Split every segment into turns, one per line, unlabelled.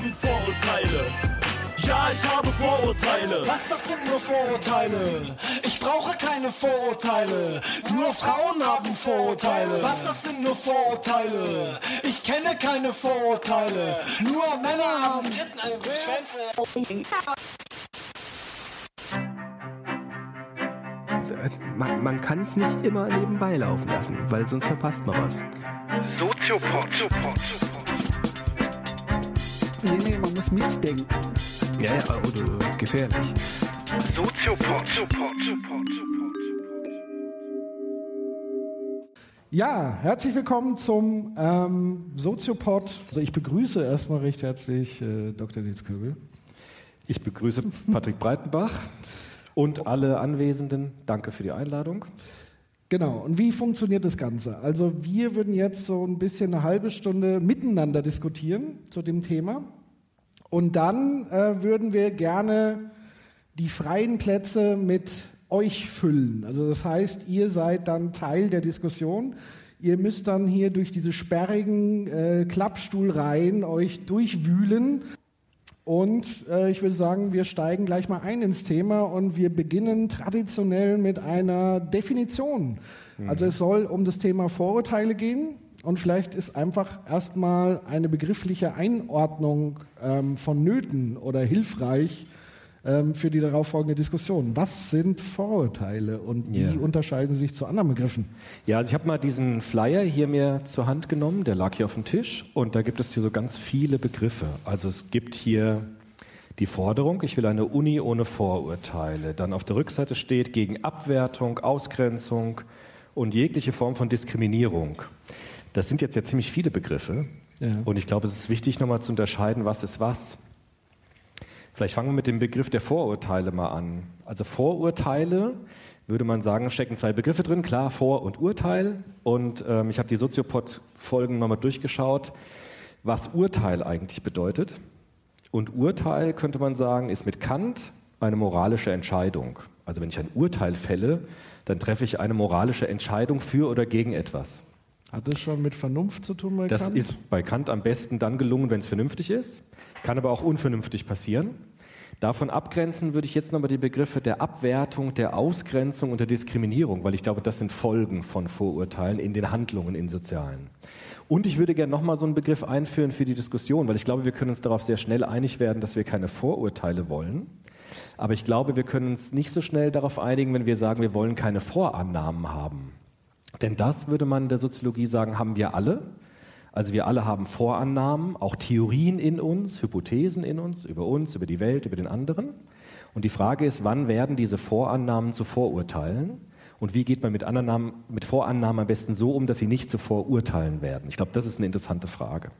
Leben Vorurteile. Ja, ich habe Vorurteile.
Was, das sind nur Vorurteile? Ich brauche keine Vorurteile. Nur Frauen haben Vorurteile. Was, das sind nur Vorurteile? Ich kenne keine Vorurteile. Nur Männer haben Schwänze.
Man, man kann es nicht immer nebenbei laufen lassen, weil sonst verpasst man was.
Soziopod.
Nee, nee, man muss mitdenken.
Ja, ja, oder gefährlich.
Soziopod.
Ja, herzlich willkommen zum ähm, Soziopod. Also ich begrüße erstmal recht herzlich äh, Dr. Nils Köbel.
Ich begrüße Patrick Breitenbach und alle Anwesenden. Danke für die Einladung.
Genau, und wie funktioniert das Ganze? Also wir würden jetzt so ein bisschen eine halbe Stunde miteinander diskutieren zu dem Thema. Und dann äh, würden wir gerne die freien Plätze mit euch füllen. Also das heißt, ihr seid dann Teil der Diskussion. Ihr müsst dann hier durch diese sperrigen äh, Klappstuhlreihen euch durchwühlen. Und äh, ich würde sagen, wir steigen gleich mal ein ins Thema und wir beginnen traditionell mit einer Definition. Also es soll um das Thema Vorurteile gehen. Und vielleicht ist einfach erstmal eine begriffliche Einordnung ähm, vonnöten oder hilfreich ähm, für die darauffolgende Diskussion. Was sind Vorurteile und wie
Ja.
unterscheiden sie sich zu anderen Begriffen?
Ja, also ich habe mal diesen Flyer hier mir zur Hand genommen, der lag hier auf dem Tisch und da gibt es hier so ganz viele Begriffe. Also es gibt hier die Forderung, ich will eine Uni ohne Vorurteile. Dann auf der Rückseite steht gegen Abwertung, Ausgrenzung und jegliche Form von Diskriminierung. Das sind jetzt ja ziemlich viele Begriffe
Ja.
und ich glaube, es ist wichtig nochmal zu unterscheiden, was ist was. Vielleicht fangen wir mit dem Begriff der Vorurteile mal an. Also Vorurteile, würde man sagen, stecken zwei Begriffe drin, klar, Vor- und Urteil. Und ähm, ich habe die Soziopod-Folgen nochmal durchgeschaut, was Urteil eigentlich bedeutet. Und Urteil, könnte man sagen, ist mit Kant eine moralische Entscheidung. Also wenn ich ein Urteil fälle, dann treffe ich eine moralische Entscheidung für oder gegen etwas.
Hat das schon mit Vernunft zu tun? bei
Das
Kant?
ist bei Kant am besten dann gelungen, wenn es vernünftig ist, kann aber auch unvernünftig passieren. Davon abgrenzen würde ich jetzt nochmal die Begriffe der Abwertung, der Ausgrenzung und der Diskriminierung, weil ich glaube, das sind Folgen von Vorurteilen in den Handlungen, in sozialen. Und ich würde gerne nochmal so einen Begriff einführen für die Diskussion, weil ich glaube, wir können uns darauf sehr schnell einig werden, dass wir keine Vorurteile wollen. Aber ich glaube, wir können uns nicht so schnell darauf einigen, wenn wir sagen, wir wollen keine Vorannahmen haben. Denn das würde man in der Soziologie sagen, haben wir alle. Also wir alle haben Vorannahmen, auch Theorien in uns, Hypothesen in uns, über uns, über die Welt, über den anderen. Und die Frage ist, wann werden diese Vorannahmen zu Vorurteilen? Und wie geht man mit, Annahmen, mit Vorannahmen am besten so um, dass sie nicht zu Vorurteilen werden? Ich glaube, das ist eine interessante Frage.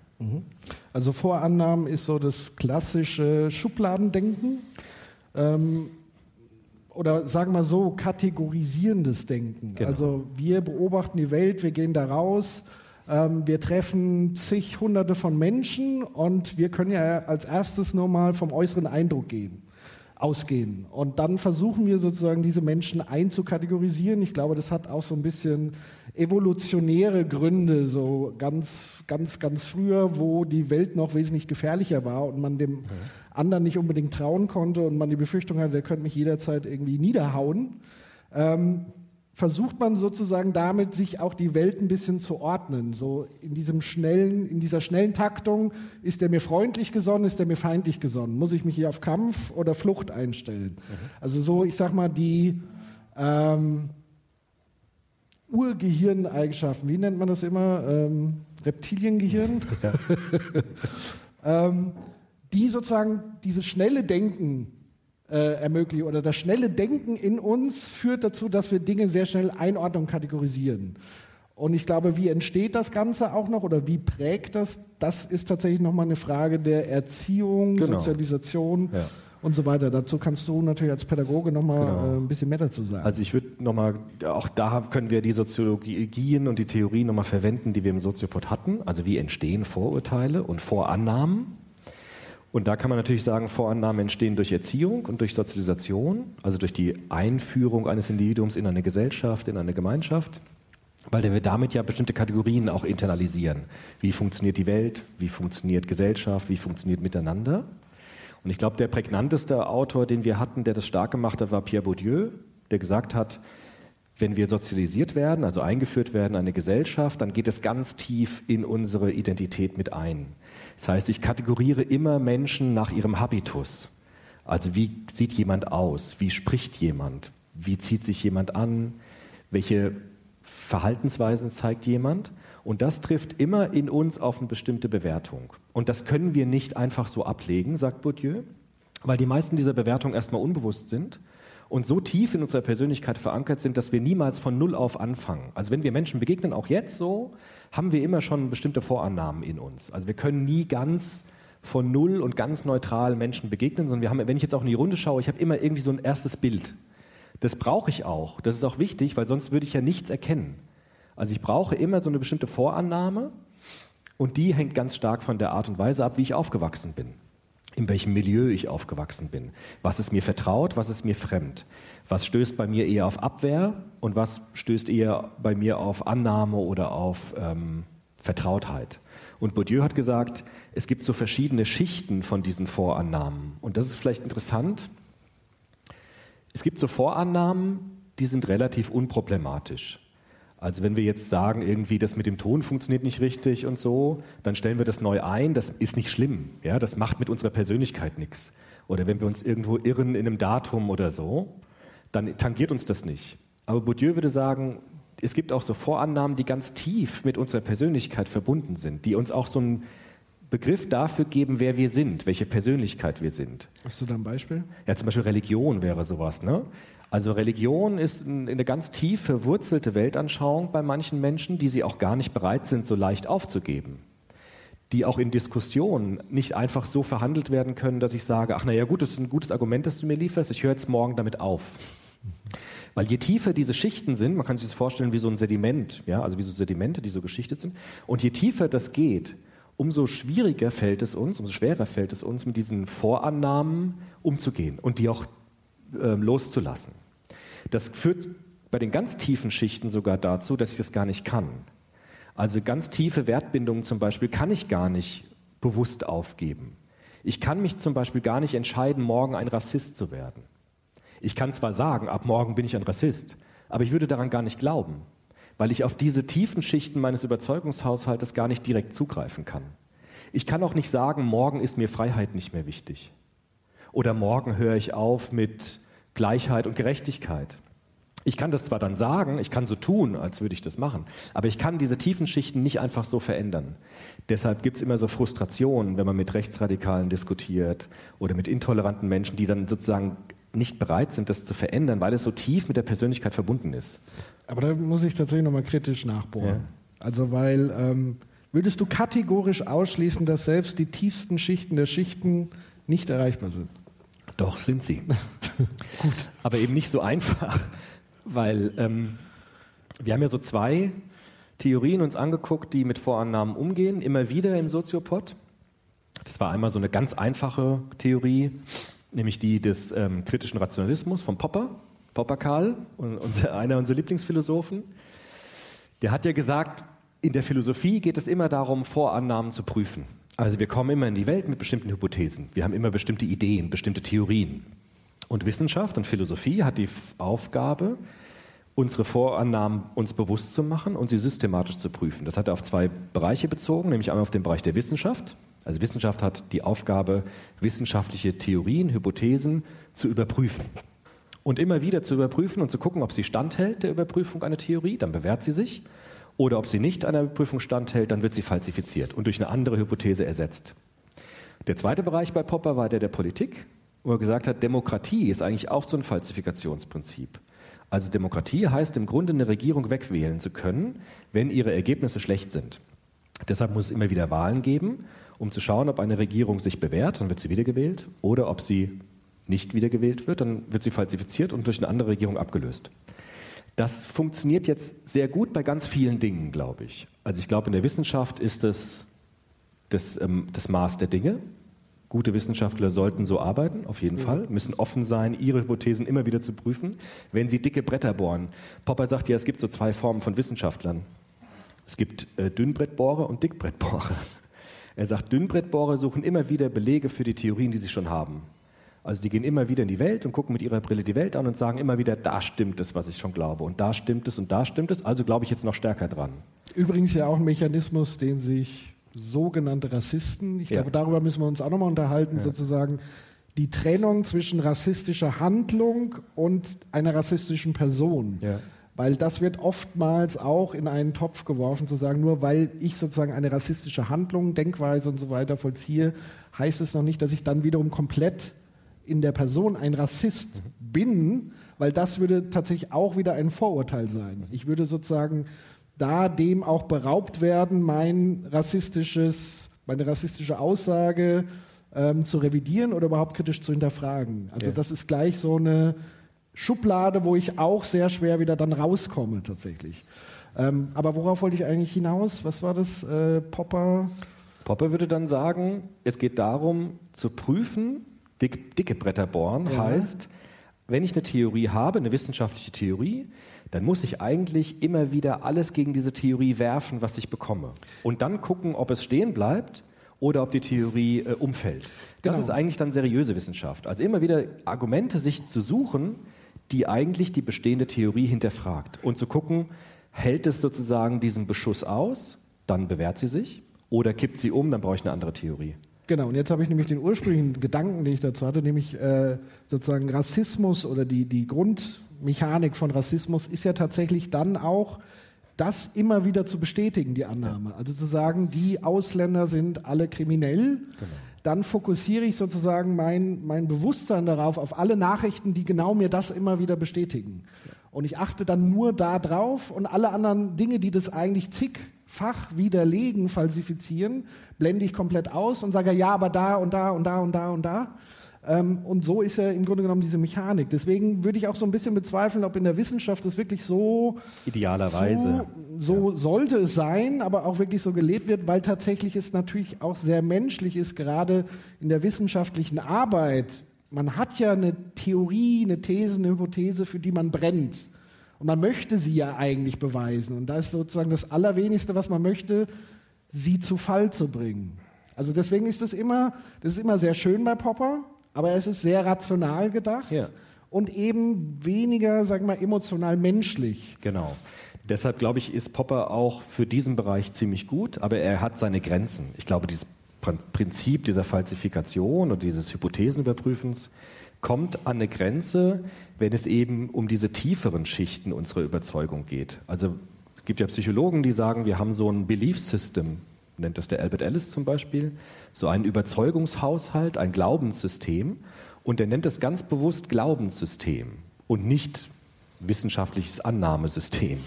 Also Vorannahmen ist so das klassische Schubladendenken. Ähm, oder sagen wir so, kategorisierendes Denken.
Genau.
Also wir beobachten die Welt, wir gehen da raus, wir treffen zig Hunderte von Menschen und wir können ja als erstes nur mal vom äußeren Eindruck gehen, ausgehen. Und dann versuchen wir sozusagen diese Menschen einzukategorisieren. Ich glaube, das hat auch so ein bisschen evolutionäre Gründe, so ganz, ganz, ganz früher, wo die Welt noch wesentlich gefährlicher war und man dem anderen nicht unbedingt trauen konnte und man die Befürchtung hatte, der könnte mich jederzeit irgendwie niederhauen. Ähm, versucht man sozusagen damit, sich auch die Welt ein bisschen zu ordnen. So in diesem schnellen, in dieser schnellen Taktung, ist der mir freundlich gesonnen, ist der mir feindlich gesonnen? Muss ich mich hier auf Kampf oder Flucht einstellen? Also so, ich sag mal, die ähm, Urgehirneigenschaften, wie nennt man das immer? Ähm, Reptiliengehirn? ähm, die sozusagen dieses schnelle Denken äh, ermöglichen oder das schnelle Denken in uns führt dazu, dass wir Dinge sehr schnell einordnen und kategorisieren. Und ich glaube, wie entsteht das Ganze auch noch oder wie prägt das? Das ist tatsächlich nochmal eine Frage der Erziehung,
Genau.
Sozialisation
Ja.
und so weiter. Dazu kannst du natürlich als Pädagoge nochmal
Genau.
äh, ein bisschen mehr dazu sagen.
Also ich würde nochmal, auch da können wir die Soziologien und die Theorien nochmal verwenden, die wir im Soziopod hatten. Also wie entstehen Vorurteile und Vorannahmen? Und da kann man natürlich sagen, Vorannahmen entstehen durch Erziehung und durch Sozialisation, also durch die Einführung eines Individuums in eine Gesellschaft, in eine Gemeinschaft. weil wir damit ja bestimmte Kategorien auch internalisieren. Wie funktioniert die Welt? Wie funktioniert Gesellschaft? Wie funktioniert Miteinander? Und ich glaube, der prägnanteste Autor, den wir hatten, der das stark gemacht hat, war Pierre Bourdieu, der gesagt hat, wenn wir sozialisiert werden, also eingeführt werden in eine Gesellschaft, dann geht es ganz tief in unsere Identität mit ein. Das heißt, ich kategoriere immer Menschen nach ihrem Habitus. Also wie sieht jemand aus? Wie spricht jemand? Wie zieht sich jemand an? Welche Verhaltensweisen zeigt jemand? Und das trifft immer in uns auf eine bestimmte Bewertung. Und das können wir nicht einfach so ablegen, sagt Bourdieu, weil die meisten dieser Bewertungen erstmal unbewusst sind und so tief in unserer Persönlichkeit verankert sind, dass wir niemals von Null auf anfangen. Also wenn wir Menschen begegnen, auch jetzt so, haben wir immer schon bestimmte Vorannahmen in uns. Also wir können nie ganz von Null und ganz neutral Menschen begegnen, sondern wir haben, wenn ich jetzt auch in die Runde schaue, ich habe immer irgendwie so ein erstes Bild. Das brauche ich auch. Das ist auch wichtig, weil sonst würde ich ja nichts erkennen. Also ich brauche immer so eine bestimmte Vorannahme und die hängt ganz stark von der Art und Weise ab, wie ich aufgewachsen bin. In welchem Milieu ich aufgewachsen bin. Was ist mir vertraut, was ist mir fremd. Was stößt bei mir eher auf Abwehr und was stößt eher bei mir auf Annahme oder auf ähm, Vertrautheit. Und Bourdieu hat gesagt, es gibt so verschiedene Schichten von diesen Vorannahmen. Und das ist vielleicht interessant. Es gibt so Vorannahmen, die sind relativ unproblematisch. Also wenn wir jetzt sagen, irgendwie das mit dem Ton funktioniert nicht richtig und so, dann stellen wir das neu ein. Das ist nicht schlimm. Ja, das macht mit unserer Persönlichkeit nichts. Oder wenn wir uns irgendwo irren in einem Datum oder so, dann tangiert uns das nicht. Aber Bourdieu würde sagen, es gibt auch so Vorannahmen, die ganz tief mit unserer Persönlichkeit verbunden sind, die uns auch so einen Begriff dafür geben, wer wir sind, welche Persönlichkeit wir sind.
Hast du da ein Beispiel?
Ja, zum Beispiel Religion wäre sowas. Ne? Also Religion ist eine ganz tief verwurzelte Weltanschauung bei manchen Menschen, die sie auch gar nicht bereit sind, so leicht aufzugeben. Die auch in Diskussionen nicht einfach so verhandelt werden können, dass ich sage, ach naja gut, das ist ein gutes Argument, das du mir lieferst, ich höre jetzt morgen damit auf. Weil je tiefer diese Schichten sind, man kann sich das vorstellen wie so ein Sediment, ja, also wie so Sedimente, die so geschichtet sind, und je tiefer das geht, umso schwieriger fällt es uns, umso schwerer fällt es uns, mit diesen Vorannahmen umzugehen und die auch äh, loszulassen. Das führt bei den ganz tiefen Schichten sogar dazu, dass ich das gar nicht kann. Also ganz tiefe Wertbindungen zum Beispiel kann ich gar nicht bewusst aufgeben. Ich kann mich zum Beispiel gar nicht entscheiden, morgen ein Rassist zu werden. Ich kann zwar sagen, ab morgen bin ich ein Rassist, aber ich würde daran gar nicht glauben, weil ich auf diese tiefen Schichten meines Überzeugungshaushaltes gar nicht direkt zugreifen kann. Ich kann auch nicht sagen, morgen ist mir Freiheit nicht mehr wichtig. Oder morgen höre ich auf mit Gleichheit und Gerechtigkeit. Ich kann das zwar dann sagen, ich kann so tun, als würde ich das machen, aber ich kann diese tiefen Schichten nicht einfach so verändern. Deshalb gibt es immer so Frustrationen, wenn man mit Rechtsradikalen diskutiert oder mit intoleranten Menschen, die dann sozusagen nicht bereit sind, das zu verändern, weil es so tief mit der Persönlichkeit verbunden ist.
Aber da muss ich tatsächlich nochmal kritisch nachbohren. Ja. Also weil ähm, würdest du kategorisch ausschließen, dass selbst die tiefsten Schichten der Schichten nicht erreichbar sind?
Doch, sind sie. Gut. Aber eben nicht so einfach, weil ähm, wir haben ja so zwei Theorien uns angeguckt, die mit Vorannahmen umgehen, immer wieder im Soziopod. Das war einmal so eine ganz einfache Theorie, nämlich die des ähm, kritischen Rationalismus von Popper, Popper Karl, unser, einer unserer Lieblingsphilosophen. Der hat ja gesagt, in der Philosophie geht es immer darum, Vorannahmen zu prüfen. Also wir kommen immer in die Welt mit bestimmten Hypothesen. Wir haben immer bestimmte Ideen, bestimmte Theorien. Und Wissenschaft und Philosophie hat die Aufgabe, unsere Vorannahmen uns bewusst zu machen und sie systematisch zu prüfen. Das hat er auf zwei Bereiche bezogen, nämlich einmal auf den Bereich der Wissenschaft. Also Wissenschaft hat die Aufgabe, wissenschaftliche Theorien, Hypothesen zu überprüfen. Und immer wieder zu überprüfen und zu gucken, ob sie standhält, der Überprüfung einer Theorie, dann bewährt sie sich. Oder ob sie nicht einer Prüfung standhält, dann wird sie falsifiziert und durch eine andere Hypothese ersetzt. Der zweite Bereich bei Popper war der der Politik, wo er gesagt hat, Demokratie ist eigentlich auch so ein Falsifikationsprinzip. Also Demokratie heißt im Grunde eine Regierung wegwählen zu können, wenn ihre Ergebnisse schlecht sind. Deshalb muss es immer wieder Wahlen geben, um zu schauen, ob eine Regierung sich bewährt, dann wird sie wiedergewählt, oder ob sie nicht wiedergewählt wird, dann wird sie falsifiziert und durch eine andere Regierung abgelöst. Das funktioniert jetzt sehr gut bei ganz vielen Dingen, glaube ich. Also ich glaube, in der Wissenschaft ist es das, ähm, das Maß der Dinge. Gute Wissenschaftler sollten so arbeiten, auf jeden Fall, müssen offen sein, ihre Hypothesen immer wieder zu prüfen, wenn sie dicke Bretter bohren. Popper sagt ja, es gibt so zwei Formen von Wissenschaftlern. Es gibt äh, Dünnbrettbohrer und Dickbrettbohrer. Er sagt, Dünnbrettbohrer suchen immer wieder Belege für die Theorien, die sie schon haben. Also die gehen immer wieder in die Welt und gucken mit ihrer Brille die Welt an und sagen immer wieder, da stimmt es, was ich schon glaube. Und da stimmt es und da stimmt es. Also glaube ich jetzt noch stärker dran.
Übrigens ja auch ein Mechanismus, den sich sogenannte Rassisten, ich
Ja.
glaube, darüber müssen wir uns auch nochmal unterhalten, sozusagen die Trennung zwischen rassistischer Handlung und einer rassistischen Person.
Ja.
Weil das wird oftmals auch in einen Topf geworfen, zu sagen, nur weil ich sozusagen eine rassistische Handlung, Denkweise und so weiter vollziehe, heißt es noch nicht, dass ich dann wiederum komplett in der Person ein Rassist bin, weil das würde tatsächlich auch wieder ein Vorurteil sein. Ich würde sozusagen da dem auch beraubt werden, mein rassistisches, meine rassistische Aussage ähm, zu revidieren oder überhaupt kritisch zu hinterfragen. Also
Ja.
das ist gleich so eine Schublade, wo ich auch sehr schwer wieder dann rauskomme tatsächlich. Ähm, aber worauf wollte ich eigentlich hinaus? Was war das? Äh, Popper?
Popper würde dann sagen, es geht darum zu prüfen, dick, dicke Bretter bohren
Ja.
heißt, wenn ich eine Theorie habe, eine wissenschaftliche Theorie, dann muss ich eigentlich immer wieder alles gegen diese Theorie werfen, was ich bekomme. Und dann gucken, ob es stehen bleibt oder ob die Theorie äh, umfällt. Das
Genau.
ist eigentlich dann seriöse Wissenschaft. Also immer wieder Argumente sich zu suchen, die eigentlich die bestehende Theorie hinterfragt. Und zu gucken, hält es sozusagen diesen Beschuss aus, dann bewährt sie sich. Oder kippt sie um, dann brauche ich eine andere Theorie.
Genau, und jetzt habe ich nämlich den ursprünglichen Gedanken, den ich dazu hatte, nämlich äh, sozusagen Rassismus oder die, die Grundmechanik von Rassismus ist ja tatsächlich dann auch, das immer wieder zu bestätigen, die Annahme. Also zu sagen, die Ausländer sind alle kriminell. Dann fokussiere ich sozusagen mein, mein Bewusstsein darauf, auf alle Nachrichten, die genau mir das immer wieder bestätigen. Und ich achte dann nur da drauf und alle anderen Dinge, die das eigentlich zigfach widerlegen, falsifizieren, blende ich komplett aus und sage, ja, aber da und da und da und da und da. Ähm, und so ist ja im Grunde genommen diese Mechanik. Deswegen würde ich auch so ein bisschen bezweifeln, ob in der Wissenschaft das wirklich so
Idealerweise.
so, so sollte es sein, aber auch wirklich so gelebt wird, weil tatsächlich es natürlich auch sehr menschlich ist, gerade in der wissenschaftlichen Arbeit. Man hat ja eine Theorie, eine These, eine Hypothese, für die man brennt. Und man möchte sie ja eigentlich beweisen. Und da ist sozusagen das Allerwenigste, was man möchte, sie zu Fall zu bringen. Also deswegen ist das immer, das ist immer sehr schön bei Popper, aber es ist sehr rational gedacht
Ja.
und eben weniger, sagen wir mal, emotional menschlich.
Genau. Deshalb glaube ich, ist Popper auch für diesen Bereich ziemlich gut, aber er hat seine Grenzen. Ich glaube, dieses Prin- Prinzip dieser Falsifikation oder dieses Hypothesenüberprüfens kommt an eine Grenze, wenn es eben um diese tieferen Schichten unserer Überzeugung geht. Also es gibt ja Psychologen, die sagen, wir haben so ein Belief System, nennt das der Albert Ellis zum Beispiel, so einen Überzeugungshaushalt, ein Glaubenssystem. Und er nennt es ganz bewusst Glaubenssystem und nicht wissenschaftliches Annahmesystem.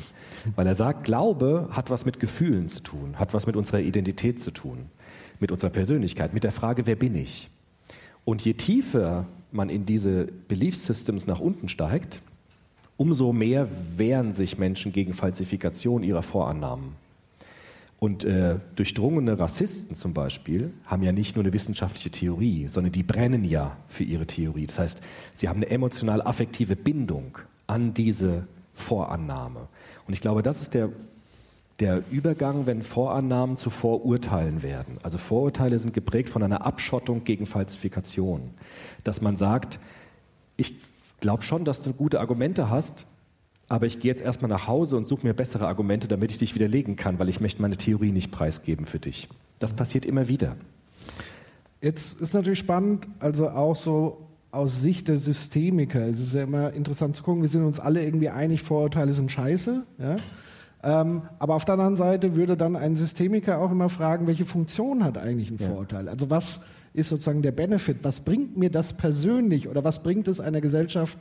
Weil er sagt, Glaube hat was mit Gefühlen zu tun, hat was mit unserer Identität zu tun, mit unserer Persönlichkeit, mit der Frage, wer bin ich? Und je tiefer man in diese Belief Systems nach unten steigt, umso mehr wehren sich Menschen gegen Falsifikation ihrer Vorannahmen. Und äh, durchdrungene Rassisten zum Beispiel haben ja nicht nur eine wissenschaftliche Theorie, sondern die brennen ja für ihre Theorie. Das heißt, sie haben eine emotional-affektive Bindung an diese Vorannahme. Und ich glaube, das ist der, der Übergang, wenn Vorannahmen zu Vorurteilen werden. Also Vorurteile sind geprägt von einer Abschottung gegen Falsifikation. Dass man sagt, ich glaube schon, dass du gute Argumente hast, aber ich gehe jetzt erstmal nach Hause und suche mir bessere Argumente, damit ich dich widerlegen kann, weil ich möchte meine Theorie nicht preisgeben für dich. Das passiert immer wieder.
Jetzt ist natürlich spannend, also auch so aus Sicht der Systemiker. Es ist ja immer interessant zu gucken, wir sind uns alle irgendwie einig, Vorurteile sind scheiße. Ja? Ähm, aber auf der anderen Seite würde dann ein Systemiker auch immer fragen, welche Funktion hat eigentlich ein. Vorurteil? Also was ist sozusagen der Benefit? Was bringt mir das persönlich oder was bringt es einer Gesellschaft,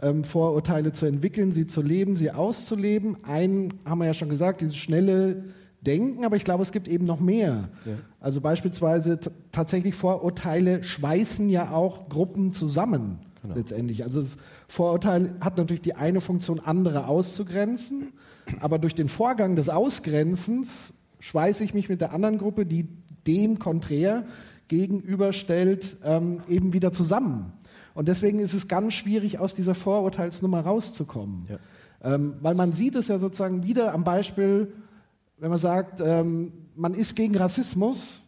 ähm, Vorurteile zu entwickeln, sie zu leben, sie auszuleben? Einen haben wir ja schon gesagt, dieses schnelle Denken, aber ich glaube, es gibt eben noch mehr. Also beispielsweise tatsächlich Vorurteile schweißen ja auch Gruppen zusammen letztendlich. Also das Vorurteil hat natürlich die eine Funktion, andere auszugrenzen, aber durch den Vorgang des Ausgrenzens schweiße ich mich mit der anderen Gruppe, die dem konträr gegenüberstellt, ähm, eben wieder zusammen. Und deswegen ist es ganz schwierig, aus dieser Vorurteilsnummer rauszukommen. Ja. Ähm, weil man sieht es ja sozusagen wieder am Beispiel, wenn man sagt, ähm, man ist gegen Rassismus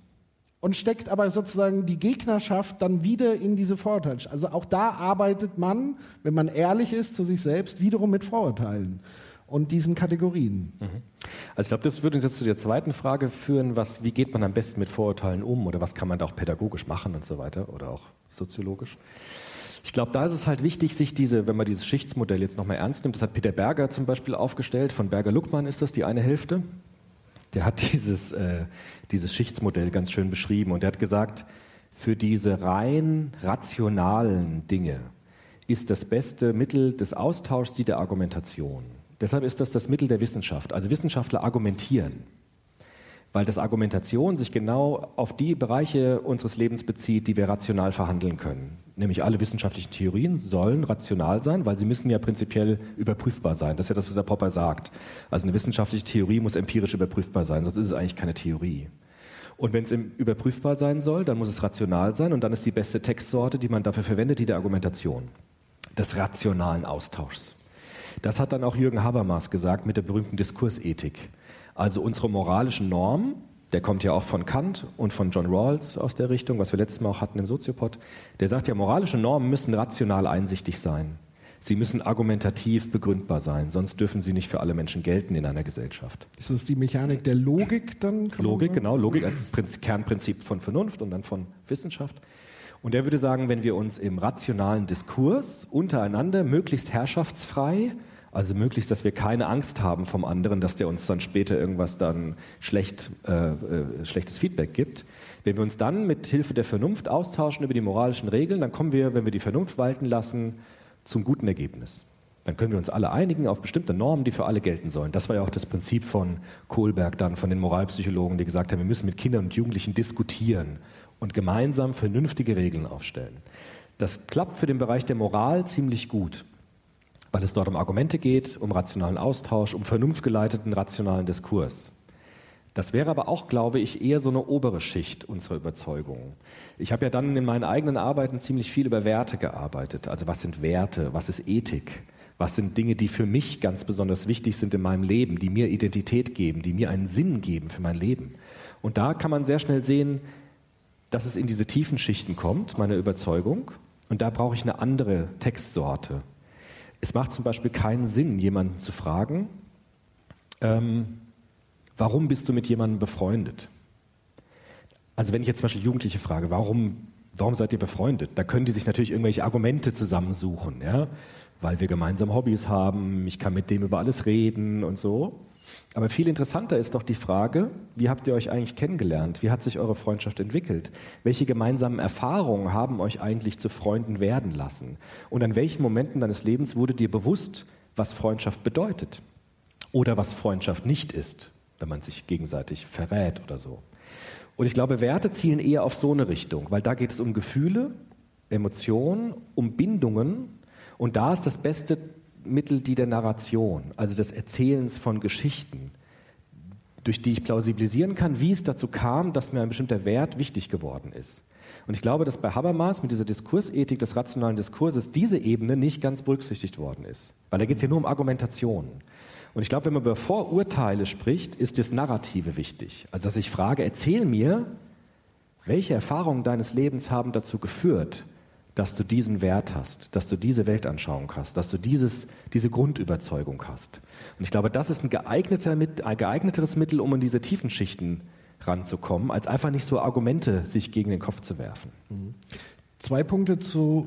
und steckt aber sozusagen die Gegnerschaft dann wieder in diese Vorurteile. Also auch da arbeitet man, wenn man ehrlich ist zu sich selbst, wiederum mit Vorurteilen und diesen Kategorien. Mhm.
Also ich glaube, das würde uns jetzt zu der zweiten Frage führen, was, wie geht man am besten mit Vorurteilen um oder was kann man da auch pädagogisch machen und so weiter oder auch soziologisch. Ich glaube, da ist es halt wichtig, sich diese, wenn man dieses Schichtsmodell jetzt nochmal ernst nimmt, das hat Peter Berger zum Beispiel aufgestellt, von Berger-Luckmann ist das die eine Hälfte. Der hat dieses, äh, dieses Schichtsmodell ganz schön beschrieben und er hat gesagt, für diese rein rationalen Dinge ist das beste Mittel des Austauschs die der Argumentation. Deshalb ist das das Mittel der Wissenschaft. Also Wissenschaftler argumentieren, weil das Argumentation sich genau auf die Bereiche unseres Lebens bezieht, die wir rational verhandeln können. Nämlich alle wissenschaftlichen Theorien sollen rational sein, weil sie müssen ja prinzipiell überprüfbar sein. Das ist ja das, was der Popper sagt. Also eine wissenschaftliche Theorie muss empirisch überprüfbar sein, sonst ist es eigentlich keine Theorie. Und wenn es überprüfbar sein soll, dann muss es rational sein und dann ist die beste Textsorte, die man dafür verwendet, die der Argumentation, des rationalen Austauschs. Das hat dann auch Jürgen Habermas gesagt mit der berühmten Diskursethik. Also unsere moralischen Normen, der kommt ja auch von Kant und von John Rawls aus der Richtung, was wir letztes Mal auch hatten im Soziopod, der sagt ja, moralische Normen müssen rational einsichtig sein. Sie müssen argumentativ begründbar sein, sonst dürfen sie nicht für alle Menschen gelten in einer Gesellschaft.
Ist das die Mechanik der Logik dann?
Logik, genau, Logik als Prinz, Kernprinzip von Vernunft und dann von Wissenschaft. Und er würde sagen, wenn wir uns im rationalen Diskurs untereinander möglichst herrschaftsfrei also möglichst, dass wir keine Angst haben vom anderen, dass der uns dann später irgendwas dann schlecht, äh, äh, schlechtes Feedback gibt. Wenn wir uns dann mit Hilfe der Vernunft austauschen über die moralischen Regeln, dann kommen wir, wenn wir die Vernunft walten lassen, zum guten Ergebnis. Dann können wir uns alle einigen auf bestimmte Normen, die für alle gelten sollen. Das war ja auch das Prinzip von Kohlberg dann, von den Moralpsychologen, die gesagt haben, wir müssen mit Kindern und Jugendlichen diskutieren und gemeinsam vernünftige Regeln aufstellen. Das klappt für den Bereich der Moral ziemlich gut weil es dort um Argumente geht, um rationalen Austausch, um vernunftgeleiteten rationalen Diskurs. Das wäre aber auch, glaube ich, eher so eine obere Schicht unserer Überzeugung. Ich habe ja dann in meinen eigenen Arbeiten ziemlich viel über Werte gearbeitet. Also was sind Werte, was ist Ethik, was sind Dinge, die für mich ganz besonders wichtig sind in meinem Leben, die mir Identität geben, die mir einen Sinn geben für mein Leben. Und da kann man sehr schnell sehen, dass es in diese tiefen Schichten kommt, meine Überzeugung. Und da brauche ich eine andere Textsorte, es macht zum Beispiel keinen Sinn, jemanden zu fragen, ähm, warum bist du mit jemandem befreundet? Also wenn ich jetzt zum Beispiel Jugendliche frage, warum, warum seid ihr befreundet? Da können die sich natürlich irgendwelche Argumente zusammensuchen, ja? weil wir gemeinsam Hobbys haben, ich kann mit dem über alles reden und so. Aber viel interessanter ist doch die Frage, wie habt ihr euch eigentlich kennengelernt? Wie hat sich eure Freundschaft entwickelt? Welche gemeinsamen Erfahrungen haben euch eigentlich zu Freunden werden lassen? Und an welchen Momenten deines Lebens wurde dir bewusst, was Freundschaft bedeutet? Oder was Freundschaft nicht ist, wenn man sich gegenseitig verrät oder so? Und ich glaube, Werte zielen eher auf so eine Richtung, weil da geht es um Gefühle, Emotionen, um Bindungen. Und da ist das beste Mittel die der Narration, also des Erzählens von Geschichten, durch die ich plausibilisieren kann, wie es dazu kam, dass mir ein bestimmter Wert wichtig geworden ist. Und ich glaube, dass bei Habermas mit dieser Diskursethik des rationalen Diskurses diese Ebene nicht ganz berücksichtigt worden ist. Weil da geht es ja nur um Argumentation. Und ich glaube, wenn man über Vorurteile spricht, ist das Narrative wichtig. Also, dass ich frage, erzähl mir, welche Erfahrungen deines Lebens haben dazu geführt, dass du diesen Wert hast, dass du diese Weltanschauung hast, dass du dieses, diese Grundüberzeugung hast. Und ich glaube, das ist ein, geeigneter, ein geeigneteres Mittel, um in diese tiefen Schichten ranzukommen, als einfach nicht so Argumente sich gegen den Kopf zu werfen. Mhm.
Zwei Punkte zu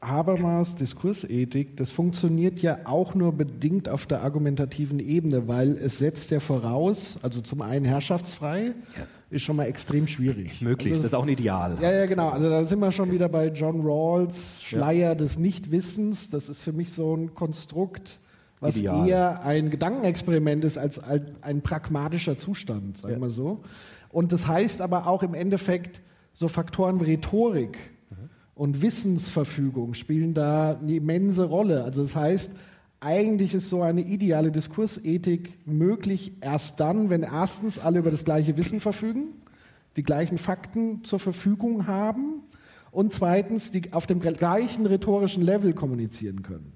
Habermas Diskursethik. Das funktioniert ja auch nur bedingt auf der argumentativen Ebene, weil es setzt ja voraus, also zum einen herrschaftsfrei. Ja ist schon mal extrem schwierig.
Möglichst, also, das ist auch ein Ideal.
Ja, ja, genau. Also da sind wir schon wieder bei John Rawls, Schleier ja. des Nichtwissens. Das ist für mich so ein Konstrukt, was Ideal. eher ein Gedankenexperiment ist als ein pragmatischer Zustand, sagen wir ja. so. Und das heißt aber auch im Endeffekt, so Faktoren wie Rhetorik mhm. und Wissensverfügung spielen da eine immense Rolle. Also das heißt, eigentlich ist so eine ideale Diskursethik möglich erst dann, wenn erstens alle über das gleiche Wissen verfügen, die gleichen Fakten zur Verfügung haben und zweitens, die auf dem gleichen rhetorischen Level kommunizieren können.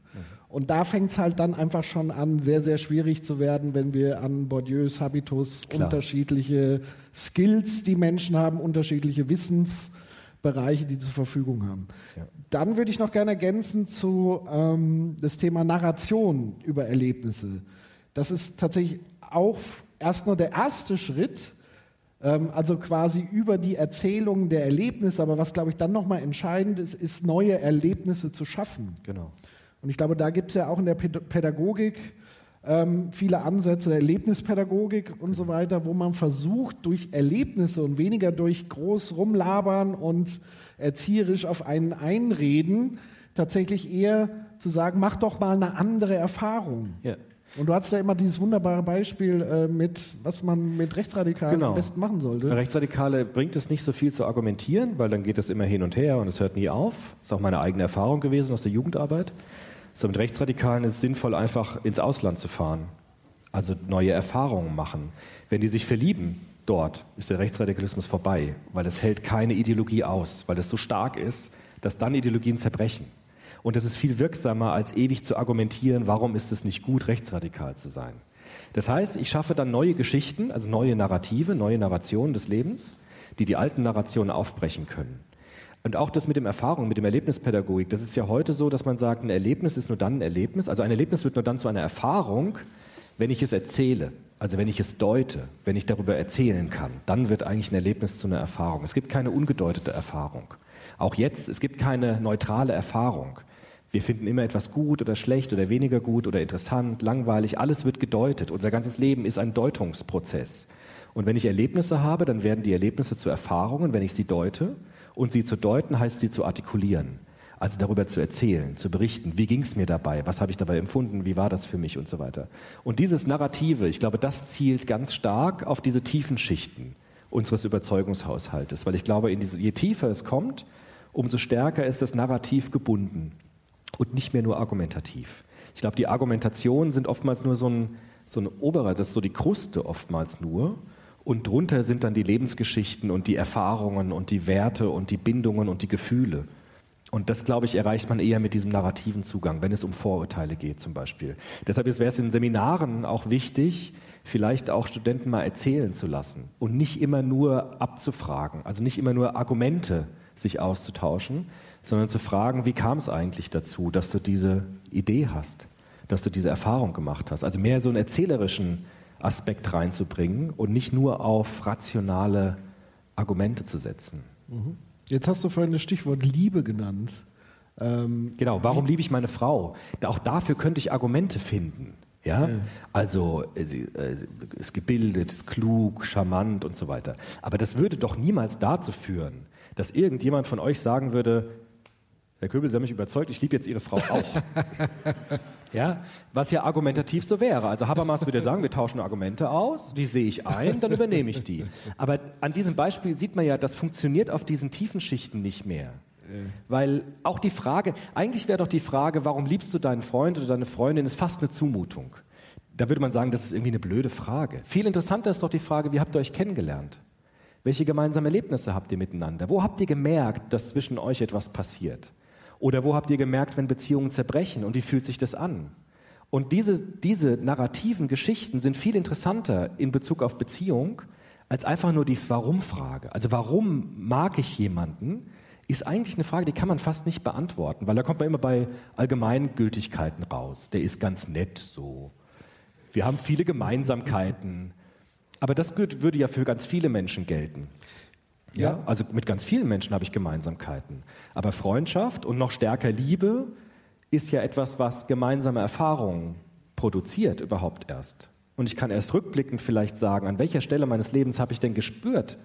Und da fängt es halt dann einfach schon an, sehr, sehr schwierig zu werden, wenn wir an Bourdieus Habitus
Klar.
unterschiedliche Skills, die Menschen haben, unterschiedliche Wissensbereiche, die zur Verfügung haben.
Ja.
Dann würde ich noch gerne ergänzen zu ähm, das Thema Narration über Erlebnisse. Das ist tatsächlich auch erst nur der erste Schritt, ähm, also quasi über die Erzählung der Erlebnisse. Aber was, glaube ich, dann nochmal entscheidend ist, ist neue Erlebnisse zu schaffen.
Genau.
Und ich glaube, da gibt es ja auch in der Päd- Pädagogik ähm, viele Ansätze, Erlebnispädagogik und so weiter, wo man versucht, durch Erlebnisse und weniger durch groß rumlabern und erzieherisch auf einen einreden, tatsächlich eher zu sagen, mach doch mal eine andere Erfahrung.
Ja.
Und du hast ja immer dieses wunderbare Beispiel äh, mit, was man mit Rechtsradikalen
Genau.
am besten machen sollte.
Rechtsradikale bringt es nicht so viel zu argumentieren, weil dann geht es immer hin und her und es hört nie auf. Das ist auch meine eigene Erfahrung gewesen aus der Jugendarbeit. So mit Rechtsradikalen ist es sinnvoll, einfach ins Ausland zu fahren. Also neue Erfahrungen machen. Wenn die sich verlieben dort, ist der Rechtsradikalismus vorbei, weil es hält keine Ideologie aus, weil es so stark ist, dass dann Ideologien zerbrechen. Und es ist viel wirksamer, als ewig zu argumentieren, warum ist es nicht gut, rechtsradikal zu sein. Das heißt, ich schaffe dann neue Geschichten, also neue Narrative, neue Narrationen des Lebens, die die alten Narrationen aufbrechen können. Und auch das mit dem Erfahrung, mit dem Erlebnispädagogik, das ist ja heute so, dass man sagt, ein Erlebnis ist nur dann ein Erlebnis, also ein Erlebnis wird nur dann zu einer Erfahrung, wenn ich es erzähle, also wenn ich es deute, wenn ich darüber erzählen kann, dann wird eigentlich ein Erlebnis zu einer Erfahrung. Es gibt keine ungedeutete Erfahrung. Auch jetzt, es gibt keine neutrale Erfahrung. Wir finden immer etwas gut oder schlecht oder weniger gut oder interessant, langweilig. Alles wird gedeutet. Unser ganzes Leben ist ein Deutungsprozess. Und wenn ich Erlebnisse habe, dann werden die Erlebnisse zu Erfahrungen, wenn ich sie deute. Und sie zu deuten heißt sie zu artikulieren. Also darüber zu erzählen, zu berichten. Wie ging es mir dabei? Was habe ich dabei empfunden? Wie war das für mich? Und so weiter. Und dieses Narrative, ich glaube, das zielt ganz stark auf diese tiefen Schichten unseres Überzeugungshaushaltes. Weil ich glaube, diese, je tiefer es kommt, umso stärker ist das Narrativ gebunden und nicht mehr nur argumentativ. Ich glaube, die Argumentationen sind oftmals nur so ein, so ein oberer, das ist so die Kruste oftmals nur. Und drunter sind dann die Lebensgeschichten und die Erfahrungen und die Werte und die Bindungen und die Gefühle. Und das, glaube ich, erreicht man eher mit diesem narrativen Zugang, wenn es um Vorurteile geht zum Beispiel. Deshalb wäre es in Seminaren auch wichtig, vielleicht auch Studenten mal erzählen zu lassen und nicht immer nur abzufragen, also nicht immer nur Argumente sich auszutauschen, sondern zu fragen, wie kam es eigentlich dazu, dass du diese Idee hast, dass du diese Erfahrung gemacht hast. Also mehr so einen erzählerischen Aspekt reinzubringen und nicht nur auf rationale Argumente zu setzen.
Jetzt hast du vorhin das Stichwort Liebe genannt. Ähm,
Genau, warum liebe ich meine Frau? Auch dafür könnte ich Argumente finden. Ja? Also äh, sie äh, sie ist gebildet, ist klug, charmant und so weiter. Aber das würde doch niemals dazu führen, dass irgendjemand von euch sagen würde, Herr Köbel, Sie haben mich überzeugt, ich liebe jetzt Ihre Frau auch. ja, was ja argumentativ so wäre. Also Habermas würde sagen, wir tauschen Argumente aus, die sehe ich ein, dann übernehme ich die. Aber an diesem Beispiel sieht man ja, das funktioniert auf diesen tiefen Schichten nicht mehr. Weil auch die Frage, eigentlich wäre doch die Frage, warum liebst du deinen Freund oder deine Freundin, ist fast eine Zumutung. Da würde man sagen, das ist irgendwie eine blöde Frage. Viel interessanter ist doch die Frage, wie habt ihr euch kennengelernt? Welche gemeinsamen Erlebnisse habt ihr miteinander? Wo habt ihr gemerkt, dass zwischen euch etwas passiert? Oder wo habt ihr gemerkt, wenn Beziehungen zerbrechen und wie fühlt sich das an? Und diese, diese narrativen Geschichten sind viel interessanter in Bezug auf Beziehung als einfach nur die Warum-Frage. Also warum mag ich jemanden, ist eigentlich eine Frage, die kann man fast nicht beantworten, weil da kommt man immer bei Allgemeingültigkeiten raus. Der ist ganz nett so. Wir haben viele Gemeinsamkeiten. Aber das würd- würde ja für ganz viele Menschen gelten. Ja, also mit ganz vielen Menschen habe ich Gemeinsamkeiten. Aber Freundschaft und noch stärker Liebe ist ja etwas, was gemeinsame Erfahrungen produziert überhaupt erst. Und ich kann erst rückblickend vielleicht sagen, an welcher Stelle meines Lebens habe ich denn gespürt,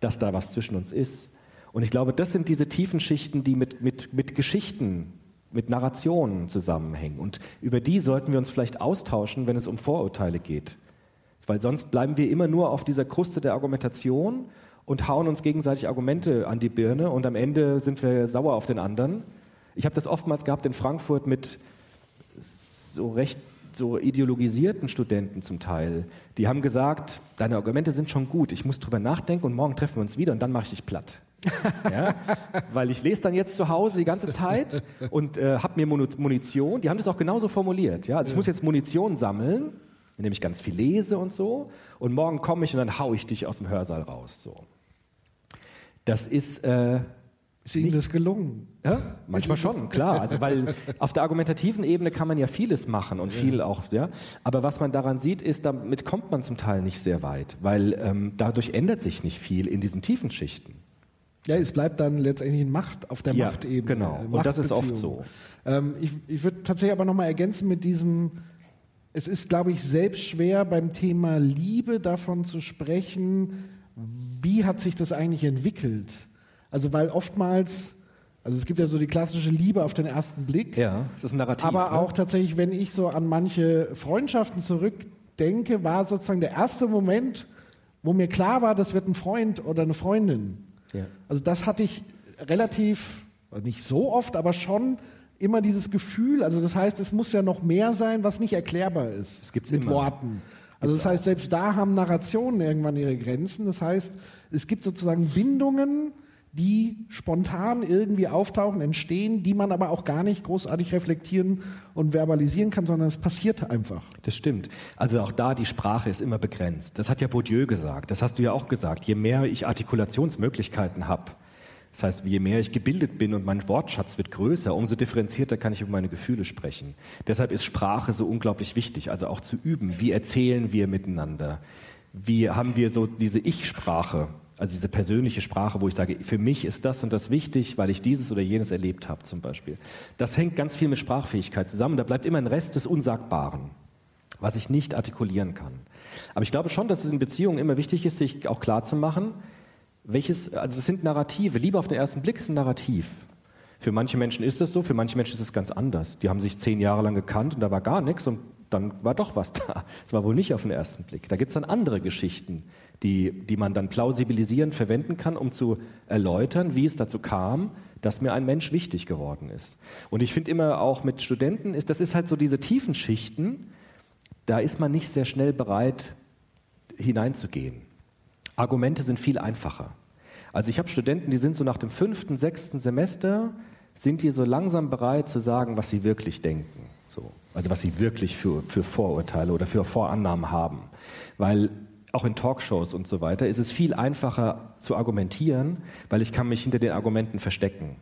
dass da was zwischen uns ist. Und ich glaube, das sind diese tiefen Schichten, die mit, mit, mit Geschichten, mit Narrationen zusammenhängen. Und über die sollten wir uns vielleicht austauschen, wenn es um Vorurteile geht. Weil sonst bleiben wir immer nur auf dieser Kruste der Argumentation und hauen uns gegenseitig Argumente an die Birne und am Ende sind wir sauer auf den anderen. Ich habe das oftmals gehabt in Frankfurt mit so recht so ideologisierten Studenten zum Teil, die haben gesagt, deine Argumente sind schon gut, ich muss drüber nachdenken und morgen treffen wir uns wieder und dann mache ich dich platt. ja? Weil ich lese dann jetzt zu Hause die ganze Zeit und äh, habe mir Munition, die haben das auch genauso formuliert. Ja? Also ich muss jetzt Munition sammeln, indem ich ganz viel lese und so und morgen komme ich und dann haue ich dich aus dem Hörsaal raus. So. Das ist... Äh,
ist Ihnen das gelungen?
Ja, manchmal schon, klar. Also weil auf der argumentativen Ebene kann man ja vieles machen und viel auch, ja. Aber was man daran sieht, ist, damit kommt man zum Teil nicht sehr weit, weil ähm, dadurch ändert sich nicht viel in diesen tiefen Schichten.
Ja, es bleibt dann letztendlich Macht auf der
ja,
Machtebene.
Genau. Und das ist oft so.
Ähm, ich ich würde tatsächlich aber nochmal ergänzen mit diesem, es ist, glaube ich, selbst schwer beim Thema Liebe davon zu sprechen, wie hat sich das eigentlich entwickelt? Also weil oftmals, also es gibt ja so die klassische Liebe auf den ersten Blick.
Ja, das ist ein Narrativ.
Aber
ne?
auch tatsächlich, wenn ich so an manche Freundschaften zurückdenke, war sozusagen der erste Moment, wo mir klar war, das wird ein Freund oder eine Freundin. Ja. Also das hatte ich relativ, nicht so oft, aber schon immer dieses Gefühl, also das heißt, es muss ja noch mehr sein, was nicht erklärbar ist.
Das gibt's
mit
immer.
Worten. Also das heißt, selbst da haben Narrationen irgendwann ihre Grenzen. Das heißt, es gibt sozusagen Bindungen, die spontan irgendwie auftauchen, entstehen, die man aber auch gar nicht großartig reflektieren und verbalisieren kann, sondern es passiert einfach.
Das stimmt. Also auch da, die Sprache ist immer begrenzt. Das hat ja Bourdieu gesagt, das hast du ja auch gesagt. Je mehr ich Artikulationsmöglichkeiten habe, das heißt, je mehr ich gebildet bin und mein Wortschatz wird größer, umso differenzierter kann ich über meine Gefühle sprechen. Deshalb ist Sprache so unglaublich wichtig, also auch zu üben. Wie erzählen wir miteinander? Wie haben wir so diese Ich-Sprache? Also diese persönliche Sprache, wo ich sage, für mich ist das und das wichtig, weil ich dieses oder jenes erlebt habe zum Beispiel. Das hängt ganz viel mit Sprachfähigkeit zusammen. Da bleibt immer ein Rest des Unsagbaren, was ich nicht artikulieren kann. Aber ich glaube schon, dass es in Beziehungen immer wichtig ist, sich auch klar zu machen, welches, also es sind Narrative. Liebe auf den ersten Blick ist ein Narrativ. Für manche Menschen ist es so, für manche Menschen ist es ganz anders. Die haben sich zehn Jahre lang gekannt und da war gar nichts und dann war doch was da. Es war wohl nicht auf den ersten Blick. Da gibt es dann andere Geschichten, die, die man dann plausibilisierend verwenden kann, um zu erläutern, wie es dazu kam, dass mir ein Mensch wichtig geworden ist. Und ich finde immer auch mit Studenten, ist, das ist halt so diese tiefen Schichten, da ist man nicht sehr schnell bereit hineinzugehen. Argumente sind viel einfacher. Also ich habe Studenten, die sind so nach dem fünften, sechsten Semester, sind die so langsam bereit zu sagen, was sie wirklich denken. So. Also was sie wirklich für, für Vorurteile oder für Vorannahmen haben. Weil auch in Talkshows und so weiter, ist es viel einfacher zu argumentieren, weil ich kann mich hinter den Argumenten verstecken.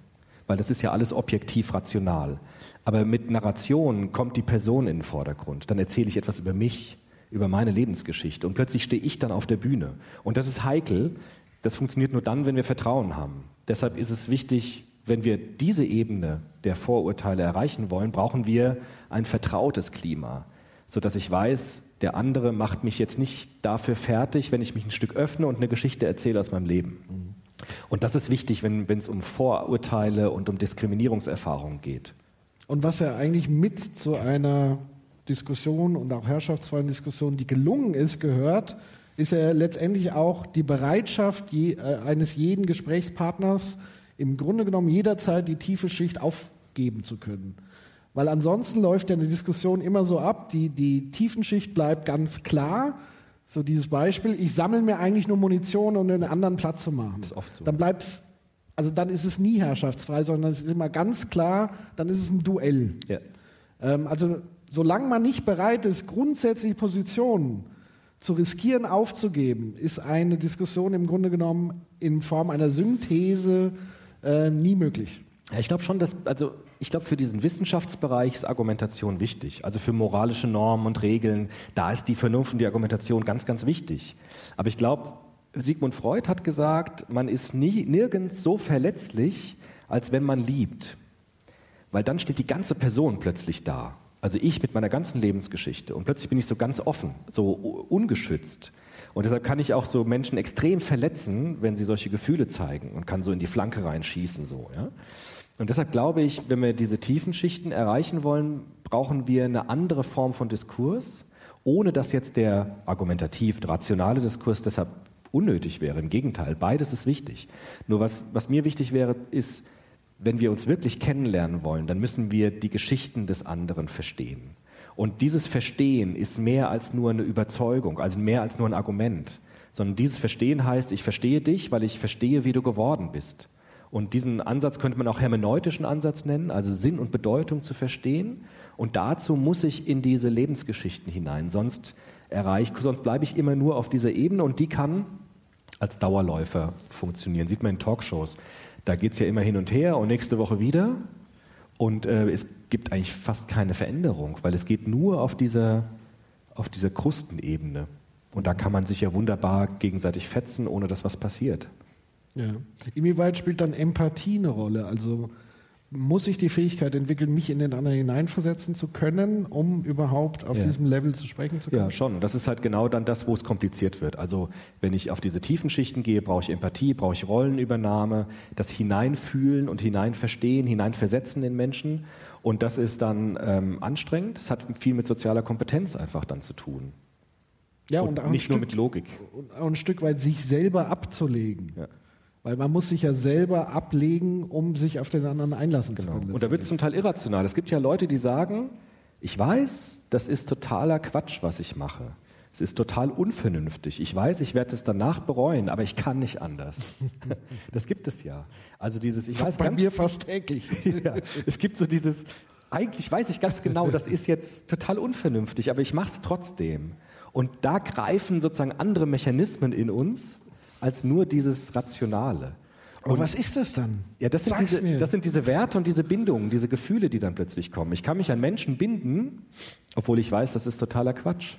Weil das ist ja alles objektiv rational. Aber mit Narration kommt die Person in den Vordergrund. Dann erzähle ich etwas über mich, über meine Lebensgeschichte. Und plötzlich stehe ich dann auf der Bühne. Und das ist heikel. Das funktioniert nur dann, wenn wir Vertrauen haben. Deshalb ist es wichtig, wenn wir diese Ebene der Vorurteile erreichen wollen, brauchen wir ein vertrautes Klima, sodass ich weiß, der andere macht mich jetzt nicht dafür fertig, wenn ich mich ein Stück öffne und eine Geschichte erzähle aus meinem Leben. Und das ist wichtig, wenn es um Vorurteile und um Diskriminierungserfahrungen geht.
Und was ja eigentlich mit zu einer Diskussion und auch herrschaftsvollen Diskussion, die gelungen ist, gehört, ist ja letztendlich auch die Bereitschaft je, äh, eines jeden Gesprächspartners, im Grunde genommen jederzeit die tiefe Schicht aufgeben zu können. Weil ansonsten läuft ja eine Diskussion immer so ab, die, die Tiefenschicht bleibt ganz klar. So dieses Beispiel, ich sammle mir eigentlich nur Munition, um einen anderen Platz zu machen.
Das ist oft so.
Dann bleibt's, also dann ist es nie herrschaftsfrei, sondern es ist immer ganz klar, dann ist es ein Duell.
Ja.
Ähm, also solange man nicht bereit ist, grundsätzliche Positionen zu riskieren, aufzugeben, ist eine Diskussion im Grunde genommen in Form einer Synthese äh, nie möglich.
Ja, ich glaube schon, dass, also ich glaube, für diesen Wissenschaftsbereich ist Argumentation wichtig. Also für moralische Normen und Regeln, da ist die Vernunft und die Argumentation ganz, ganz wichtig. Aber ich glaube, Sigmund Freud hat gesagt, man ist nie, nirgends so verletzlich, als wenn man liebt. Weil dann steht die ganze Person plötzlich da. Also ich mit meiner ganzen Lebensgeschichte. Und plötzlich bin ich so ganz offen, so ungeschützt. Und deshalb kann ich auch so Menschen extrem verletzen, wenn sie solche Gefühle zeigen und kann so in die Flanke reinschießen. So, ja? Und deshalb glaube ich, wenn wir diese tiefen Schichten erreichen wollen, brauchen wir eine andere Form von Diskurs, ohne dass jetzt der argumentativ rationale Diskurs deshalb unnötig wäre. Im Gegenteil, beides ist wichtig. Nur was, was mir wichtig wäre, ist, wenn wir uns wirklich kennenlernen wollen, dann müssen wir die Geschichten des anderen verstehen. Und dieses Verstehen ist mehr als nur eine Überzeugung, also mehr als nur ein Argument, sondern dieses Verstehen heißt, ich verstehe dich, weil ich verstehe, wie du geworden bist. Und diesen Ansatz könnte man auch hermeneutischen Ansatz nennen, also Sinn und Bedeutung zu verstehen. Und dazu muss ich in diese Lebensgeschichten hinein, sonst erreiche, sonst bleibe ich immer nur auf dieser Ebene und die kann als Dauerläufer funktionieren. Sieht man in Talkshows. Da geht es ja immer hin und her und nächste Woche wieder. Und äh, es gibt eigentlich fast keine Veränderung, weil es geht nur auf dieser, auf dieser Krustenebene. Und da kann man sich ja wunderbar gegenseitig fetzen, ohne dass was passiert.
Ja. Inwieweit spielt dann Empathie eine Rolle? Also muss ich die Fähigkeit entwickeln, mich in den anderen hineinversetzen zu können, um überhaupt auf
Ja.
diesem Level zu sprechen zu können?
Ja, schon. Das ist halt genau dann das, wo es kompliziert wird. Also wenn ich auf diese tiefen Schichten gehe, brauche ich Empathie, brauche ich Rollenübernahme, das Hineinfühlen und Hineinverstehen, Hineinversetzen in Menschen. Und das ist dann ähm, anstrengend. Es hat viel mit sozialer Kompetenz einfach dann zu tun.
Ja,
und
und,
nicht nur
Stück-
mit Logik.
und ein Stück weit sich selber abzulegen.
Ja.
Weil man muss sich ja selber ablegen, um sich auf den anderen einlassen zu
Genau.
können.
Und da wird es zum Teil irrational. Es gibt ja Leute, die sagen, ich weiß, das ist totaler Quatsch, was ich mache. Es ist total unvernünftig. Ich weiß, ich werde es danach bereuen, aber ich kann nicht anders. Das gibt es ja. Also dieses, ich weiß
Bei
ganz
mir fast täglich.
ja, es gibt so dieses, eigentlich weiß ich ganz genau, das ist jetzt total unvernünftig, aber ich mache es trotzdem. Und da greifen sozusagen andere Mechanismen in uns als nur dieses Rationale.
Aber was ist das dann?
Ja, das sind,
Sag's
diese,
mir.
das sind diese Werte und diese Bindungen, diese Gefühle, die dann plötzlich kommen. Ich kann mich an Menschen binden, obwohl ich weiß, das ist totaler Quatsch.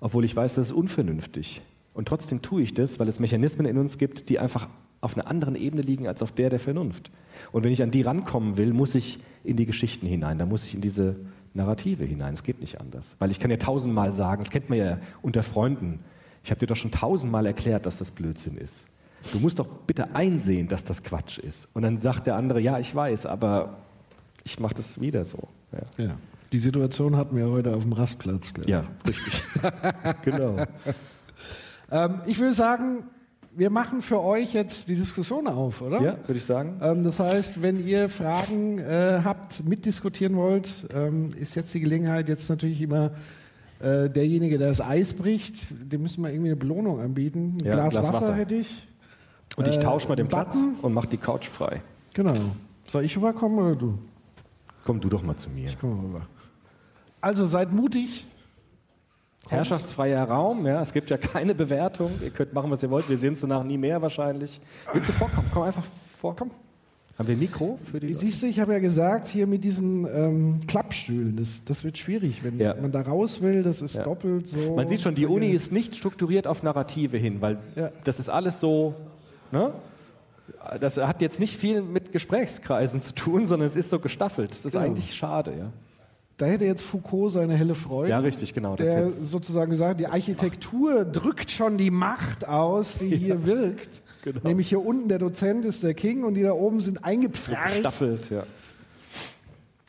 Obwohl ich weiß, das ist unvernünftig. Und trotzdem tue ich das, weil es Mechanismen in uns gibt, die einfach auf einer anderen Ebene liegen als auf der der Vernunft. Und wenn ich an die rankommen will, muss ich in die Geschichten hinein, da muss ich in diese Narrative hinein. Es geht nicht anders. Weil ich kann ja tausendmal sagen, das kennt man ja unter Freunden, ich habe dir doch schon tausendmal erklärt, dass das Blödsinn ist. Du musst doch bitte einsehen, dass das Quatsch ist. Und dann sagt der andere, ja, ich weiß, aber ich mache das wieder so. Ja,
Ja. Die Situation hatten wir heute auf dem Rastplatz. gell?
ja richtig. genau.
Ähm, ich würde sagen, wir machen für euch jetzt die Diskussion auf, oder?
Ja, würde ich sagen.
Ähm, das heißt, wenn ihr Fragen äh, habt, mitdiskutieren wollt, ähm, ist jetzt die Gelegenheit, jetzt natürlich immer äh, derjenige, der das Eis bricht, dem müssen wir irgendwie eine Belohnung anbieten. Ein
Ja,
Glas,
Glas
Wasser,
Wasser.
hätte ich.
Und ich
Äh,
tausche mal den
Button?
Platz und mache die Couch frei.
Genau. Soll ich rüberkommen oder du?
Komm du doch mal zu mir.
Ich komme rüber. Also seid mutig.
Herrschaftsfreier Raum, ja, es gibt ja keine Bewertung. Ihr könnt machen, was ihr wollt. Wir sehen uns danach nie mehr wahrscheinlich. Willst du vorkommen? Komm einfach vor. Komm. Haben wir ein Mikro für die?
Siehst du, ich habe ja gesagt, hier mit diesen ähm, Klappstühlen, das, das wird schwierig, wenn
Ja.
man da raus will, das ist
Ja.
doppelt so.
Man sieht schon, die Uni ist nicht strukturiert auf Narrative hin, weil
Ja.
das ist alles so, ne? Das hat jetzt nicht viel mit Gesprächskreisen zu tun, sondern es ist so gestaffelt. Das ist
Genau.
eigentlich schade, ja.
Da hätte jetzt Foucault seine helle Freude.
Ja, richtig, genau.
Der sozusagen gesagt, die Architektur drückt schon die Macht aus, die hier wirkt.
Genau.
Nämlich hier unten der Dozent ist der King und die da oben sind eingepfercht.
gestaffelt, ja.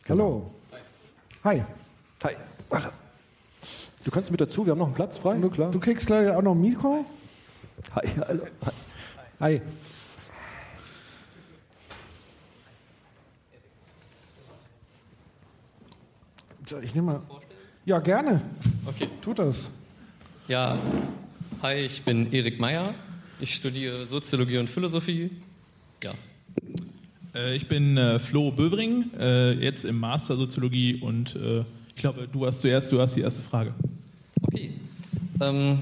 Hallo. Hi.
Hi. Du kannst mit dazu, wir haben noch einen Platz frei.
Du,
klar.
du kriegst leider auch noch ein Mikro.
Hi, hallo.
Hi. So, ich nehme mal. Ja, gerne.
Okay.
Tut das.
Ja, hi, ich bin Erik Meyer. Ich studiere Soziologie und Philosophie. Ja,
Äh, Ich bin äh, Flo Bövring, äh, jetzt im Master Soziologie und äh, ich glaube, du hast zuerst, du hast die erste Frage.
okay. Ähm,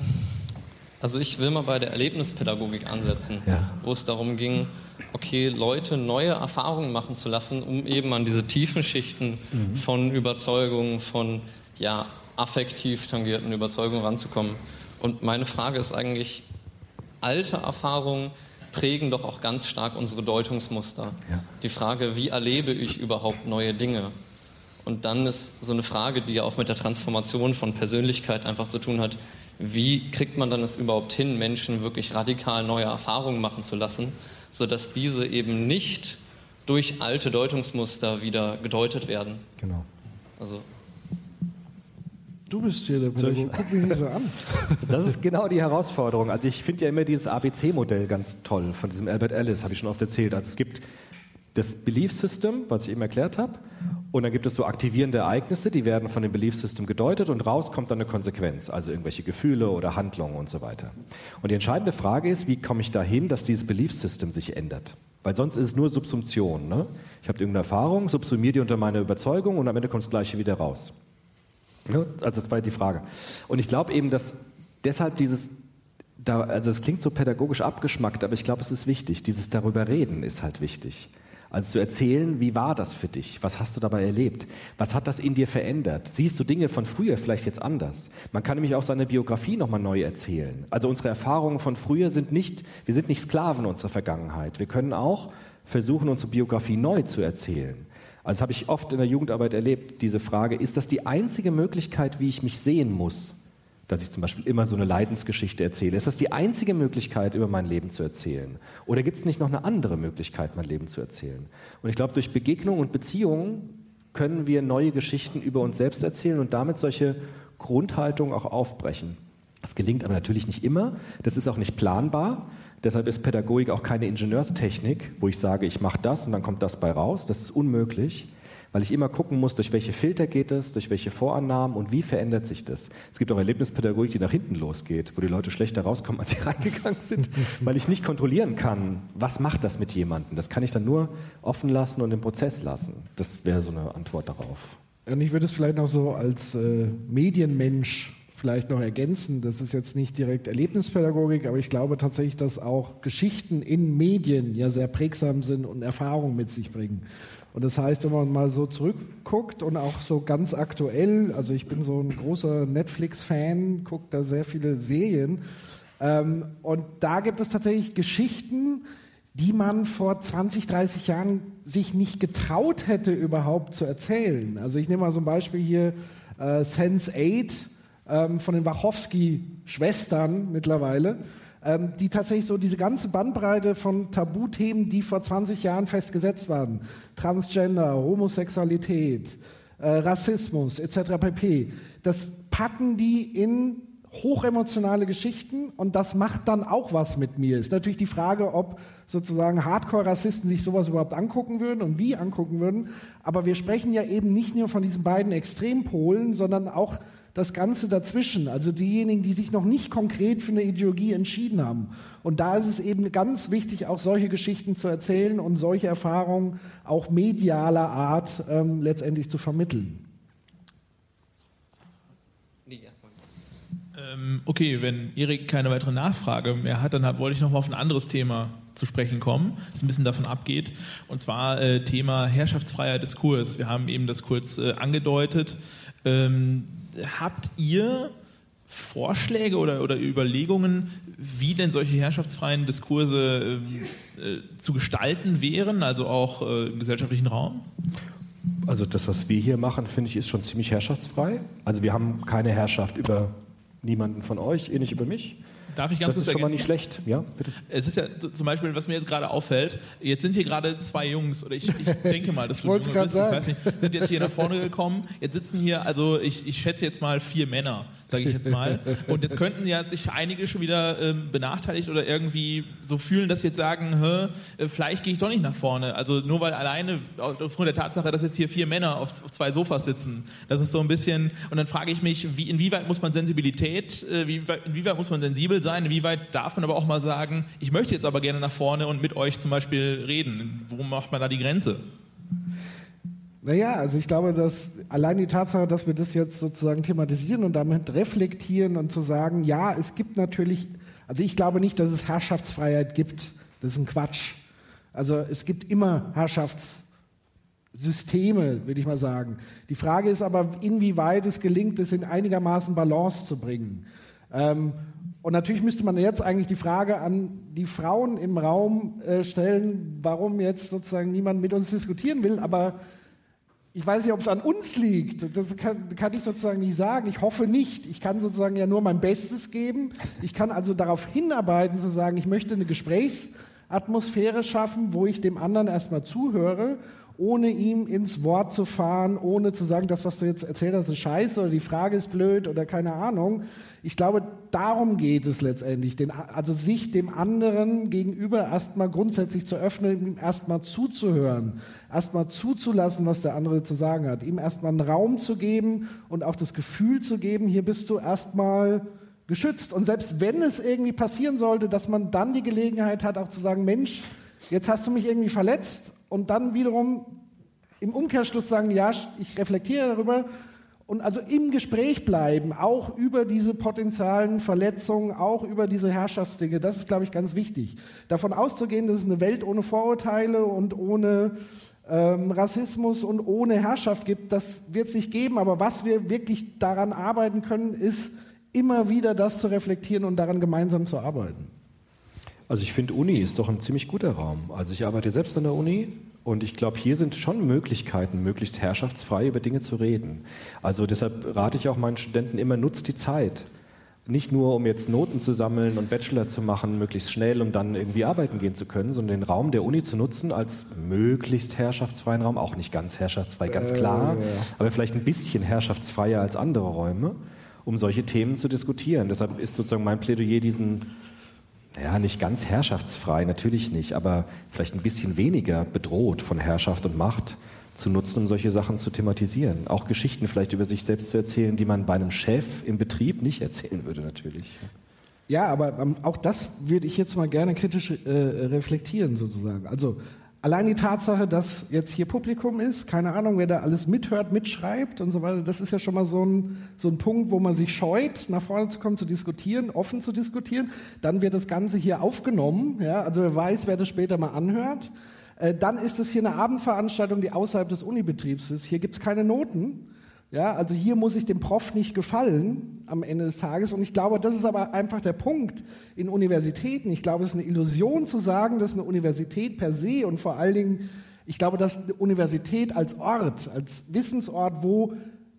also ich will mal bei der Erlebnispädagogik ansetzen,
Ja.
wo es darum ging, okay, Leute neue Erfahrungen machen zu lassen, um eben an diese tiefen Schichten von Überzeugungen, von ja, affektiv tangierten Überzeugungen ranzukommen. Und meine Frage ist eigentlich, alte Erfahrungen prägen doch auch ganz stark unsere Deutungsmuster.
Ja.
Die Frage, wie erlebe ich überhaupt neue Dinge? Und dann ist so eine Frage, die ja auch mit der Transformation von Persönlichkeit einfach zu tun hat, wie kriegt man dann es überhaupt hin, Menschen wirklich radikal neue Erfahrungen machen zu lassen, sodass diese eben nicht durch alte Deutungsmuster wieder gedeutet werden?
Genau.
Also
Du bist hier der Pädagoge. Guck mich nicht so an.
Das ist genau die Herausforderung. Also ich finde ja immer dieses ABC-Modell ganz toll von diesem Albert Ellis, habe ich schon oft erzählt. Also es gibt das Belief System, was ich eben erklärt habe, Und dann gibt es so aktivierende Ereignisse, die werden von dem Belief System gedeutet und raus kommt dann eine Konsequenz, also irgendwelche Gefühle oder Handlungen und so weiter. Und die entscheidende Frage ist, wie komme ich dahin, dass dieses Belief System sich ändert? Weil sonst ist es nur Subsumption. Ne? Ich habe irgendeine Erfahrung, subsumiere die unter meine Überzeugung und am Ende kommt das Gleiche wieder raus. Ne? Also das war die Frage. Und ich glaube eben, dass deshalb dieses, da, also es klingt so pädagogisch abgeschmackt, aber ich glaube, es ist wichtig. Dieses darüber reden ist halt wichtig. Also zu erzählen, wie war das für dich? Was hast du dabei erlebt? Was hat das in dir verändert? Siehst du Dinge von früher vielleicht jetzt anders? Man kann nämlich auch seine Biografie nochmal neu erzählen. Also unsere Erfahrungen von früher sind nicht, wir sind nicht Sklaven unserer Vergangenheit. Wir können auch versuchen, unsere Biografie neu zu erzählen. Also habe ich oft in der Jugendarbeit erlebt, diese Frage, ist das die einzige Möglichkeit, wie ich mich sehen muss? Dass ich zum Beispiel immer so eine Leidensgeschichte erzähle. Ist das die einzige Möglichkeit, über mein Leben zu erzählen? Oder gibt es nicht noch eine andere Möglichkeit, mein Leben zu erzählen? Und ich glaube, durch Begegnung und Beziehungen können wir neue Geschichten über uns selbst erzählen und damit solche Grundhaltungen auch aufbrechen. Das gelingt aber natürlich nicht immer. Das ist auch nicht planbar. Deshalb ist Pädagogik auch keine Ingenieurstechnik, wo ich sage, ich mache das und dann kommt das bei raus. Das ist unmöglich weil ich immer gucken muss, durch welche Filter geht es, durch welche Vorannahmen und wie verändert sich das. Es gibt auch Erlebnispädagogik, die nach hinten losgeht, wo die Leute schlechter rauskommen, als sie reingegangen sind, weil ich nicht kontrollieren kann, was macht das mit jemandem. Das kann ich dann nur offen lassen und im Prozess lassen. Das wäre so eine Antwort darauf.
Und ich würde es vielleicht noch so als äh, Medienmensch vielleicht noch ergänzen. Das ist jetzt nicht direkt Erlebnispädagogik, aber ich glaube tatsächlich, dass auch Geschichten in Medien ja sehr prägsam sind und Erfahrungen mit sich bringen. Und das heißt, wenn man mal so zurückguckt und auch so ganz aktuell, also ich bin so ein großer Netflix-Fan, gucke da sehr viele Serien. Ähm, und da gibt es tatsächlich Geschichten, die man vor 20, 30 Jahren sich nicht getraut hätte, überhaupt zu erzählen. Also ich nehme mal so ein Beispiel hier, äh, Sense 8 ähm, von den Wachowski-Schwestern mittlerweile ähm, die tatsächlich so diese ganze Bandbreite von Tabuthemen, die vor 20 Jahren festgesetzt waren, Transgender, Homosexualität, äh, Rassismus etc. pp. Das packen die in hochemotionale Geschichten und das macht dann auch was mit mir. Ist natürlich die Frage, ob sozusagen Hardcore-Rassisten sich sowas überhaupt angucken würden und wie angucken würden. Aber wir sprechen ja eben nicht nur von diesen beiden Extrempolen, sondern auch das Ganze dazwischen, also diejenigen, die sich noch nicht konkret für eine Ideologie entschieden haben. Und da ist es eben ganz wichtig, auch solche Geschichten zu erzählen und solche Erfahrungen auch medialer Art ähm, letztendlich zu vermitteln.
Ähm, okay, wenn Erik keine weitere Nachfrage mehr hat, dann wollte ich noch mal auf ein anderes Thema zu sprechen kommen, das ein bisschen davon abgeht, und zwar äh, Thema herrschaftsfreier Diskurs. Wir haben eben das kurz äh, angedeutet. Ähm, habt ihr Vorschläge oder, oder Überlegungen, wie denn solche herrschaftsfreien Diskurse äh, äh, zu gestalten wären, also auch äh, im gesellschaftlichen Raum?
Also das, was wir hier machen, finde ich, ist schon ziemlich herrschaftsfrei. Also wir haben keine Herrschaft über niemanden von euch, ihr nicht über mich.
Darf ich ganz
das
kurz
ist schon
ergänzen?
mal nicht schlecht, ja,
bitte. Es ist ja zum Beispiel, was mir jetzt gerade auffällt, jetzt sind hier gerade zwei Jungs, oder ich, ich denke mal, dass du
Junge bist,
ich weiß nicht, sind jetzt hier nach vorne gekommen, jetzt sitzen hier, also ich, ich schätze jetzt mal vier Männer, sage ich jetzt mal, und jetzt könnten ja sich einige schon wieder ähm, benachteiligt oder irgendwie so fühlen, dass sie jetzt sagen, Hä, äh, vielleicht gehe ich doch nicht nach vorne, also nur weil alleine, aufgrund der Tatsache, dass jetzt hier vier Männer auf, zwei Sofas sitzen, das ist so ein bisschen, und dann frage ich mich, wie, inwieweit muss man Sensibilität, äh, wie, inwieweit muss man sensibel sein, inwieweit darf man aber auch mal sagen, ich möchte jetzt aber gerne nach vorne und mit euch zum Beispiel reden. Wo macht man da die Grenze?
Naja, also ich glaube, dass allein die Tatsache, dass wir das jetzt sozusagen thematisieren und damit reflektieren und zu sagen, ja, es gibt natürlich, also ich glaube nicht, dass es Herrschaftsfreiheit gibt. Das ist ein Quatsch. Also es gibt immer Herrschaftssysteme, würde ich mal sagen. Die Frage ist aber, inwieweit es gelingt, es in einigermaßen Balance zu bringen. Ähm, und natürlich müsste man jetzt eigentlich die Frage an die Frauen im Raum äh, stellen, warum jetzt sozusagen niemand mit uns diskutieren will. Aber ich weiß nicht, ob es an uns liegt. Das kann, kann, ich sozusagen nicht sagen. Ich hoffe nicht. Ich kann sozusagen ja nur mein Bestes geben. Ich kann also darauf hinarbeiten, zu sagen, ich möchte eine Gesprächsatmosphäre schaffen, wo ich dem anderen erstmal zuhöre ohne ihm ins Wort zu fahren, ohne zu sagen, das, was du jetzt erzählt hast, ist scheiße oder die Frage ist blöd oder keine Ahnung. Ich glaube, darum geht es letztendlich, den, also sich dem anderen gegenüber erstmal grundsätzlich zu öffnen, ihm erstmal zuzuhören, erstmal zuzulassen, was der andere zu sagen hat, ihm erstmal einen Raum zu geben und auch das Gefühl zu geben, hier bist du erstmal geschützt. Und selbst wenn es irgendwie passieren sollte, dass man dann die Gelegenheit hat, auch zu sagen, Mensch, jetzt hast du mich irgendwie verletzt und dann wiederum im Umkehrschluss sagen, ja, ich reflektiere darüber und also im Gespräch bleiben, auch über diese potenzialen Verletzungen, auch über diese Herrschaftsdinge, das ist, glaube ich, ganz wichtig. Davon auszugehen, dass es eine Welt ohne Vorurteile und ohne ähm, Rassismus und ohne Herrschaft gibt, das wird es nicht geben. Aber was wir wirklich daran arbeiten können, ist immer wieder das zu reflektieren und daran gemeinsam zu arbeiten.
Also ich finde, Uni ist doch ein ziemlich guter Raum. Also ich arbeite selbst an der Uni und ich glaube, hier sind schon Möglichkeiten, möglichst herrschaftsfrei über Dinge zu reden. Also deshalb rate ich auch meinen Studenten immer, nutzt die Zeit. Nicht nur, um jetzt Noten zu sammeln und Bachelor zu machen, möglichst schnell, um dann irgendwie arbeiten gehen zu können, sondern den Raum der Uni zu nutzen als möglichst herrschaftsfreien Raum. Auch nicht ganz herrschaftsfrei, ganz klar, äh, ja. aber vielleicht ein bisschen herrschaftsfreier als andere Räume, um solche Themen zu diskutieren. Deshalb ist sozusagen mein Plädoyer diesen ja, nicht ganz herrschaftsfrei, natürlich nicht, aber vielleicht ein bisschen weniger bedroht von Herrschaft und Macht zu nutzen, um solche Sachen zu thematisieren. Auch Geschichten vielleicht über sich selbst zu erzählen, die man bei einem Chef im Betrieb nicht erzählen würde, natürlich.
Ja, aber ähm, auch das würde ich jetzt mal gerne kritisch äh, reflektieren, sozusagen. Also Allein die Tatsache, dass jetzt hier Publikum ist, keine Ahnung, wer da alles mithört, mitschreibt und so weiter, das ist ja schon mal so ein, so ein Punkt, wo man sich scheut, nach vorne zu kommen, zu diskutieren, offen zu diskutieren. Dann wird das Ganze hier aufgenommen, ja, also wer weiß, wer das später mal anhört. Äh, dann ist es hier eine Abendveranstaltung, die außerhalb des Unibetriebs ist. Hier gibt es keine Noten. Ja, also hier muss ich dem Prof nicht gefallen am Ende des Tages. Und ich glaube, das ist aber einfach der Punkt in Universitäten. Ich glaube, es ist eine Illusion zu sagen, dass eine Universität per se und vor allen Dingen, ich glaube, dass eine Universität als Ort, als Wissensort, wo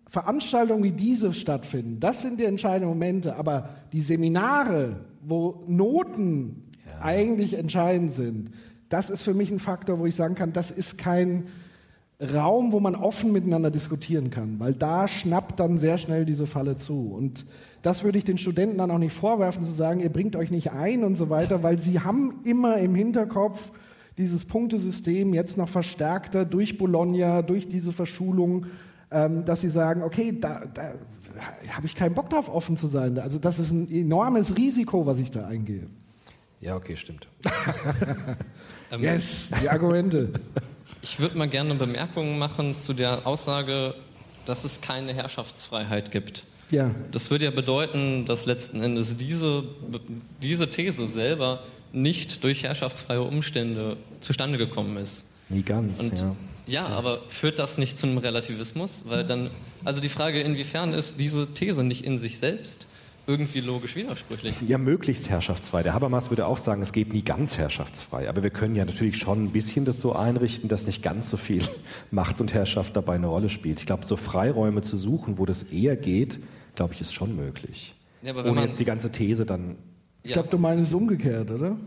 Veranstaltungen wie diese stattfinden, das sind die entscheidenden Momente. Aber die Seminare, wo Noten ja. eigentlich entscheidend sind, das ist für mich ein Faktor, wo ich sagen kann, das ist kein Raum, wo man offen miteinander diskutieren kann, weil da schnappt dann sehr schnell diese Falle zu. Und das würde ich den Studenten dann auch nicht vorwerfen, zu sagen, ihr bringt euch nicht ein und so weiter, weil sie haben immer im Hinterkopf dieses Punktesystem jetzt noch verstärkter durch Bologna, durch diese Verschulung, ähm, dass sie sagen, okay, da, da habe ich keinen Bock drauf, offen zu sein. Also das ist ein enormes Risiko, was ich da eingehe.
Ja, okay, stimmt.
yes, die Argumente.
Ich würde mal gerne eine Bemerkung machen zu der Aussage, dass es keine Herrschaftsfreiheit gibt. Ja. Das würde ja bedeuten, dass letzten Endes diese, diese These selber nicht durch herrschaftsfreie Umstände zustande gekommen ist.
Nie ganz, Und, ja.
Ja, aber führt das nicht zu einem Relativismus? Weil dann, also die Frage, inwiefern ist diese These nicht in sich selbst irgendwie logisch widersprüchlich.
Ja, möglichst herrschaftsfrei. Der Habermas würde auch sagen, es geht nie ganz herrschaftsfrei. Aber wir können ja natürlich schon ein bisschen das so einrichten, dass nicht ganz so viel Macht und Herrschaft dabei eine Rolle spielt. Ich glaube, so Freiräume zu suchen, wo das eher geht, glaube ich, ist schon möglich. Ja, Ohne jetzt die ganze These dann.
Ich glaube, du meinst es umgekehrt, oder?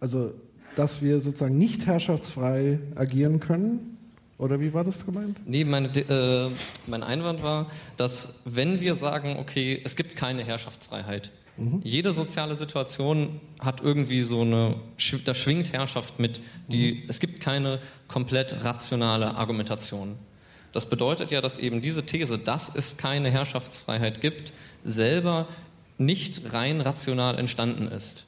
Also, dass wir sozusagen nicht herrschaftsfrei agieren können, oder wie war das gemeint?
Nee, meine, äh, mein Einwand war, dass wenn wir sagen, okay, es gibt keine Herrschaftsfreiheit, mhm. jede soziale Situation hat irgendwie so eine, da schwingt Herrschaft mit. Die, mhm. Es gibt keine komplett rationale Argumentation. Das bedeutet ja, dass eben diese These, dass es keine Herrschaftsfreiheit gibt, selber nicht rein rational entstanden ist.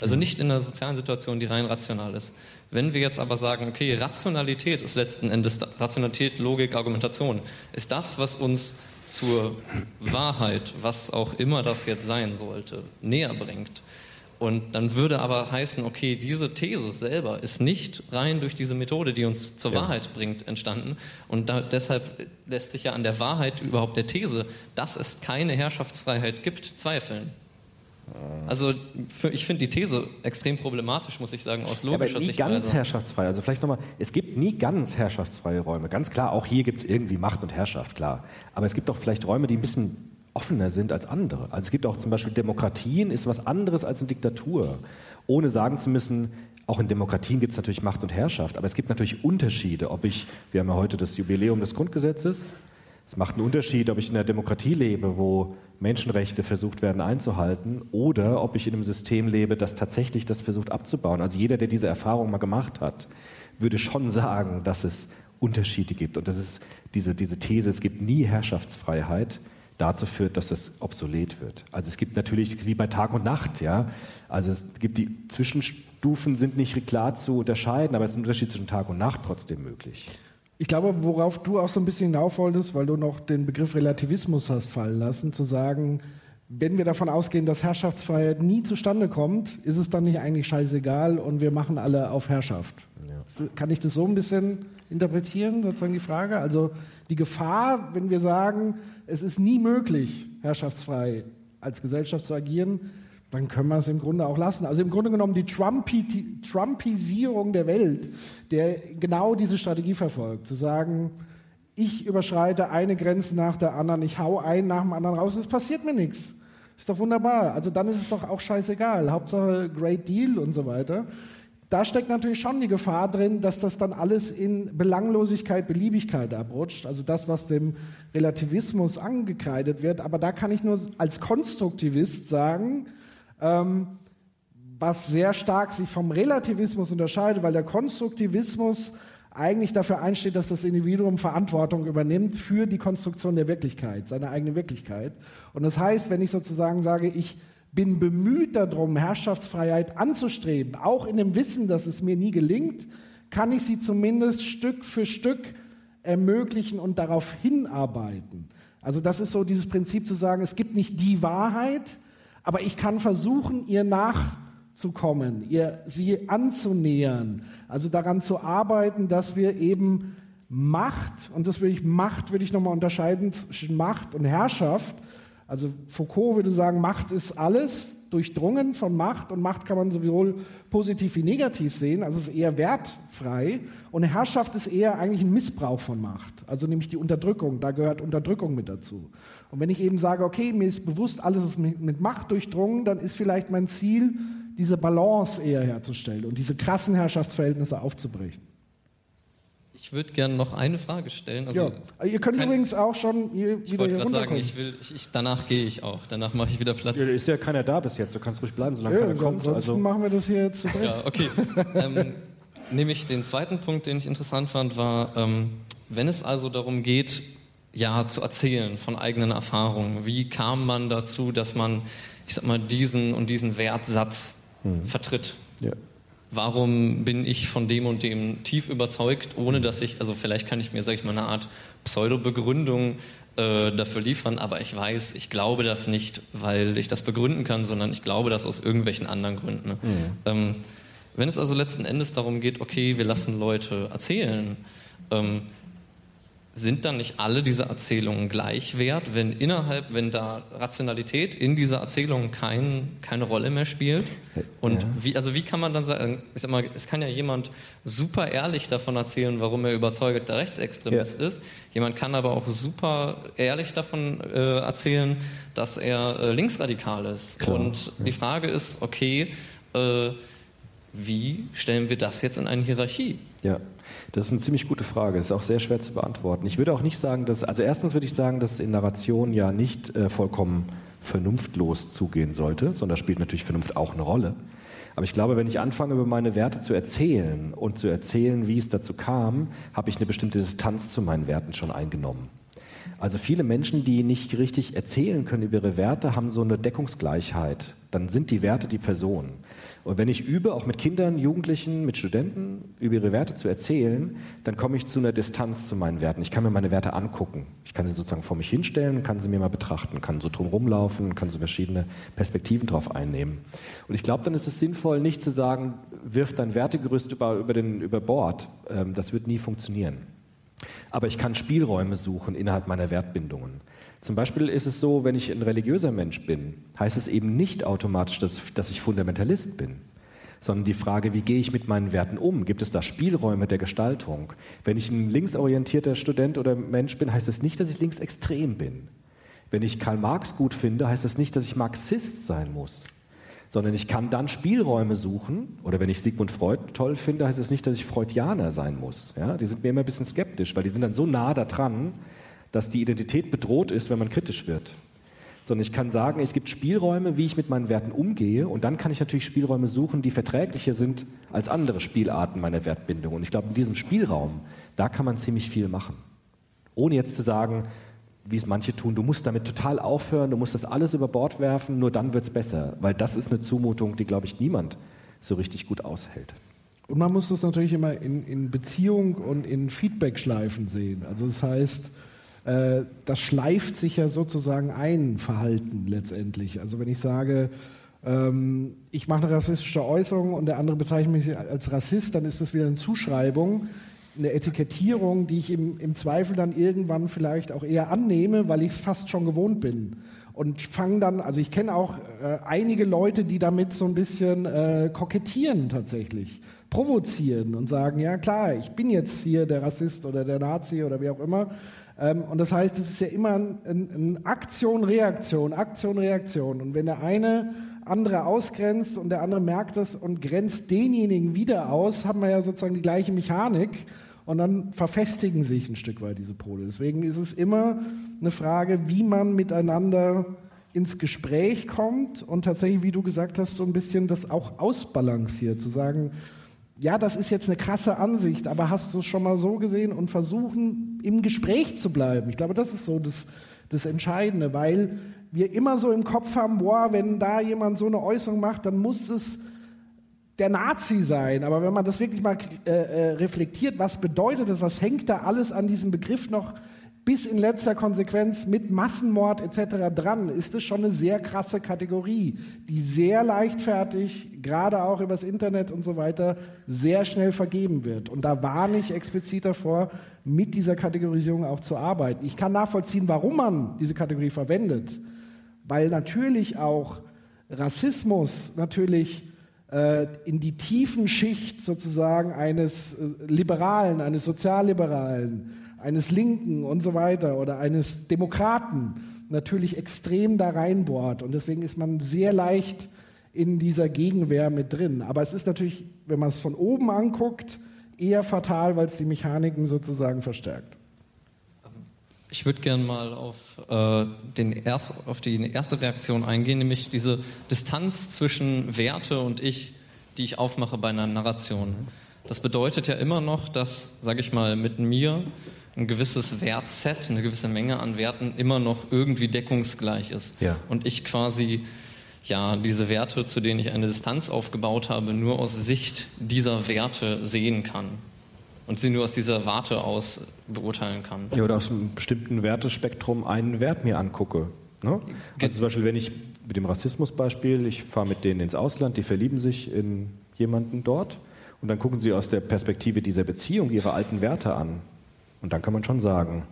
Also mhm. nicht in einer sozialen Situation, die rein rational ist. Wenn wir jetzt aber sagen, okay, Rationalität ist letzten Endes, Rationalität, Logik, Argumentation, ist das, was uns zur Wahrheit, was auch immer das jetzt sein sollte, näher bringt. Und dann würde aber heißen, okay, diese These selber ist nicht rein durch diese Methode, die uns zur ja. Wahrheit bringt, entstanden. Und da, deshalb lässt sich ja an der Wahrheit überhaupt der These, dass es keine Herrschaftsfreiheit gibt, zweifeln. Also ich finde die These extrem problematisch, muss ich sagen, aus logischer
ja, aber nie
Sichtweise.
ganz herrschaftsfrei. Also vielleicht nochmal, es gibt nie ganz herrschaftsfreie Räume. Ganz klar, auch hier gibt es irgendwie Macht und Herrschaft, klar. Aber es gibt auch vielleicht Räume, die ein bisschen offener sind als andere. Also es gibt auch zum Beispiel Demokratien ist was anderes als eine Diktatur. Ohne sagen zu müssen, Auch in Demokratien gibt es natürlich Macht und Herrschaft, aber es gibt natürlich Unterschiede, ob ich, wir haben ja heute das Jubiläum des Grundgesetzes, es macht einen Unterschied, ob ich in einer Demokratie lebe, wo Menschenrechte versucht werden einzuhalten, oder ob ich in einem System lebe, das tatsächlich das versucht abzubauen. Also jeder, der diese Erfahrung mal gemacht hat, würde schon sagen, dass es Unterschiede gibt. Und das ist diese, diese These, es gibt nie Herrschaftsfreiheit, dazu führt, dass es obsolet wird. Also es gibt natürlich, wie bei Tag und Nacht, ja, also es gibt die Zwischenstufen sind nicht klar zu unterscheiden, aber es ist ein Unterschied zwischen Tag und Nacht trotzdem möglich.
Ich glaube, worauf du auch so ein bisschen hinauf wolltest, weil du noch den Begriff Relativismus hast fallen lassen, zu sagen, wenn wir davon ausgehen, dass Herrschaftsfreiheit nie zustande kommt, ist es dann nicht eigentlich scheißegal und wir machen alle auf Herrschaft. Ja. Kann ich das so ein bisschen interpretieren, sozusagen die Frage? Also die Gefahr, wenn wir sagen, es ist nie möglich, herrschaftsfrei als Gesellschaft zu agieren, dann können wir es im Grunde auch lassen. Also im Grunde genommen die Trumpi Trumpisierung der Welt, der genau diese Strategie verfolgt, zu sagen, ich überschreite eine Grenze nach der anderen, ich hau einen nach dem anderen raus und es passiert mir nichts. Ist doch wunderbar. Also dann ist es doch auch scheißegal. Hauptsache Great Deal und so weiter. Da steckt natürlich schon die Gefahr drin, dass das dann alles in Belanglosigkeit, Beliebigkeit abrutscht. Also das, was dem Relativismus angekreidet wird. Aber da kann ich nur als Konstruktivist sagen, ähm, was sehr stark sich vom Relativismus unterscheidet, weil der Konstruktivismus eigentlich dafür einsteht, dass das Individuum Verantwortung übernimmt für die Konstruktion der Wirklichkeit, seine eigene Wirklichkeit. Und das heißt, wenn ich sozusagen sage, ich bin bemüht darum, Herrschaftsfreiheit anzustreben, auch in dem Wissen, dass es mir nie gelingt, kann ich sie zumindest Stück für Stück ermöglichen und darauf hinarbeiten. Also das ist so dieses Prinzip zu sagen, es gibt nicht die Wahrheit, aber ich kann versuchen, ihr nachzukommen, ihr sie anzunähern, also daran zu arbeiten, dass wir eben Macht, und das will ich, Macht würde ich nochmal unterscheiden zwischen Macht und Herrschaft. Also Foucault würde sagen, Macht ist alles, durchdrungen von Macht und Macht kann man sowohl positiv wie negativ sehen, also es ist eher wertfrei und Herrschaft ist eher eigentlich ein Missbrauch von Macht, also nämlich die Unterdrückung, da gehört Unterdrückung mit dazu. Und wenn ich eben sage, okay, mir ist bewusst, alles ist mit Macht durchdrungen, dann ist vielleicht mein Ziel, diese Balance eher herzustellen und diese krassen Herrschaftsverhältnisse aufzubrechen.
Ich würde gerne noch eine Frage stellen.
Also ja. Ihr könnt kein, übrigens auch schon hier
wieder hier runterkommen. Sagen, ich will, ich, danach gehe ich auch. Danach mache ich wieder Platz.
Ja, ist ja keiner da bis jetzt. Du kannst ruhig bleiben, solange ja, keiner kommt.
Ansonsten also. machen wir das hier jetzt.
Ja, okay. ähm, nämlich den zweiten Punkt, den ich interessant fand, war, ähm, wenn es also darum geht, ja, zu erzählen von eigenen Erfahrungen. Wie kam man dazu, dass man, ich sag mal, diesen und diesen Wertsatz hm. vertritt? Ja warum bin ich von dem und dem tief überzeugt, ohne dass ich, also vielleicht kann ich mir, sage ich mal, eine Art Pseudo-Begründung äh, dafür liefern, aber ich weiß, ich glaube das nicht, weil ich das begründen kann, sondern ich glaube das aus irgendwelchen anderen Gründen. Ne? Mhm. Ähm, wenn es also letzten Endes darum geht, okay, wir lassen Leute erzählen, ähm, sind dann nicht alle diese Erzählungen gleich wert, wenn innerhalb, wenn da Rationalität in dieser Erzählung kein, keine Rolle mehr spielt? Und ja. wie, also wie kann man dann sagen, ich sag mal, es kann ja jemand super ehrlich davon erzählen, warum er überzeugter Rechtsextremist ja. ist. Jemand kann aber auch super ehrlich davon äh, erzählen, dass er äh, linksradikal ist. Klar. Und ja. die Frage ist, okay, äh, wie stellen wir das jetzt in eine Hierarchie?
Ja. Das ist eine ziemlich gute Frage. Ist auch sehr schwer zu beantworten. Ich würde auch nicht sagen, dass, also erstens würde ich sagen, dass in Narration ja nicht äh, vollkommen vernunftlos zugehen sollte, sondern spielt natürlich Vernunft auch eine Rolle. Aber ich glaube, wenn ich anfange, über meine Werte zu erzählen und zu erzählen, wie es dazu kam, habe ich eine bestimmte Distanz zu meinen Werten schon eingenommen. Also viele Menschen, die nicht richtig erzählen können über ihre Werte, haben so eine Deckungsgleichheit. Dann sind die Werte die Person. Und wenn ich übe, auch mit Kindern, Jugendlichen, mit Studenten, über ihre Werte zu erzählen, dann komme ich zu einer Distanz zu meinen Werten. Ich kann mir meine Werte angucken. Ich kann sie sozusagen vor mich hinstellen, kann sie mir mal betrachten, kann so drum rumlaufen, kann so verschiedene Perspektiven drauf einnehmen. Und ich glaube, dann ist es sinnvoll, nicht zu sagen, wirf dein Wertegerüst über, über, den, über Bord. Ähm, das wird nie funktionieren. Aber ich kann Spielräume suchen innerhalb meiner Wertbindungen. Zum Beispiel ist es so, wenn ich ein religiöser Mensch bin, heißt es eben nicht automatisch, dass, dass ich Fundamentalist bin, sondern die Frage, wie gehe ich mit meinen Werten um? Gibt es da Spielräume der Gestaltung? Wenn ich ein linksorientierter Student oder Mensch bin, heißt es das nicht, dass ich linksextrem bin. Wenn ich Karl Marx gut finde, heißt das nicht, dass ich Marxist sein muss, sondern ich kann dann Spielräume suchen. Oder wenn ich Sigmund Freud toll finde, heißt es das nicht, dass ich Freudianer sein muss. Ja? Die sind mir immer ein bisschen skeptisch, weil die sind dann so nah da dran, dass die Identität bedroht ist, wenn man kritisch wird. Sondern ich kann sagen, es gibt Spielräume, wie ich mit meinen Werten umgehe. Und dann kann ich natürlich Spielräume suchen, die verträglicher sind als andere Spielarten meiner Wertbindung. Und ich glaube, in diesem Spielraum, da kann man ziemlich viel machen. Ohne jetzt zu sagen, wie es manche tun, du musst damit total aufhören, du musst das alles über Bord werfen, nur dann wird es besser. Weil das ist eine Zumutung, die, glaube ich, niemand so richtig gut aushält.
Und man muss das natürlich immer in, in Beziehung und in Feedback-Schleifen sehen. Also das heißt, äh, das schleift sich ja sozusagen ein, Verhalten letztendlich. Also wenn ich sage, ähm, ich mache eine rassistische Äußerung und der andere bezeichnet mich als Rassist, dann ist das wieder eine Zuschreibung eine Etikettierung, die ich im, im Zweifel dann irgendwann vielleicht auch eher annehme, weil ich es fast schon gewohnt bin. Und fange dann, also ich kenne auch äh, einige Leute, die damit so ein bisschen äh, kokettieren tatsächlich, provozieren und sagen, ja klar, ich bin jetzt hier der Rassist oder der Nazi oder wie auch immer. Ähm, und das heißt, es ist ja immer ein, ein, Aktion, Reaktion, Aktion, Reaktion. Und wenn der eine andere ausgrenzt und der andere merkt das und grenzt denjenigen wieder aus, haben wir ja sozusagen die gleiche Mechanik und dann verfestigen sich ein Stück weit diese Pole. Deswegen ist es immer eine Frage, wie man miteinander ins Gespräch kommt und tatsächlich, wie du gesagt hast, so ein bisschen das auch ausbalanciert, zu sagen, ja, das ist jetzt eine krasse Ansicht, aber hast du es schon mal so gesehen und versuchen, im Gespräch zu bleiben. Ich glaube, das ist so das, das Entscheidende, weil wir immer so im Kopf haben, boah, wenn da jemand so eine Äußerung macht, dann muss es der Nazi sein. Aber wenn man das wirklich mal äh, äh, reflektiert, was bedeutet das, was hängt da alles an diesem Begriff noch bis in letzter Konsequenz mit Massenmord etc. dran, ist es schon eine sehr krasse Kategorie, die sehr leichtfertig, gerade auch übers Internet und so weiter, sehr schnell vergeben wird. Und da warne ich explizit davor, mit dieser Kategorisierung auch zu arbeiten. Ich kann nachvollziehen, warum man diese Kategorie verwendet, weil natürlich auch Rassismus natürlich äh, in die tiefen Schicht sozusagen eines äh, Liberalen, eines Sozialliberalen, eines Linken und so weiter oder eines Demokraten natürlich extrem da reinbohrt. Und deswegen ist man sehr leicht in dieser Gegenwehr mit drin. Aber es ist natürlich, wenn man es von oben anguckt, eher fatal, weil es die Mechaniken sozusagen verstärkt.
Ich würde gerne mal auf, äh, den erst, auf die erste Reaktion eingehen, nämlich diese Distanz zwischen Werte und Ich, die ich aufmache bei einer Narration. Das bedeutet ja immer noch, dass, sage ich mal, mit mir ein gewisses Wertset, eine gewisse Menge an Werten immer noch irgendwie deckungsgleich ist.
Ja.
Und ich quasi ja diese Werte, zu denen ich eine Distanz aufgebaut habe, nur aus Sicht dieser Werte sehen kann und sie nur aus dieser Warte aus beurteilen kann.
Ja, oder aus einem bestimmten Wertespektrum einen Wert mir angucke. Ne? Also zum Beispiel, wenn ich mit dem Rassismusbeispiel, ich fahre mit denen ins Ausland, die verlieben sich in jemanden dort und dann gucken sie aus der Perspektive dieser Beziehung ihre alten Werte an. Und dann kann man schon sagen,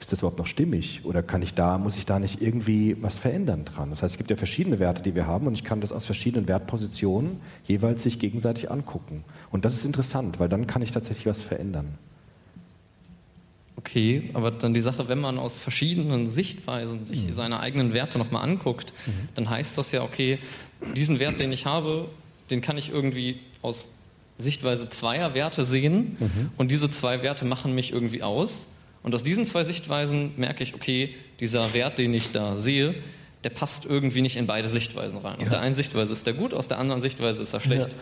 ist das überhaupt noch stimmig oder kann ich da, muss ich da nicht irgendwie was verändern dran? Das heißt, es gibt ja verschiedene Werte, die wir haben und ich kann das aus verschiedenen Wertpositionen jeweils sich gegenseitig angucken. Und das ist interessant, weil dann kann ich tatsächlich was verändern.
Okay, aber dann die Sache, wenn man aus verschiedenen Sichtweisen sich mhm. seine eigenen Werte nochmal anguckt, mhm. dann heißt das ja, okay, diesen Wert, den ich habe, den kann ich irgendwie aus Sichtweise zweier Werte sehen mhm. und diese zwei Werte machen mich irgendwie aus. Und aus diesen zwei Sichtweisen merke ich, okay, dieser Wert, den ich da sehe, der passt irgendwie nicht in beide Sichtweisen rein. Aus ja. der einen Sichtweise ist er gut, aus der anderen Sichtweise ist er schlecht. Ja.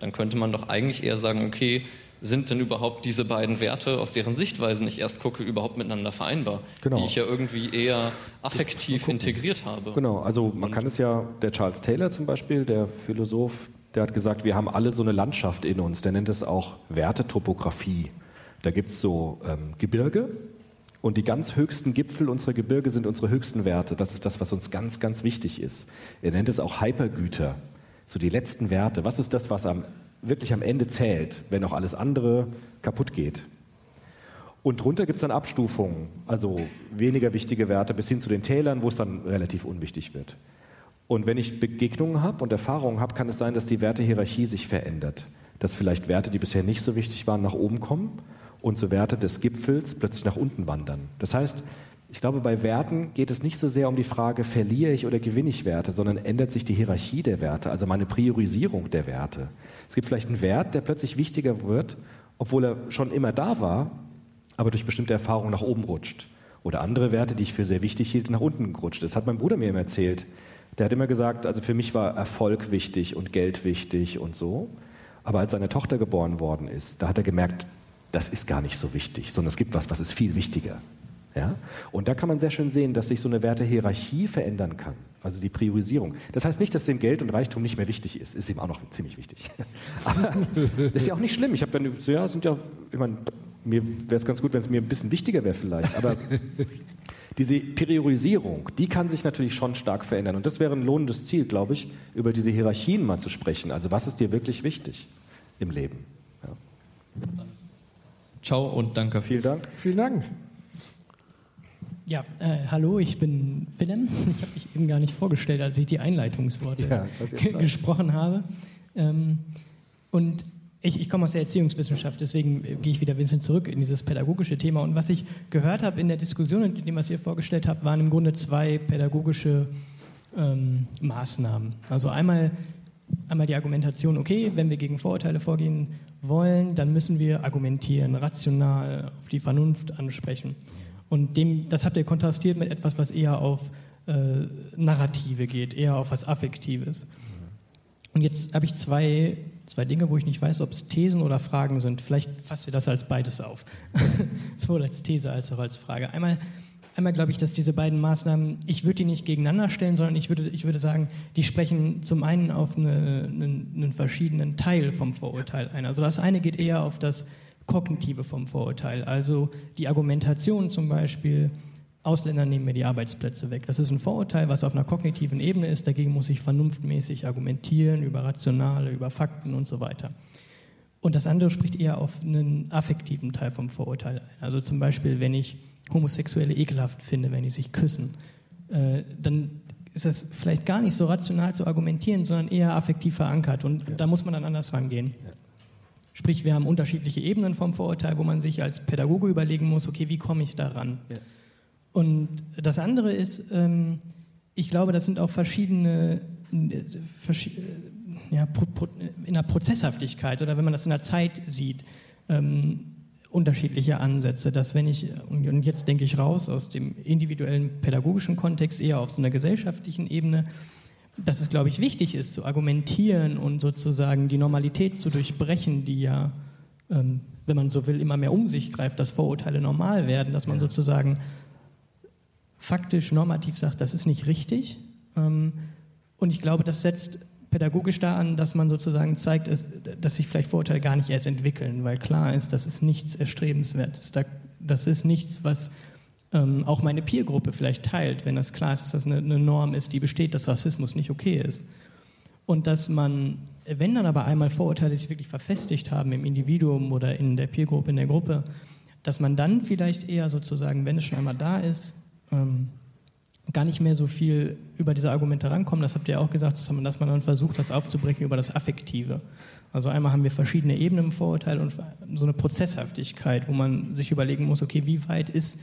Dann könnte man doch eigentlich eher sagen, okay, sind denn überhaupt diese beiden Werte, aus deren Sichtweisen ich erst gucke, überhaupt miteinander vereinbar? Genau. Die ich ja irgendwie eher affektiv integriert habe.
Genau, also man kann es ja, der Charles Taylor zum Beispiel, der Philosoph, der hat gesagt, wir haben alle so eine Landschaft in uns, der nennt es auch Wertetopographie. Da gibt es so ähm, Gebirge und die ganz höchsten Gipfel unserer Gebirge sind unsere höchsten Werte. Das ist das, was uns ganz, ganz wichtig ist. Er nennt es auch Hypergüter, so die letzten Werte. Was ist das, was am, wirklich am Ende zählt, wenn auch alles andere kaputt geht? Und drunter gibt es dann Abstufungen, also weniger wichtige Werte bis hin zu den Tälern, wo es dann relativ unwichtig wird. Und wenn ich Begegnungen habe und Erfahrungen habe, kann es sein, dass die Wertehierarchie sich verändert. Dass vielleicht Werte, die bisher nicht so wichtig waren, nach oben kommen und so Werte des Gipfels plötzlich nach unten wandern. Das heißt, Ich glaube, bei Werten geht es nicht so sehr um die Frage, verliere ich oder gewinne ich Werte, sondern ändert sich die Hierarchie der Werte, also meine Priorisierung der Werte. Es gibt vielleicht einen Wert, der plötzlich wichtiger wird, obwohl er schon immer da war, aber durch bestimmte Erfahrungen nach oben rutscht. Oder andere Werte, die ich für sehr wichtig hielt, nach unten gerutscht. Das hat mein Bruder mir immer erzählt. Der hat immer gesagt, also für mich war Erfolg wichtig und Geld wichtig und so. Aber als seine Tochter geboren worden ist, da hat er gemerkt, das ist gar nicht so wichtig, sondern es gibt was, was ist viel wichtiger. Ja? Und da kann man sehr schön sehen, dass sich so eine Wertehierarchie verändern kann, also die Priorisierung. Das heißt nicht, dass dem Geld und Reichtum nicht mehr wichtig ist, ist ihm auch noch ziemlich wichtig. Aber ist ja auch nicht schlimm. Ich habe dann, ja, sind ja, ich meine, mir wäre es ganz gut, wenn es mir ein bisschen wichtiger wäre vielleicht. Aber diese Priorisierung, die kann sich natürlich schon stark verändern. Und das wäre ein lohnendes Ziel, glaube ich, über diese Hierarchien mal zu sprechen. Also was ist dir wirklich wichtig im Leben? Ja.
Ciao und danke.
Vielen Dank.
Vielen Dank.
Ja, äh, hallo, ich bin Willem. Ich habe mich eben gar nicht vorgestellt, als ich die Einleitungsworte
Ja,
gesprochen habe. Ähm, und ich, ich komme aus der Erziehungswissenschaft, deswegen äh, gehe ich wieder ein bisschen zurück in dieses pädagogische Thema. Und was ich gehört habe in der Diskussion und in dem, was ihr vorgestellt habt, waren im Grunde zwei pädagogische ähm, Maßnahmen. Also einmal, einmal die Argumentation, okay, wenn wir gegen Vorurteile vorgehen wollen, dann müssen wir argumentieren, rational auf die Vernunft ansprechen. Und dem, das habt ihr kontrastiert mit etwas, was eher auf äh, Narrative geht, eher auf was Affektives. Und jetzt habe ich zwei, zwei Dinge, wo ich nicht weiß, ob es Thesen oder Fragen sind. Vielleicht fasst ihr das als beides auf. Sowohl als These als auch als Frage. Einmal, einmal glaube ich, dass diese beiden Maßnahmen, ich würde die nicht gegeneinander stellen, sondern ich würde, ich würde sagen, die sprechen zum einen auf eine, einen, einen verschiedenen Teil vom Vorurteil ein. Also das eine geht eher auf das Kognitive vom Vorurteil, also die Argumentation zum Beispiel, Ausländer nehmen mir die Arbeitsplätze weg. Das ist ein Vorurteil, was auf einer kognitiven Ebene ist. Dagegen muss ich vernunftmäßig argumentieren über Rationale, über Fakten und so weiter. Und das andere spricht eher auf einen affektiven Teil vom Vorurteil ein. Also zum Beispiel, wenn ich Homosexuelle ekelhaft finde, wenn die sich küssen, äh, dann ist das vielleicht gar nicht so rational zu argumentieren, sondern eher affektiv verankert. Und da muss man dann anders rangehen. Sprich, wir haben unterschiedliche Ebenen vom Vorurteil, wo man sich als Pädagoge überlegen muss, okay, wie komme ich daran?
Ja.
Und das andere ist, ähm, ich glaube, das sind auch verschiedene, äh, äh, ja, pro, pro, in der Prozesshaftigkeit oder wenn man das in der Zeit sieht, ähm, unterschiedliche Ansätze. Dass wenn ich, und jetzt denke ich raus aus dem individuellen pädagogischen Kontext eher auf so einer gesellschaftlichen Ebene, dass es, glaube ich, wichtig ist, zu argumentieren und sozusagen die Normalität zu durchbrechen, die ja, ähm, wenn man so will, immer mehr um sich greift, dass Vorurteile normal werden, dass man sozusagen faktisch normativ sagt, das ist nicht richtig. Ähm, und ich glaube, das setzt pädagogisch da an, dass man sozusagen zeigt, dass, sich vielleicht Vorurteile gar nicht erst entwickeln, weil klar ist, das ist nichts Erstrebenswertes. Das ist nichts, was ähm, auch meine Peergruppe vielleicht teilt, wenn das klar ist, dass das eine Norm ist, die besteht, dass Rassismus nicht okay ist. Und dass man, wenn dann aber einmal Vorurteile sich wirklich verfestigt haben im Individuum oder in der Peergruppe, in der Gruppe, dass man dann vielleicht eher sozusagen, wenn es schon einmal da ist, ähm, gar nicht mehr so viel über diese Argumente rankommen. Das habt ihr auch gesagt, dass man, dann versucht, das aufzubrechen über das Affektive. Also einmal haben wir verschiedene Ebenen im Vorurteil und so eine Prozesshaftigkeit, wo man sich überlegen muss, okay, wie weit ist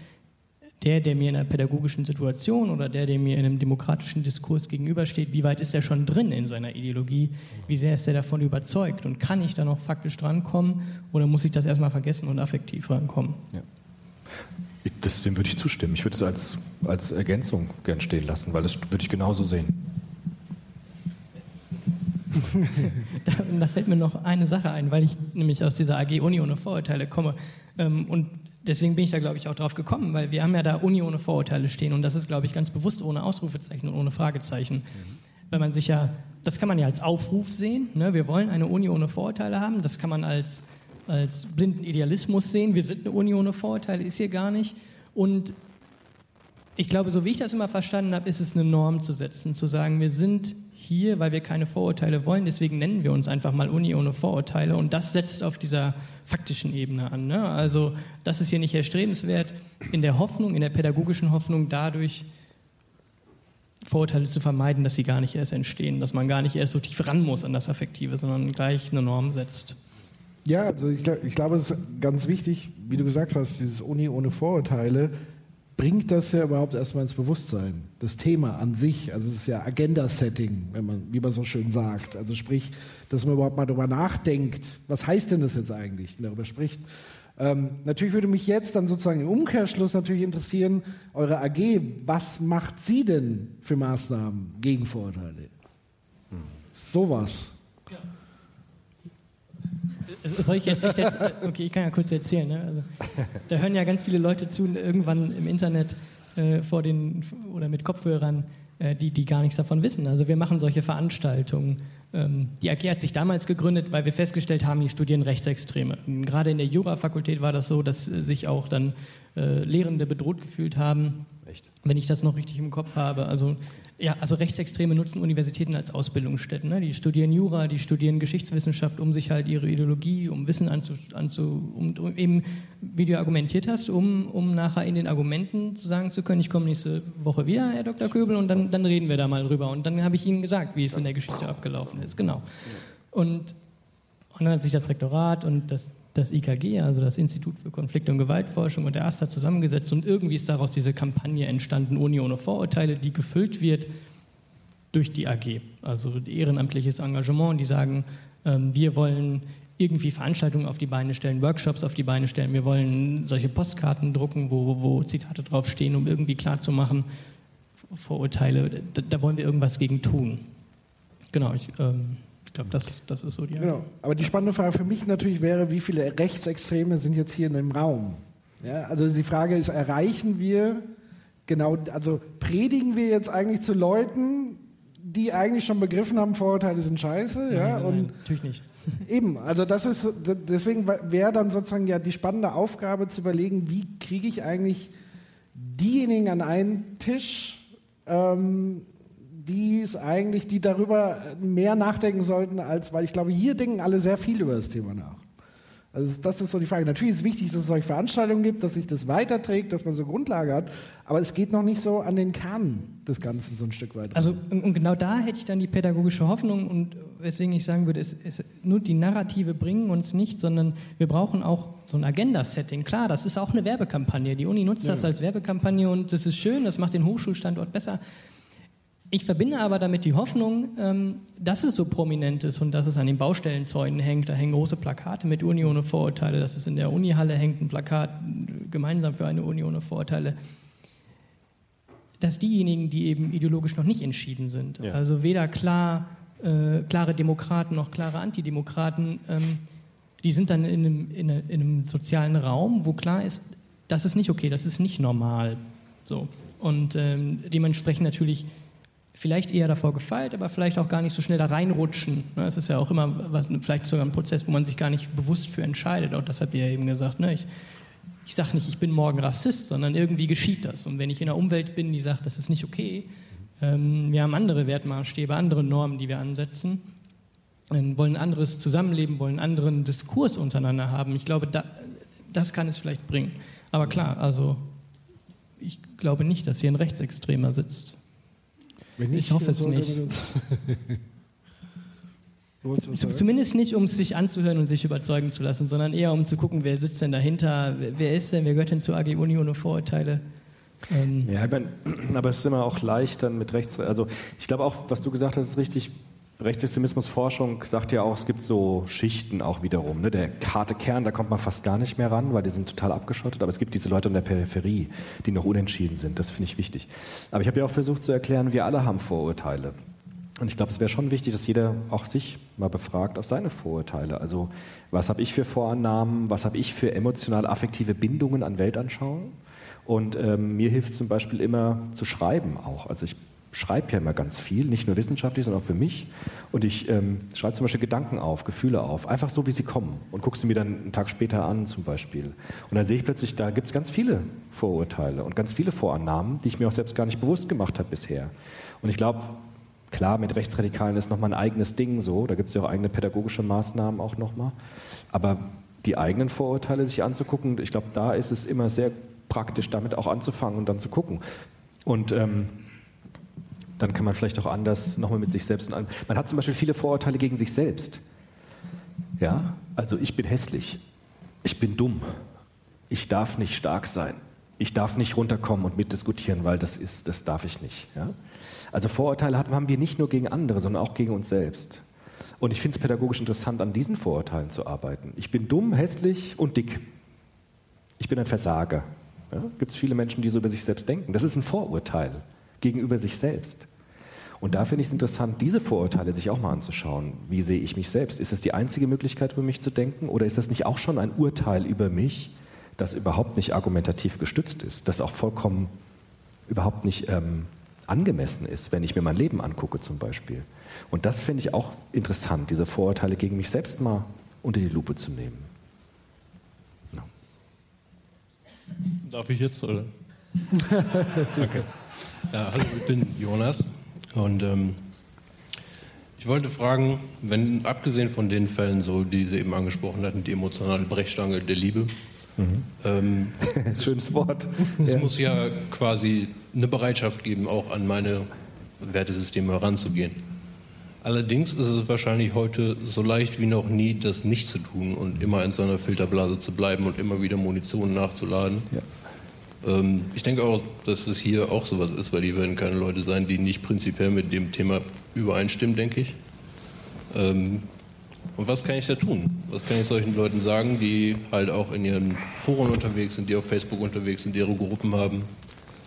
der, der mir in einer pädagogischen Situation oder der, der mir in einem demokratischen Diskurs gegenübersteht, wie weit ist er schon drin in seiner Ideologie? Wie sehr ist er davon überzeugt? Und kann ich da noch faktisch drankommen oder muss ich das erstmal vergessen und affektiv rankommen?
Ja. Das, dem würde ich zustimmen. Ich würde es als, als Ergänzung gern stehen lassen, weil das würde ich genauso sehen.
da, da, fällt mir noch eine Sache ein, weil ich nämlich aus dieser AG Uni ohne Vorurteile komme. Ähm, und deswegen bin ich da, glaube ich, auch drauf gekommen, weil wir haben ja da Uni ohne Vorurteile stehen und das ist, glaube ich, ganz bewusst ohne Ausrufezeichen und ohne Fragezeichen. Mhm. Weil man sich ja, das kann man ja als Aufruf sehen, ne? wir wollen eine Uni ohne Vorurteile haben, das kann man als, als blinden Idealismus sehen, wir sind eine Uni ohne Vorurteile, ist hier gar nicht. Und ich glaube, so wie ich das immer verstanden habe, ist es eine Norm zu setzen, zu sagen, wir sind hier, weil wir keine Vorurteile wollen, deswegen nennen wir uns einfach mal Uni ohne Vorurteile und das setzt auf dieser faktischen Ebene an. Ne? Also das ist hier nicht erstrebenswert, in der Hoffnung, in der pädagogischen Hoffnung dadurch Vorurteile zu vermeiden, dass sie gar nicht erst entstehen, dass man gar nicht erst so tief ran muss an das Affektive, sondern gleich eine Norm setzt.
Ja, also ich, ich glaube, es ist ganz wichtig, wie du gesagt hast, dieses Uni ohne Vorurteile bringt das ja überhaupt erstmal ins Bewusstsein. Das Thema an sich, also es ist ja Agenda-Setting, wenn man, wie man so schön sagt. Also sprich, dass man überhaupt mal darüber nachdenkt, was heißt denn das jetzt eigentlich, und darüber spricht. Ähm, natürlich würde mich jetzt dann sozusagen im Umkehrschluss natürlich interessieren, eure AG, was macht sie denn für Maßnahmen gegen Vorurteile? Hm. Sowas. Ja.
Soll ich jetzt echt jetzt, okay, ich kann ja kurz erzählen. Ne? Also, da hören ja ganz viele Leute zu, irgendwann im Internet äh, vor den oder mit Kopfhörern, äh, die, die gar nichts davon wissen. Also wir machen solche Veranstaltungen. Ähm, die AG hat sich damals gegründet, weil wir festgestellt haben, die studieren Rechtsextreme. Gerade in der Jurafakultät war das so, dass äh, sich auch dann äh, Lehrende bedroht gefühlt haben. Echt? Wenn ich das noch richtig im Kopf habe. Also ja, also Rechtsextreme nutzen Universitäten als Ausbildungsstätten. Ne? Die studieren Jura, die studieren Geschichtswissenschaft, um sich halt ihre Ideologie, um Wissen anzu, anzu um, um, eben, wie du argumentiert hast, um, um nachher in den Argumenten sagen zu können, ich komme nächste Woche wieder, Herr Dr. Köbel, und dann, dann reden wir da mal drüber. Und dann habe ich Ihnen gesagt, wie es in der Geschichte abgelaufen ist. Genau. Und, und dann hat sich das Rektorat und das das IKG, also das Institut für Konflikt- und Gewaltforschung und der AStA zusammengesetzt und irgendwie ist daraus diese Kampagne entstanden, Uni ohne Vorurteile, die gefüllt wird durch die AG, also ehrenamtliches Engagement, die sagen, ähm, wir wollen irgendwie Veranstaltungen auf die Beine stellen, Workshops auf die Beine stellen, wir wollen solche Postkarten drucken, wo, wo Zitate draufstehen, um irgendwie klarzumachen, Vorurteile, da, da, wollen wir irgendwas gegen tun. Genau, ich, ähm, ich glaube, das, das ist so die
Genau. Aber die spannende Frage für mich natürlich wäre, wie viele Rechtsextreme sind jetzt hier in dem Raum? Ja, also die Frage ist, erreichen wir genau, also predigen wir jetzt eigentlich zu Leuten, die eigentlich schon begriffen haben, Vorurteile sind scheiße? Nein, ja,
nein, und natürlich nicht.
Eben, also das ist, deswegen wäre dann sozusagen ja die spannende Aufgabe zu überlegen, wie kriege ich eigentlich diejenigen an einen Tisch, ähm, die es eigentlich, die darüber mehr nachdenken sollten, als, weil ich glaube, hier denken alle sehr viel über das Thema nach. Also das ist so die Frage. Natürlich ist es wichtig, dass es solche Veranstaltungen gibt, dass sich das weiterträgt, dass man so Grundlage hat, aber es geht noch nicht so an den Kern des Ganzen so ein Stück weiter.
Also und genau da hätte ich dann die pädagogische Hoffnung und weswegen ich sagen würde, es, es, nur die Narrative bringen uns nicht, sondern wir brauchen auch so ein Agenda-Setting. Klar, das ist auch eine Werbekampagne. Die Uni nutzt ja. das als Werbekampagne und das ist schön, das macht den Hochschulstandort besser. Ich verbinde aber damit die Hoffnung, ähm, dass es so prominent ist und dass es an den Baustellenzäunen hängt. Da hängen große Plakate mit Uni ohne Vorurteile, dass es in der Unihalle hängt, ein Plakat gemeinsam für eine Uni ohne Vorurteile. Dass diejenigen, die eben ideologisch noch nicht entschieden sind, ja. also weder klar, äh, klare Demokraten noch klare Antidemokraten, ähm, die sind dann in einem, in, in einem sozialen Raum, wo klar ist, das ist nicht okay, das ist nicht normal. So. Und ähm, dementsprechend natürlich vielleicht eher davor gefeilt, aber vielleicht auch gar nicht so schnell da reinrutschen. Es ist ja auch immer was, vielleicht sogar ein Prozess, wo man sich gar nicht bewusst für entscheidet. Und das habt ihr ja eben gesagt. Ne? Ich, ich sage nicht, ich bin morgen Rassist, sondern irgendwie geschieht das. Und wenn ich in einer Umwelt bin, die sagt, das ist nicht okay, ähm, wir haben andere Wertmaßstäbe, andere Normen, die wir ansetzen, ähm, wollen anderes Zusammenleben, wollen anderen Diskurs untereinander haben. Ich glaube, da, das kann es vielleicht bringen. Aber klar, also ich glaube nicht, dass hier ein Rechtsextremer sitzt.
Wenn ich hoffe es nicht.
Zumindest nicht, um es sich anzuhören und sich überzeugen zu lassen, sondern eher um zu gucken, wer sitzt denn dahinter, wer ist denn, wer gehört denn zur AG Uni ohne Vorurteile.
Ähm ja, ich mein, aber es ist immer auch leicht dann mit rechts. Also ich glaube auch, was du gesagt hast, ist richtig. Rechtsextremismusforschung sagt ja auch, es gibt so Schichten auch wiederum. Ne? Der harte Kern, da kommt man fast gar nicht mehr ran, weil die sind total abgeschottet. Aber es gibt diese Leute in der Peripherie, die noch unentschieden sind. Das finde ich wichtig. Aber ich habe ja auch versucht zu erklären, wir alle haben Vorurteile. Und ich glaube, es wäre schon wichtig, dass jeder auch sich mal befragt auf seine Vorurteile. Also was habe ich für Vorannahmen, was habe ich für emotional-affektive Bindungen an Weltanschauung? Und ähm, mir hilft zum Beispiel immer zu schreiben auch. Also ich schreibe ja immer ganz viel, nicht nur wissenschaftlich, sondern auch für mich. Und ich ähm, schreibe zum Beispiel Gedanken auf, Gefühle auf, einfach so, wie sie kommen. Und gucke sie mir dann einen Tag später an zum Beispiel. Und dann sehe ich plötzlich, da gibt es ganz viele Vorurteile und ganz viele Vorannahmen, die ich mir auch selbst gar nicht bewusst gemacht habe bisher. Und ich glaube, klar, mit Rechtsradikalen ist nochmal ein eigenes Ding so. Da gibt es ja auch eigene pädagogische Maßnahmen auch nochmal. Aber die eigenen Vorurteile sich anzugucken, ich glaube, da ist es immer sehr praktisch, damit auch anzufangen und dann zu gucken. Und ähm, dann kann man vielleicht auch anders nochmal mit sich selbst. Man hat zum Beispiel viele Vorurteile gegen sich selbst. Ja, also ich bin hässlich, ich bin dumm, ich darf nicht stark sein, Ich darf nicht runterkommen und mitdiskutieren, weil das ist, das darf ich nicht. Ja? Also Vorurteile haben wir nicht nur gegen andere, sondern auch gegen uns selbst. Und ich finde es pädagogisch interessant, an diesen Vorurteilen zu arbeiten. Ich bin dumm, hässlich und dick. Ich bin ein Versager. Ja? Gibt es viele Menschen, die so über sich selbst denken. Das ist ein Vorurteil gegenüber sich selbst. Und da finde ich es interessant, diese Vorurteile sich auch mal anzuschauen. Wie sehe ich mich selbst? Ist das die einzige Möglichkeit, über mich zu denken? Oder ist das nicht auch schon ein Urteil über mich, das überhaupt nicht argumentativ gestützt ist, das auch vollkommen überhaupt nicht ähm, angemessen ist, wenn ich mir mein Leben angucke zum Beispiel? Und das finde ich auch interessant, diese Vorurteile gegen mich selbst mal unter die Lupe zu nehmen.
Ja. Darf ich jetzt, oder? okay. Ja, hallo, ich bin Jonas und ähm, ich wollte fragen, wenn abgesehen von den Fällen, so die Sie eben angesprochen hatten, die emotionale Brechstange der Liebe, mhm. ähm,
schönes Wort.
Es ja. muss ja quasi eine Bereitschaft geben, auch an meine Wertesysteme heranzugehen. Allerdings ist es wahrscheinlich heute so leicht wie noch nie, das nicht zu tun und immer in seiner Filterblase zu bleiben und immer wieder Munition nachzuladen. Ja. Ähm, ich denke auch, dass es hier auch sowas ist, weil die werden keine Leute sein, die nicht prinzipiell mit dem Thema übereinstimmen, denke ich. Ähm, und was kann ich da tun? Was kann ich solchen Leuten sagen, die halt auch in ihren Foren unterwegs sind, die auf Facebook unterwegs sind, die ihre Gruppen haben,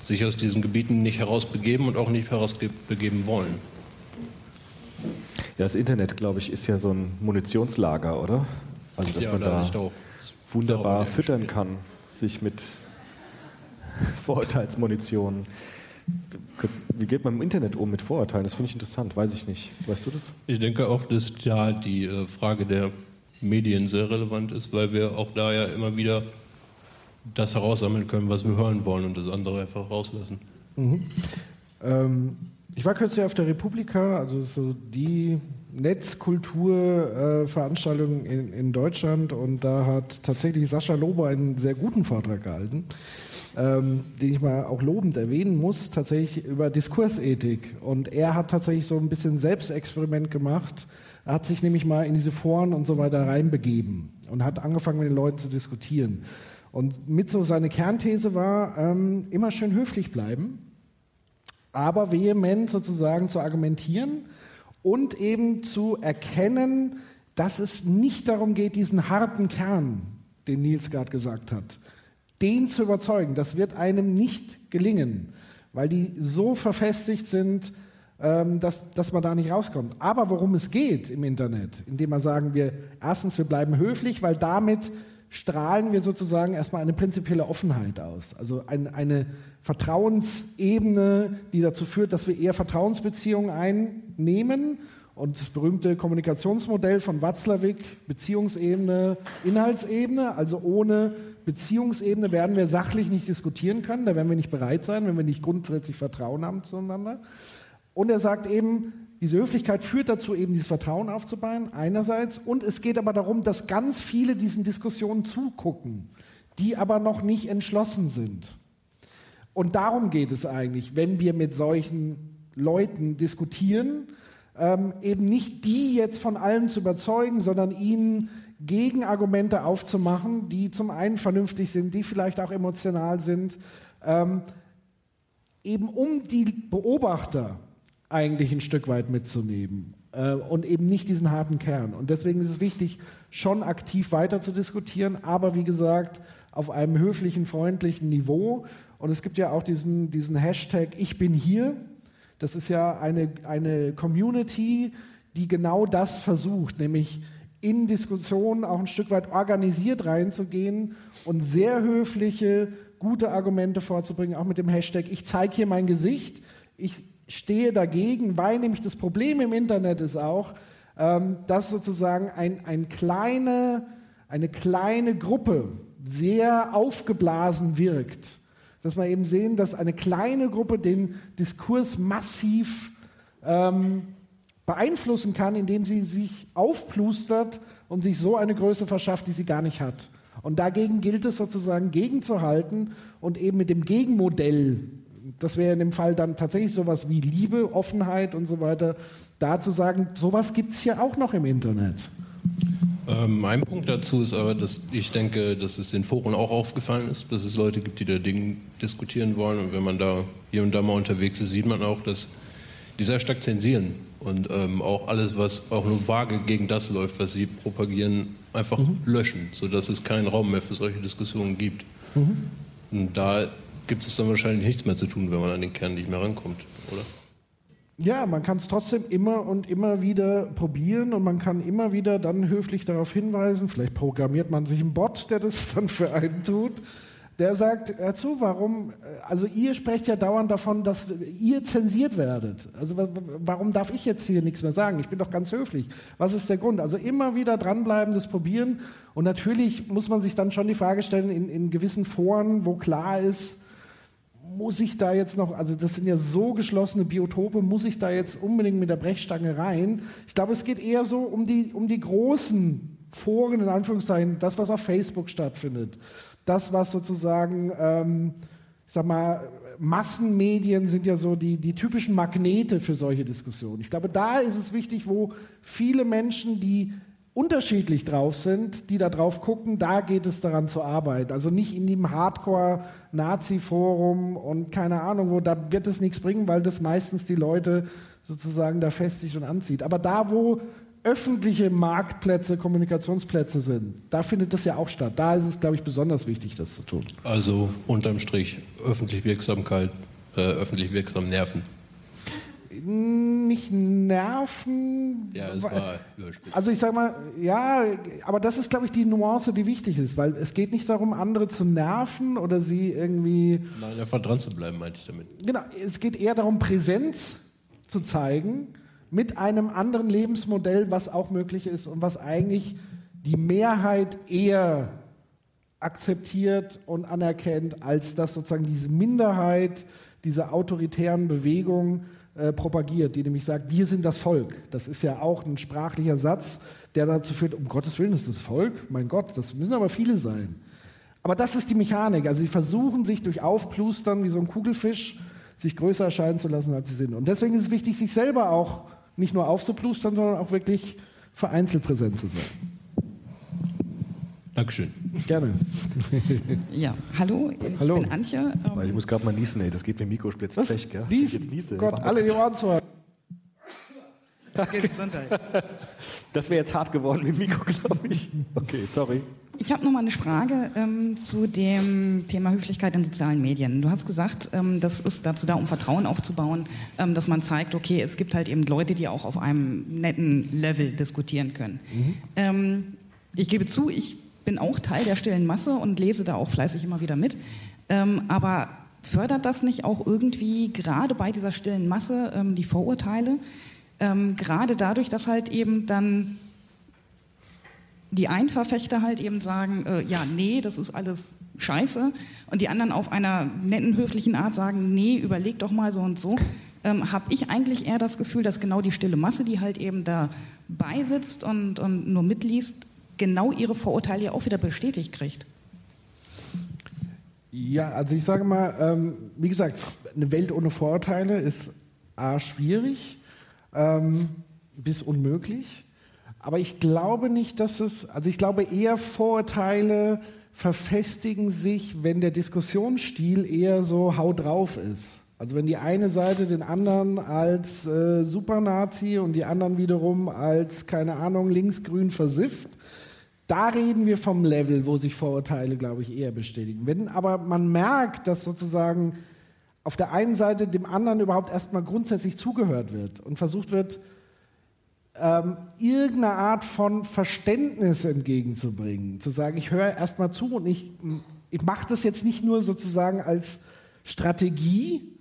sich aus diesen Gebieten nicht herausbegeben und auch nicht herausbegeben wollen?
Ja, das Internet, glaube ich, ist ja so ein Munitionslager, oder? Also, dass ja, man da wunderbar füttern kann, sich mit Vorurteilsmunition. Wie geht man im Internet um mit Vorurteilen? Das finde ich interessant, weiß ich nicht. Weißt du das?
Ich denke auch, dass ja die äh, Frage der Medien sehr relevant ist, weil wir auch da ja immer wieder das heraussammeln können, was wir hören wollen und das andere einfach rauslassen. Mhm.
Ähm, ich war kürzlich auf der Republika, also so die Netzkulturveranstaltung äh, in, in Deutschland und da hat tatsächlich Sascha Lobo einen sehr guten Vortrag gehalten ähm, den ich mal auch lobend erwähnen muss, tatsächlich über Diskursethik. Und er hat tatsächlich so ein bisschen Selbstexperiment gemacht. Er hat sich nämlich mal in diese Foren und so weiter reinbegeben und hat angefangen mit den Leuten zu diskutieren. Und mit so seine Kernthese war, ähm, immer schön höflich bleiben, aber vehement sozusagen zu argumentieren und eben zu erkennen, dass es nicht darum geht, diesen harten Kern, den Nils gerade gesagt hat, den zu überzeugen, das wird einem nicht gelingen, weil die so verfestigt sind, ähm, dass, dass man da nicht rauskommt. Aber worum es geht im Internet, indem wir sagen, wir erstens, wir bleiben höflich, weil damit strahlen wir sozusagen erstmal eine prinzipielle Offenheit aus. Also ein, eine Vertrauensebene, die dazu führt, dass wir eher Vertrauensbeziehungen einnehmen. Und das berühmte Kommunikationsmodell von Watzlawick, Beziehungsebene, Inhaltsebene, also ohne Beziehungsebene werden wir sachlich nicht diskutieren können, da werden wir nicht bereit sein, wenn wir nicht grundsätzlich Vertrauen haben zueinander. Und er sagt eben, diese Höflichkeit führt dazu, eben dieses Vertrauen aufzubauen, einerseits. Und es geht aber darum, dass ganz viele diesen Diskussionen zugucken, die aber noch nicht entschlossen sind. Und darum geht es eigentlich, wenn wir mit solchen Leuten diskutieren, ähm, eben nicht die jetzt von allem zu überzeugen, sondern ihnen Gegenargumente aufzumachen, die zum einen vernünftig sind, die vielleicht auch emotional sind, ähm, eben um die Beobachter eigentlich ein Stück weit mitzunehmen äh, und eben nicht diesen harten Kern. Und deswegen ist es wichtig, schon aktiv weiter zu diskutieren, aber wie gesagt, auf einem höflichen, freundlichen Niveau. Und es gibt ja auch diesen, diesen Hashtag Ich bin hier. Das ist ja eine, eine Community, die genau das versucht, nämlich in Diskussionen auch ein Stück weit organisiert reinzugehen und sehr höfliche, gute Argumente vorzubringen, auch mit dem Hashtag, ich zeige hier mein Gesicht, ich stehe dagegen, weil nämlich das Problem im Internet ist auch, ähm, dass sozusagen ein, ein kleine, eine kleine Gruppe sehr aufgeblasen wirkt. Dass wir eben sehen, dass eine kleine Gruppe den Diskurs massiv ähm, beeinflussen kann, indem sie sich aufplustert und sich so eine Größe verschafft, die sie gar nicht hat. Und dagegen gilt es sozusagen gegenzuhalten und eben mit dem Gegenmodell, das wäre in dem Fall dann tatsächlich sowas wie Liebe, Offenheit und so weiter, da zu sagen, sowas gibt es hier auch noch im Internet.
Ähm, mein Punkt dazu ist aber, dass ich denke, dass es den Foren auch aufgefallen ist, dass es Leute gibt, die da Dinge diskutieren wollen. Und wenn man da hier und da mal unterwegs ist, sieht man auch, dass die sehr stark zensieren und ähm, auch alles, was auch nur vage gegen das läuft, was sie propagieren, einfach mhm. löschen, sodass es keinen Raum mehr für solche Diskussionen gibt. Mhm. Und da gibt es dann wahrscheinlich nichts mehr zu tun, wenn man an den Kern nicht mehr rankommt, oder?
Ja, man kann es trotzdem immer und immer wieder probieren und man kann immer wieder dann höflich darauf hinweisen, vielleicht programmiert man sich einen Bot, der das dann für einen tut, der sagt, dazu, warum, also ihr sprecht ja dauernd davon, dass ihr zensiert werdet. Also warum darf ich jetzt hier nichts mehr sagen? Ich bin doch ganz höflich. Was ist der Grund? Also immer wieder dranbleiben, das probieren und natürlich muss man sich dann schon die Frage stellen, in, in gewissen Foren, wo klar ist, muss ich da jetzt noch, also das sind ja so geschlossene Biotope, muss ich da jetzt unbedingt mit der Brechstange rein? Ich glaube, es geht eher so um die, um die großen Foren, in Anführungszeichen, das, was auf Facebook stattfindet. Das, was sozusagen, ähm, ich sag mal, Massenmedien sind ja so die, die typischen Magnete für solche Diskussionen. Ich glaube, da ist es wichtig, wo viele Menschen, die unterschiedlich drauf sind, die da drauf gucken, da geht es daran zu arbeiten. Also nicht in dem Hardcore-Nazi-Forum und keine Ahnung wo, da wird es nichts bringen, weil das meistens die Leute sozusagen da festigt und anzieht. Aber da, wo öffentliche Marktplätze, Kommunikationsplätze sind, da findet das ja auch statt. Da ist es, glaube ich, besonders wichtig, das zu tun.
Also unterm Strich öffentlich Wirksamkeit, äh, öffentlich wirksam nerven
nicht nerven.
Ja, es war
Also ich sage mal, ja, aber das ist, glaube ich, die Nuance, die wichtig ist, weil es geht nicht darum, andere zu nerven oder sie irgendwie...
Nein, einfach dran zu bleiben, meinte ich damit.
Genau, es geht eher darum, Präsenz zu zeigen mit einem anderen Lebensmodell, was auch möglich ist und was eigentlich die Mehrheit eher akzeptiert und anerkennt, als dass sozusagen diese Minderheit, diese autoritären Bewegungen äh, propagiert, die nämlich sagt, wir sind das Volk. Das ist ja auch ein sprachlicher Satz, der dazu führt, um Gottes Willen ist das Volk, mein Gott, das müssen aber viele sein. Aber das ist die Mechanik. Also sie versuchen sich durch Aufplustern wie so ein Kugelfisch sich größer erscheinen zu lassen, als sie sind. Und deswegen ist es wichtig, sich selber auch nicht nur aufzuplustern, sondern auch wirklich vereinzelt präsent zu sein.
Dankeschön.
Gerne.
Ja, hallo, ich
hallo.
bin Antje.
Ähm ich muss gerade mal niesen, ey. Das geht mir Mikrospitz
Was?
gell?
Nies?
Jetzt niese.
Gott, alle die Ohren zu
Gesundheit.
Das wäre jetzt hart geworden mit Mikro, glaube ich. Okay, sorry.
Ich habe noch mal eine Frage ähm, zu dem Thema Höflichkeit in sozialen Medien. Du hast gesagt, ähm, das ist dazu da, um Vertrauen aufzubauen, ähm, dass man zeigt, okay, es gibt halt eben Leute, die auch auf einem netten Level diskutieren können. Mhm. Ähm, ich gebe zu, ich bin auch Teil der stillen Masse und lese da auch fleißig immer wieder mit. Ähm, aber fördert das nicht auch irgendwie gerade bei dieser stillen Masse ähm, die Vorurteile? Ähm, gerade dadurch, dass halt eben dann die einen Verfechter halt eben sagen, äh, ja, nee, das ist alles scheiße. Und die anderen auf einer netten, höflichen Art sagen, nee, überleg doch mal so und so. Ähm, Habe ich eigentlich eher das Gefühl, dass genau die stille Masse, die halt eben da beisitzt und, und nur mitliest, genau ihre Vorurteile ja auch wieder bestätigt kriegt.
Ja, also ich sage mal, ähm, wie gesagt, eine Welt ohne Vorurteile ist A, schwierig ähm, bis unmöglich. Aber ich glaube nicht, dass es, also ich glaube eher Vorurteile verfestigen sich, wenn der Diskussionsstil eher so hau drauf ist. Also wenn die eine Seite den anderen als äh, Supernazi und die anderen wiederum als, keine Ahnung, linksgrün versifft, da reden wir vom Level, wo sich Vorurteile, glaube ich, eher bestätigen. Wenn aber man merkt, dass sozusagen auf der einen Seite dem anderen überhaupt erstmal grundsätzlich zugehört wird und versucht wird, ähm, irgendeine Art von Verständnis entgegenzubringen, zu sagen, ich höre erstmal zu und ich, ich mache das jetzt nicht nur sozusagen als Strategie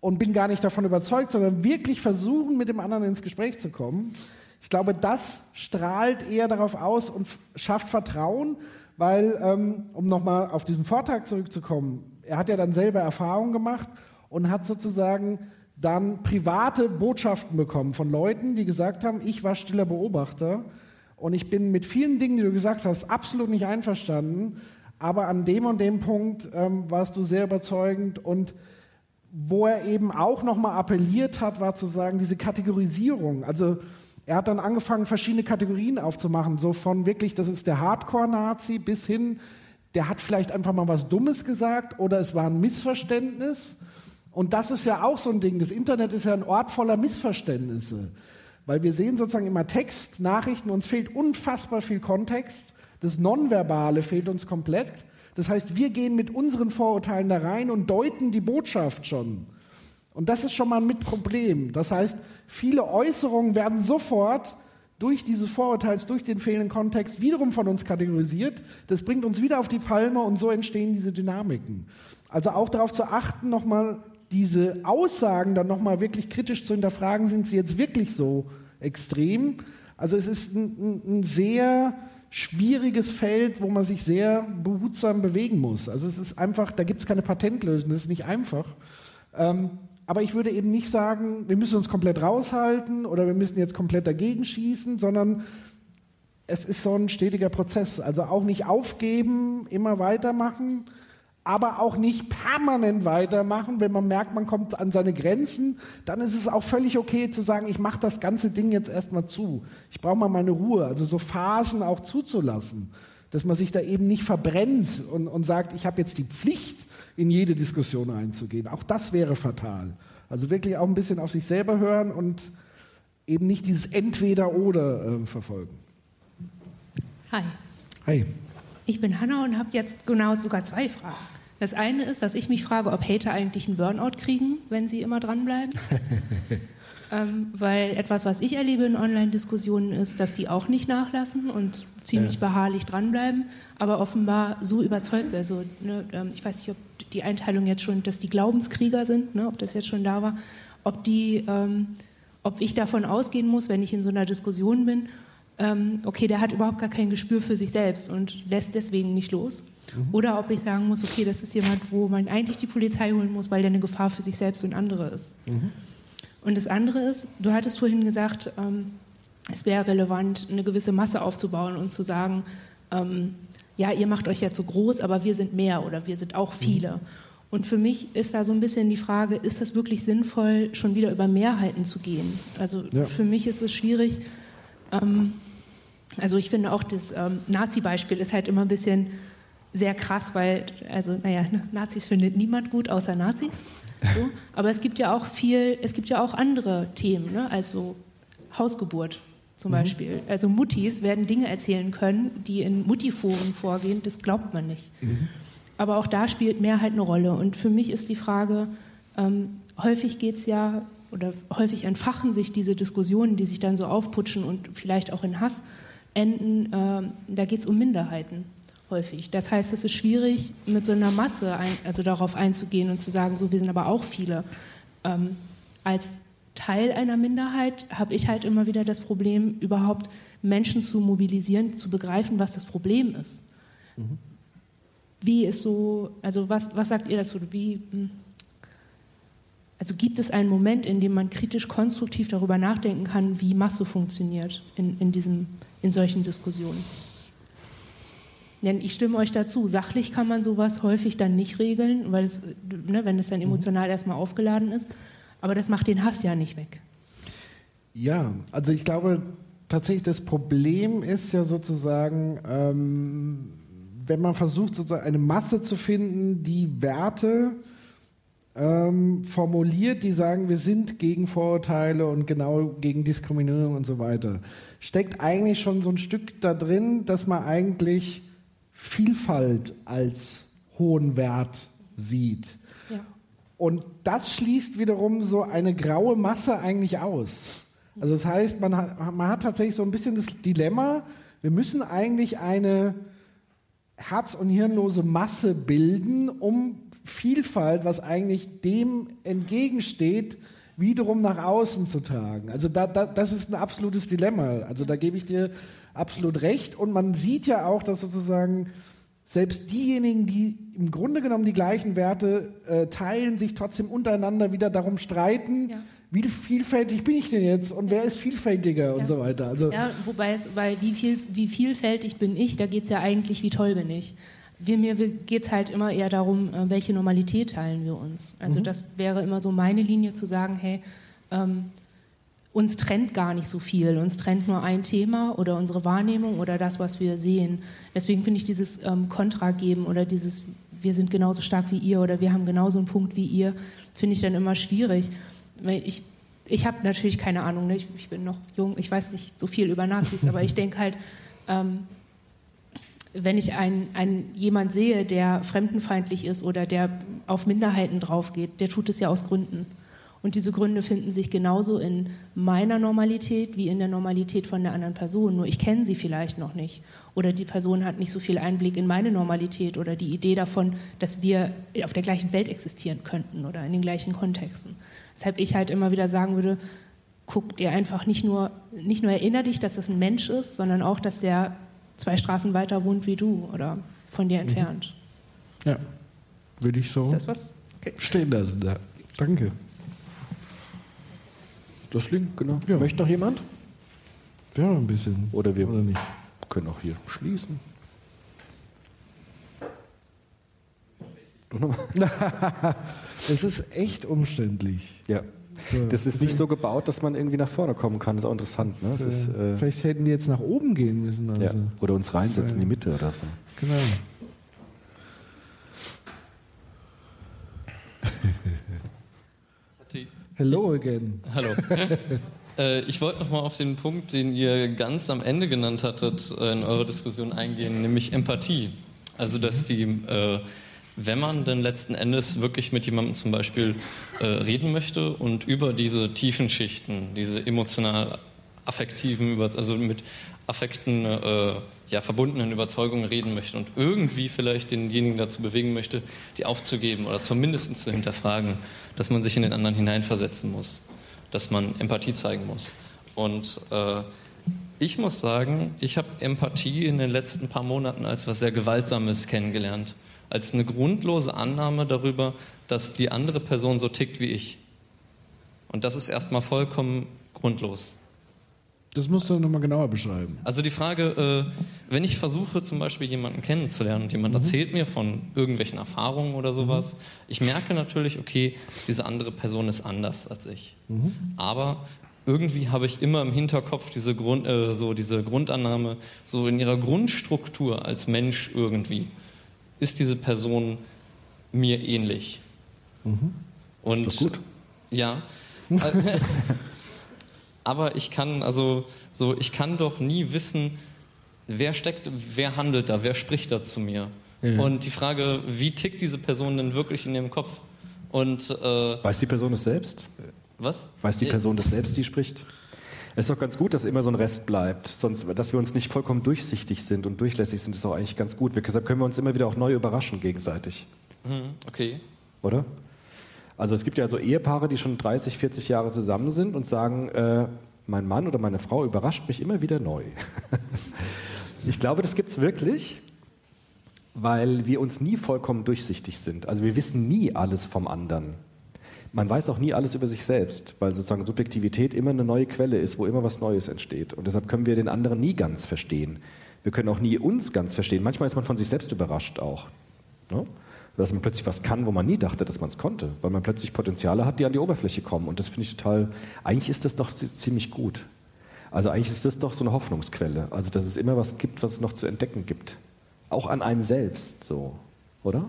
und bin gar nicht davon überzeugt, sondern wirklich versuchen, mit dem anderen ins Gespräch zu kommen ich glaube, das strahlt eher darauf aus und schafft Vertrauen, weil, ähm, um nochmal auf diesen Vortrag zurückzukommen, er hat ja dann selber Erfahrungen gemacht und hat sozusagen dann private Botschaften bekommen von Leuten, die gesagt haben, ich war stiller Beobachter und ich bin mit vielen Dingen, die du gesagt hast, absolut nicht einverstanden, aber an dem und dem Punkt ähm, warst du sehr überzeugend und wo er eben auch nochmal appelliert hat, war zu sagen, diese Kategorisierung, also Er hat dann angefangen, verschiedene Kategorien aufzumachen, so von wirklich, das ist der Hardcore-Nazi, bis hin, der hat vielleicht einfach mal was Dummes gesagt oder es war ein Missverständnis. Und das ist ja auch so ein Ding. Das Internet ist ja ein Ort voller Missverständnisse. Weil wir sehen sozusagen immer Text, Nachrichten, uns fehlt unfassbar viel Kontext. Das Nonverbale fehlt uns komplett. Das heißt, wir gehen mit unseren Vorurteilen da rein und deuten die Botschaft schon. Und das ist schon mal ein Mitproblem. Das heißt, viele Äußerungen werden sofort durch dieses Vorurteils, durch den fehlenden Kontext wiederum von uns kategorisiert. Das bringt uns wieder auf die Palme und so entstehen diese Dynamiken. Also auch darauf zu achten, nochmal diese Aussagen dann nochmal wirklich kritisch zu hinterfragen, sind sie jetzt wirklich so extrem? Also es ist ein, ein sehr schwieriges Feld, wo man sich sehr behutsam bewegen muss. Also es ist einfach, da gibt es keine Patentlösung, das ist nicht einfach. Ähm, aber ich würde eben nicht sagen, wir müssen uns komplett raushalten oder wir müssen jetzt komplett dagegen schießen, sondern es ist so ein stetiger Prozess. Also auch nicht aufgeben, immer weitermachen, aber auch nicht permanent weitermachen. Wenn man merkt, man kommt an seine Grenzen, dann ist es auch völlig okay zu sagen, ich mache das ganze Ding jetzt erstmal zu. Ich brauche mal meine Ruhe. Also so Phasen auch zuzulassen, dass man sich da eben nicht verbrennt und, und sagt, ich habe jetzt die Pflicht, in jede Diskussion einzugehen. Auch das wäre fatal. Also wirklich auch ein bisschen auf sich selber hören und eben nicht dieses Entweder-Oder äh, verfolgen.
Hi.
Hi.
Ich bin Hanna und habe jetzt genau sogar zwei Fragen. Das eine ist, dass ich mich frage, ob Hater eigentlich einen Burnout kriegen, wenn sie immer dranbleiben. ähm, weil etwas, was ich erlebe in Online-Diskussionen, ist, dass die auch nicht nachlassen und ziemlich ja. beharrlich dranbleiben, aber offenbar so überzeugt sind. Also, ne, ähm, ich weiß nicht, ob die Einteilung jetzt schon, dass die Glaubenskrieger sind, ne, ob das jetzt schon da war, ob, die, ähm, ob ich davon ausgehen muss, wenn ich in so einer Diskussion bin, ähm, okay, der hat überhaupt gar kein Gespür für sich selbst und lässt deswegen nicht los. Mhm. Oder ob ich sagen muss, okay, das ist jemand, wo man eigentlich die Polizei holen muss, weil der eine Gefahr für sich selbst und andere ist. Mhm. Und das andere ist, du hattest vorhin gesagt, ähm, es wäre relevant, eine gewisse Masse aufzubauen und zu sagen, ähm, ja, ihr macht euch jetzt so groß, aber wir sind mehr oder wir sind auch viele. Mhm. Und für mich ist da so ein bisschen die Frage, ist es wirklich sinnvoll, schon wieder über Mehrheiten zu gehen? Also ja. für mich ist es schwierig. Ähm, also ich finde auch das ähm, Nazi-Beispiel ist halt immer ein bisschen sehr krass, weil, also naja, Nazis findet niemand gut außer Nazis. So. Aber es gibt ja auch viel, es gibt ja auch andere Themen, ne? also Hausgeburt zum mhm. Beispiel. Also Muttis werden Dinge erzählen können, die in Muttiforen vorgehen, das glaubt man nicht. Mhm. Aber auch da spielt Mehrheit eine Rolle. Und für mich ist die Frage, ähm, häufig geht es ja, oder häufig entfachen sich diese Diskussionen, die sich dann so aufputschen und vielleicht auch in Hass enden, äh, da geht es um Minderheiten häufig. Das heißt, es ist schwierig, mit so einer Masse ein, also darauf einzugehen und zu sagen, so, wir sind aber auch viele. Ähm, als Teil einer Minderheit habe ich halt immer wieder das Problem, überhaupt Menschen zu mobilisieren, zu begreifen, was das Problem ist. Mhm. Wie ist so, also was, was sagt ihr dazu? Wie, hm, also gibt es einen Moment, in dem man kritisch konstruktiv darüber nachdenken kann, wie Masse funktioniert in, in, diesem, in solchen Diskussionen? Denn ich stimme euch dazu, sachlich kann man sowas häufig dann nicht regeln, weil es, ne, wenn es dann emotional erstmal aufgeladen ist. Aber das macht den Hass ja nicht weg.
Ja, also ich glaube tatsächlich, das Problem ist ja sozusagen, ähm, wenn man versucht, sozusagen eine Masse zu finden, die Werte ähm, formuliert, die sagen, wir sind gegen Vorurteile und genau gegen Diskriminierung und so weiter, steckt eigentlich schon so ein Stück da drin, dass man eigentlich Vielfalt als hohen Wert sieht. Ja. Und das schließt wiederum so eine graue Masse eigentlich aus. Also das heißt, man hat, man hat tatsächlich so ein bisschen das Dilemma, wir müssen eigentlich eine herz- und hirnlose Masse bilden, um Vielfalt, was eigentlich dem entgegensteht, wiederum nach außen zu tragen. Also da, da, das ist ein absolutes Dilemma. Also da gebe ich dir absolut recht. Und man sieht ja auch, dass sozusagen selbst diejenigen, die im Grunde genommen die gleichen Werte äh, teilen, sich trotzdem untereinander wieder darum streiten, ja. wie vielfältig bin ich denn jetzt und ja. wer ist vielfältiger ja. und so weiter.
Also ja, wobei es, weil wie, viel, wie vielfältig bin ich, da geht es ja eigentlich, wie toll bin ich. Wir, mir geht es halt immer eher darum, äh, welche Normalität teilen wir uns. Also mhm. das wäre immer so meine Linie zu sagen, hey, ähm, uns trennt gar nicht so viel. Uns trennt nur ein Thema oder unsere Wahrnehmung oder das, was wir sehen. Deswegen finde ich dieses ähm, Kontra geben oder dieses, wir sind genauso stark wie ihr oder wir haben genauso einen Punkt wie ihr, finde ich dann immer schwierig. Ich, ich habe natürlich keine Ahnung, ne? ich, ich, bin noch jung, ich weiß nicht so viel über Nazis, aber ich denke halt, ähm, wenn ich einen, einen, jemand sehe, der fremdenfeindlich ist oder der auf Minderheiten draufgeht, der tut es ja aus Gründen. Und diese Gründe finden sich genauso in meiner Normalität wie in der Normalität von der anderen Person. Nur ich kenne sie vielleicht noch nicht. Oder die Person hat nicht so viel Einblick in meine Normalität oder die Idee davon, dass wir auf der gleichen Welt existieren könnten oder in den gleichen Kontexten. Weshalb ich halt immer wieder sagen würde, guck dir einfach nicht nur, nicht nur erinnere dich, dass das ein Mensch ist, sondern auch, dass der zwei Straßen weiter wohnt wie du oder von dir entfernt.
Ja, würde ich so
Ist das was? Okay.
stehen lassen. Ja. Danke.
Das Link, genau.
Ja.
Möchte noch jemand?
Ja, ein bisschen.
Oder wir
Oder
können auch hier schließen.
Es ist echt umständlich.
Ja.
So.
Das ist nicht so gebaut, dass man irgendwie nach vorne kommen kann. Das ist auch interessant. Ne? Das ist, äh,
Vielleicht hätten die jetzt nach oben gehen müssen. Also.
ja. Oder uns reinsetzen in die Mitte oder so.
Genau. Hello again.
Hallo. Äh, ich wollte nochmal auf den Punkt, den ihr ganz am Ende genannt hattet, äh, in eurer Diskussion eingehen, nämlich Empathie. Also, dass die, äh, wenn man denn letzten Endes wirklich mit jemandem zum Beispiel äh, reden möchte und über diese tiefen Schichten, diese emotional affektiven, also mit Affekten äh, ja, verbundenen Überzeugungen reden möchte und irgendwie vielleicht denjenigen dazu bewegen möchte, die aufzugeben oder zumindest zu hinterfragen, dass man sich in den anderen hineinversetzen muss, dass man Empathie zeigen muss. Und äh, ich muss sagen, ich habe Empathie in den letzten paar Monaten als was sehr Gewaltsames kennengelernt, als eine grundlose Annahme darüber, dass die andere Person so tickt wie ich. Und das ist erstmal vollkommen grundlos.
Das musst du nochmal genauer beschreiben.
Also die Frage, äh, wenn ich versuche zum Beispiel jemanden kennenzulernen und jemand erzählt mir von irgendwelchen Erfahrungen oder sowas, ich merke natürlich, okay, diese andere Person ist anders als ich. Aber irgendwie habe ich immer im Hinterkopf diese, Grund, äh, so diese Grundannahme, so in ihrer Grundstruktur als Mensch irgendwie, ist diese Person mir ähnlich. Und
Ist doch gut.
Ja. Aber ich kann also so, ich kann doch nie wissen, wer steckt, wer handelt da, wer spricht da zu mir.
Ja.
Und die Frage, wie tickt diese Person denn wirklich in ihrem Kopf? Und äh,
Weiß die Person es selbst?
was?
Weiß die Person das selbst, die spricht? Es ist doch ganz gut, dass immer so ein Rest bleibt. Sonst, dass wir uns nicht vollkommen durchsichtig sind und durchlässig sind, ist auch eigentlich ganz gut. Wir- Deshalb können wir uns immer wieder auch neu überraschen gegenseitig.
Hm, okay.
Oder? Also es gibt ja so Ehepaare, die schon 30, 40 Jahre zusammen sind und sagen, äh, mein Mann oder meine Frau überrascht mich immer wieder neu. ich glaube, das gibt es wirklich, weil wir uns nie vollkommen durchsichtig sind. Also wir wissen nie alles vom anderen. Man weiß auch nie alles über sich selbst, weil sozusagen Subjektivität immer eine neue Quelle ist, wo immer was Neues entsteht. Und deshalb können wir den anderen nie ganz verstehen. Wir können auch nie uns ganz verstehen. Manchmal ist man von sich selbst überrascht auch. Ne? Dass man plötzlich was kann, wo man nie dachte, dass man es konnte, weil man plötzlich Potenziale hat, die an die Oberfläche kommen. Und das finde ich total, eigentlich ist das doch zi- ziemlich gut. Also eigentlich ist das doch so eine Hoffnungsquelle. Also dass es immer was gibt, was es noch zu entdecken gibt. Auch an einem selbst so, oder?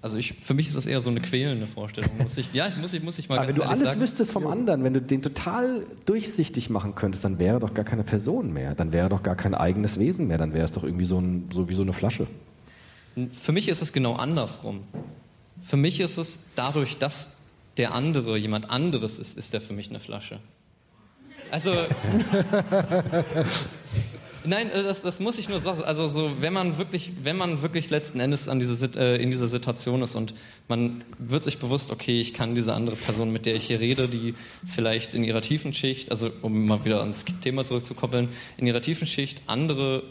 Also ich, für mich ist das eher so eine quälende Vorstellung. Muss ich, ja, ich muss, ich muss ich mal
Aber wenn
ganz
du
ehrlich
alles
sagen.
wüsstest vom anderen, wenn du den total durchsichtig machen könntest, dann wäre doch gar keine Person mehr. Dann wäre doch gar kein eigenes Wesen mehr. Dann wäre es doch irgendwie so, ein, so wie so eine Flasche.
Für mich ist es genau andersrum. Für mich ist es dadurch, dass der andere jemand anderes ist, ist der für mich eine Flasche. Also. Nein, äh, das, das muss ich nur sagen. Also so, wenn man wirklich, wenn man wirklich letzten Endes an diese, äh, in dieser Situation ist und man wird sich bewusst, okay, ich kann diese andere Person, mit der ich hier rede, die vielleicht in ihrer tiefen Schicht, also um mal wieder ans Thema zurückzukoppeln, in ihrer tiefen Schicht andere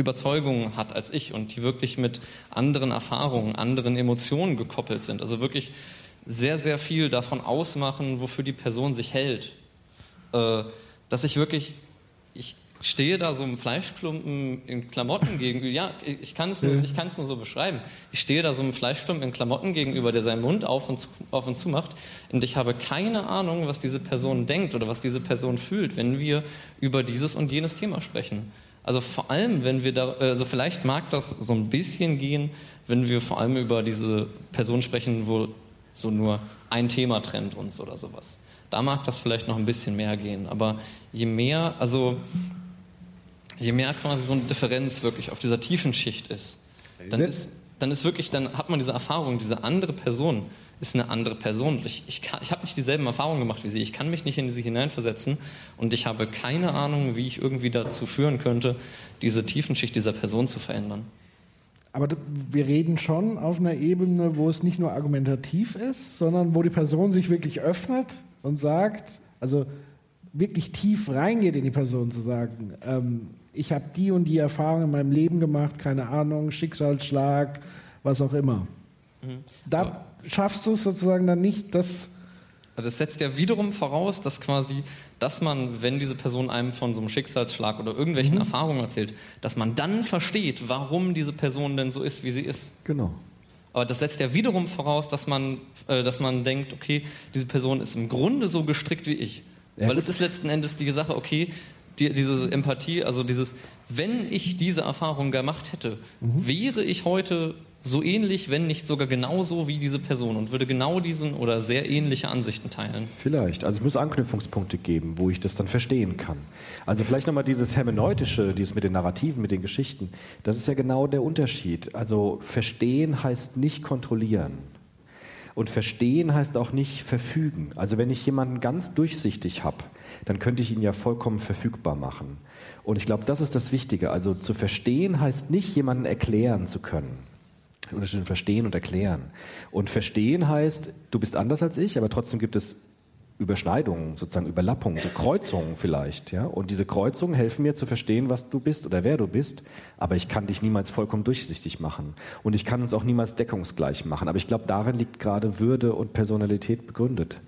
Überzeugungen hat als ich und die wirklich mit anderen Erfahrungen, anderen Emotionen gekoppelt sind. Also wirklich sehr, sehr viel davon ausmachen, wofür die Person sich hält. Äh, dass ich wirklich, ich stehe da so einem Fleischklumpen in Klamotten gegenüber. Ja, ich kann es nur, ich kann es nur so beschreiben. Ich stehe da so einem Fleischklumpen in Klamotten gegenüber, der seinen Mund auf und, zu, auf und zu macht. Und ich habe keine Ahnung, was diese Person denkt oder was diese Person fühlt, wenn wir über dieses und jenes Thema sprechen. Also vor allem, wenn wir da, also vielleicht mag das so ein bisschen gehen, wenn wir vor allem über diese Person sprechen, wo so nur ein Thema trennt uns oder sowas. Da mag das vielleicht noch ein bisschen mehr gehen. Aber je mehr, also je mehr quasi so eine Differenz wirklich auf dieser tiefen Schicht ist, dann ist, dann ist wirklich, dann hat man diese Erfahrung, diese andere Person ist eine andere Person. Ich, ich, ich habe nicht dieselben Erfahrungen gemacht wie sie. Ich kann mich nicht in sie hineinversetzen und ich habe keine Ahnung, wie ich irgendwie dazu führen könnte, diese Tiefenschicht dieser Person zu verändern.
Aber wir reden schon auf einer Ebene, wo es nicht nur argumentativ ist, sondern wo die Person sich wirklich öffnet und sagt, also wirklich tief reingeht in die Person zu sagen, ähm, ich habe die und die Erfahrung in meinem Leben gemacht, keine Ahnung, Schicksalsschlag, was auch immer. Mhm. Da Aber schaffst du es sozusagen dann nicht, dass
also das setzt ja wiederum voraus, dass quasi, dass man, wenn diese Person einem von so einem Schicksalsschlag oder irgendwelchen mhm. Erfahrungen erzählt, dass man dann versteht, warum diese Person denn so ist, wie sie ist.
Genau.
Aber das setzt ja wiederum voraus, dass man, äh, dass man denkt, okay, diese Person ist im Grunde so gestrickt wie ich. Ja, Weil es ist letzten Endes die Sache, okay, die, diese Empathie, also dieses, wenn ich diese Erfahrung gemacht hätte, mhm. wäre ich heute so ähnlich, wenn nicht sogar genauso wie diese Person und würde genau diesen oder sehr ähnliche Ansichten teilen.
Vielleicht. Also es muss Anknüpfungspunkte geben, wo ich das dann verstehen kann. Also vielleicht nochmal dieses Hermeneutische, dieses mit den Narrativen, mit den Geschichten. Das ist ja genau der Unterschied. Also verstehen heißt nicht kontrollieren. Und verstehen heißt auch nicht verfügen. Also wenn ich jemanden ganz durchsichtig habe, dann könnte ich ihn ja vollkommen verfügbar machen. Und ich glaube, das ist das Wichtige. Also zu verstehen heißt nicht, jemanden erklären zu können. Unterschied verstehen und erklären. Und verstehen heißt, du bist anders als ich, aber trotzdem gibt es Überschneidungen, sozusagen Überlappungen, so Kreuzungen vielleicht. Ja? Und diese Kreuzungen helfen mir zu verstehen, was du bist oder wer du bist. Aber ich kann dich niemals vollkommen durchsichtig machen. Und ich kann uns auch niemals deckungsgleich machen. Aber ich glaube, darin liegt gerade Würde und Personalität begründet.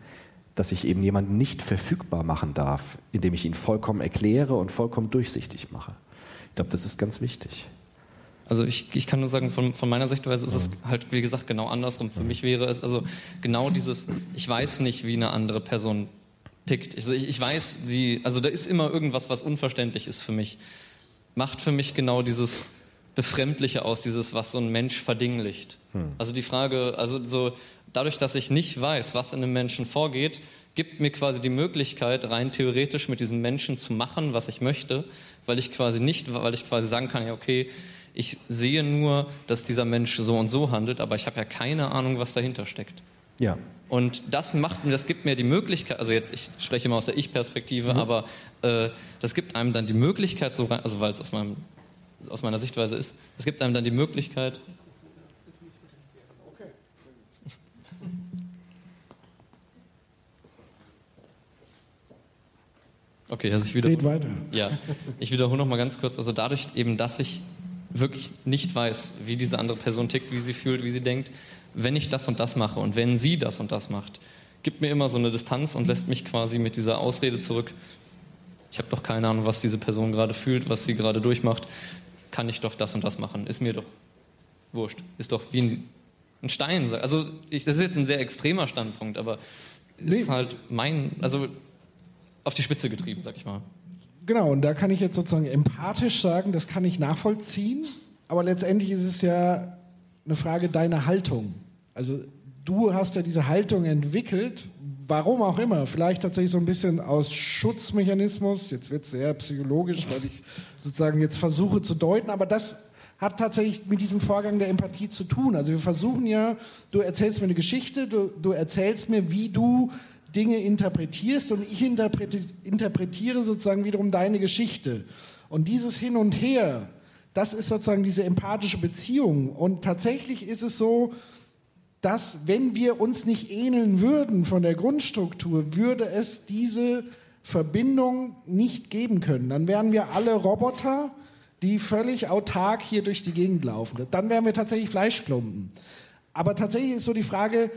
Dass ich eben jemanden nicht verfügbar machen darf, indem ich ihn vollkommen erkläre und vollkommen durchsichtig mache. Ich glaube, das ist ganz wichtig.
Also ich, ich kann nur sagen, von, von meiner Sichtweise ist es halt, wie gesagt, genau andersrum. Für mich wäre es also genau dieses, ich weiß nicht, wie eine andere Person tickt. Also ich, ich weiß, sie, also da ist immer irgendwas, was unverständlich ist für mich. Macht für mich genau dieses Befremdliche aus, dieses, was so ein Mensch verdinglicht. Hm. Also die Frage, also so, dadurch, dass ich nicht weiß, was in einem Menschen vorgeht, gibt mir quasi die Möglichkeit, rein theoretisch mit diesem Menschen zu machen, was ich möchte, weil ich quasi nicht, weil ich quasi sagen kann, ja, okay, ich sehe nur, dass dieser Mensch so und so handelt, aber ich habe ja keine Ahnung, was dahinter steckt.
Ja.
Und das macht mir, das gibt mir die Möglichkeit, also jetzt, ich spreche immer aus der Ich-Perspektive, mhm. aber äh, das gibt einem dann die Möglichkeit, so rein, also weil es aus, meinem, aus meiner Sichtweise ist, es gibt einem dann die Möglichkeit, Okay, also ich wiederhole.
Red weiter.
Ja, ich wiederhole noch mal ganz kurz. Also dadurch eben, dass ich wirklich nicht weiß, wie diese andere Person tickt, wie sie fühlt, wie sie denkt, wenn ich das und das mache und wenn sie das und das macht, gibt mir immer so eine Distanz und lässt mich quasi mit dieser Ausrede zurück. Ich habe doch keine Ahnung, was diese Person gerade fühlt, was sie gerade durchmacht. Kann ich doch das und das machen? Ist mir doch wurscht. Ist doch wie ein, ein Stein. Also ich, das ist jetzt ein sehr extremer Standpunkt, aber ist nee. halt mein, also auf die Spitze getrieben, sag ich mal.
Genau, und da kann ich jetzt sozusagen empathisch sagen, das kann ich nachvollziehen, aber letztendlich ist es ja eine Frage deiner Haltung. Also du hast ja diese Haltung entwickelt, warum auch immer, vielleicht tatsächlich so ein bisschen aus Schutzmechanismus, jetzt wird es sehr psychologisch, weil ich sozusagen jetzt versuche zu deuten, aber das hat tatsächlich mit diesem Vorgang der Empathie zu tun. Also wir versuchen ja, du erzählst mir eine Geschichte, du, du erzählst mir, wie du Dinge interpretierst und ich interpretiere sozusagen wiederum deine Geschichte. Und dieses Hin und Her, das ist sozusagen diese empathische Beziehung. Und tatsächlich ist es so, dass wenn wir uns nicht ähneln würden von der Grundstruktur, würde es diese Verbindung nicht geben können. Dann wären wir alle Roboter, die völlig autark hier durch die Gegend laufen. Dann wären wir tatsächlich Fleischklumpen. Aber tatsächlich ist so die Frage,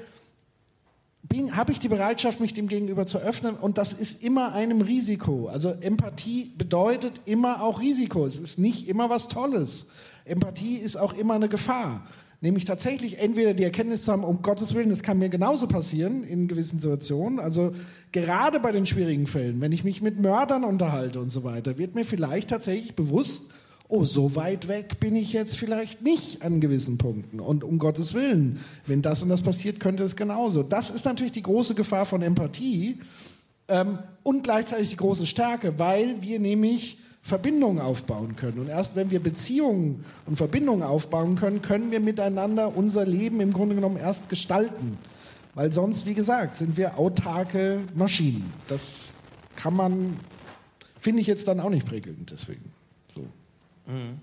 habe ich die Bereitschaft, mich dem gegenüber zu öffnen und das ist immer einem Risiko. Also Empathie bedeutet immer auch Risiko. Es ist nicht immer was Tolles. Empathie ist auch immer eine Gefahr. Nämlich tatsächlich entweder die Erkenntnis zu haben, um Gottes Willen, das kann mir genauso passieren in gewissen Situationen. Also gerade bei den schwierigen Fällen, wenn ich mich mit Mördern unterhalte und so weiter, wird mir vielleicht tatsächlich bewusst, oh, so weit weg bin ich jetzt vielleicht nicht an gewissen Punkten. Und um Gottes Willen, wenn das und das passiert, könnte es genauso. Das ist natürlich die große Gefahr von Empathie ähm, und gleichzeitig die große Stärke, weil wir nämlich Verbindungen aufbauen können. Und erst wenn wir Beziehungen und Verbindungen aufbauen können, können wir miteinander unser Leben im Grunde genommen erst gestalten. Weil sonst, wie gesagt, sind wir autarke Maschinen. Das kann man, finde ich jetzt dann auch nicht prickelnd deswegen.
Mhm.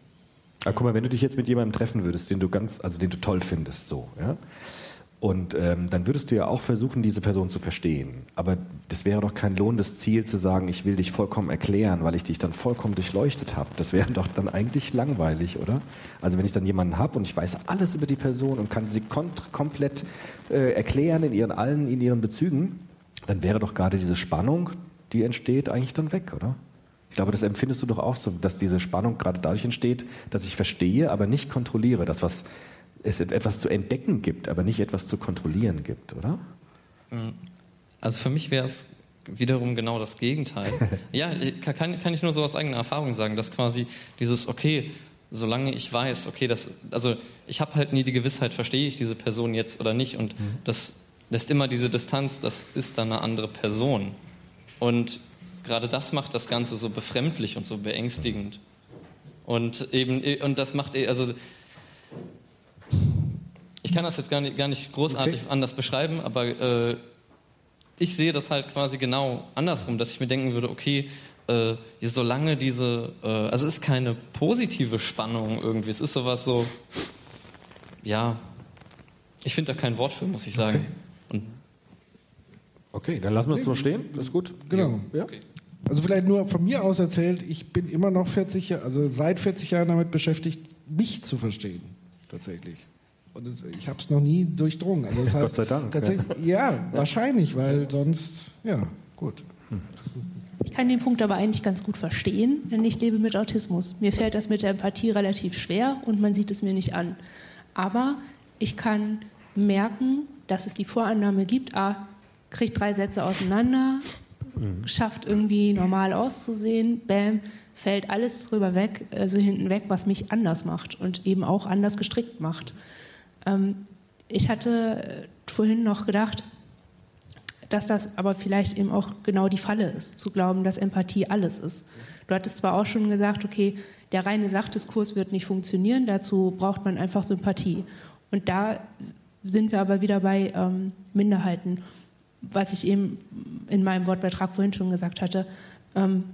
Aber guck mal, wenn du dich jetzt mit jemandem treffen würdest, den du ganz, also den du toll findest, so, ja, und ähm, dann würdest du ja auch versuchen, diese Person zu verstehen. Aber das wäre doch kein lohnendes Ziel zu sagen, ich will dich vollkommen erklären, weil ich dich dann vollkommen durchleuchtet habe. Das wäre doch dann eigentlich langweilig, oder? Also wenn ich dann jemanden habe und ich weiß alles über die Person und kann sie komplett äh, erklären in ihren allen, in ihren Bezügen, dann wäre doch gerade diese Spannung, die entsteht, eigentlich dann weg, oder? Ich glaube, das empfindest du doch auch so, dass diese Spannung gerade dadurch entsteht, dass ich verstehe, aber nicht kontrolliere. Das, was es etwas zu entdecken gibt, aber nicht etwas zu kontrollieren gibt, oder?
Mm. Also für mich wäre es wiederum genau das Gegenteil. ja, kann, kann ich nur so aus eigener Erfahrung sagen, dass quasi dieses, okay, solange ich weiß, okay, das, also ich habe halt nie die Gewissheit, verstehe ich diese Person jetzt oder nicht und mhm. das lässt immer diese Distanz, das ist dann eine andere Person. Und gerade das macht das Ganze so befremdlich und so beängstigend. Und eben, und das macht, also ich kann das jetzt gar nicht, gar nicht großartig okay. anders beschreiben, aber äh, ich sehe das halt quasi genau andersrum, dass ich mir denken würde, okay, äh, solange diese, äh, also es ist keine positive Spannung irgendwie, es ist sowas so, ja, ich finde da kein Wort für, muss ich sagen.
Okay, okay dann lassen wir es so stehen, das ist gut.
Genau. Ja? Okay. Also vielleicht nur von mir aus erzählt, ich bin immer noch 40 Jahre, also seit 40 Jahren damit beschäftigt, mich zu verstehen, tatsächlich. Und ich habe es noch nie durchdrungen. Also
Gott sei Dank.
Tatsächlich, ja. ja, wahrscheinlich, weil sonst, ja, gut.
Ich kann den Punkt aber eigentlich ganz gut verstehen, denn ich lebe mit Autismus. Mir fällt das mit der Empathie relativ schwer und man sieht es mir nicht an. Aber ich kann merken, dass es die Vorannahme gibt, ah, kriegt drei Sätze auseinander, mhm. schafft irgendwie normal auszusehen, bam, fällt alles drüber weg, also hinten weg, was mich anders macht und eben auch anders gestrickt macht. Ähm, ich hatte äh, vorhin noch gedacht, dass das aber vielleicht eben auch genau die Falle ist, zu glauben, dass Empathie alles ist. Du hattest zwar auch schon gesagt, okay, der reine Sachdiskurs wird nicht funktionieren, dazu braucht man einfach Sympathie. Und da sind wir aber wieder bei ähm, Minderheiten, was ich eben in meinem Wortbeitrag vorhin schon gesagt hatte. Ähm,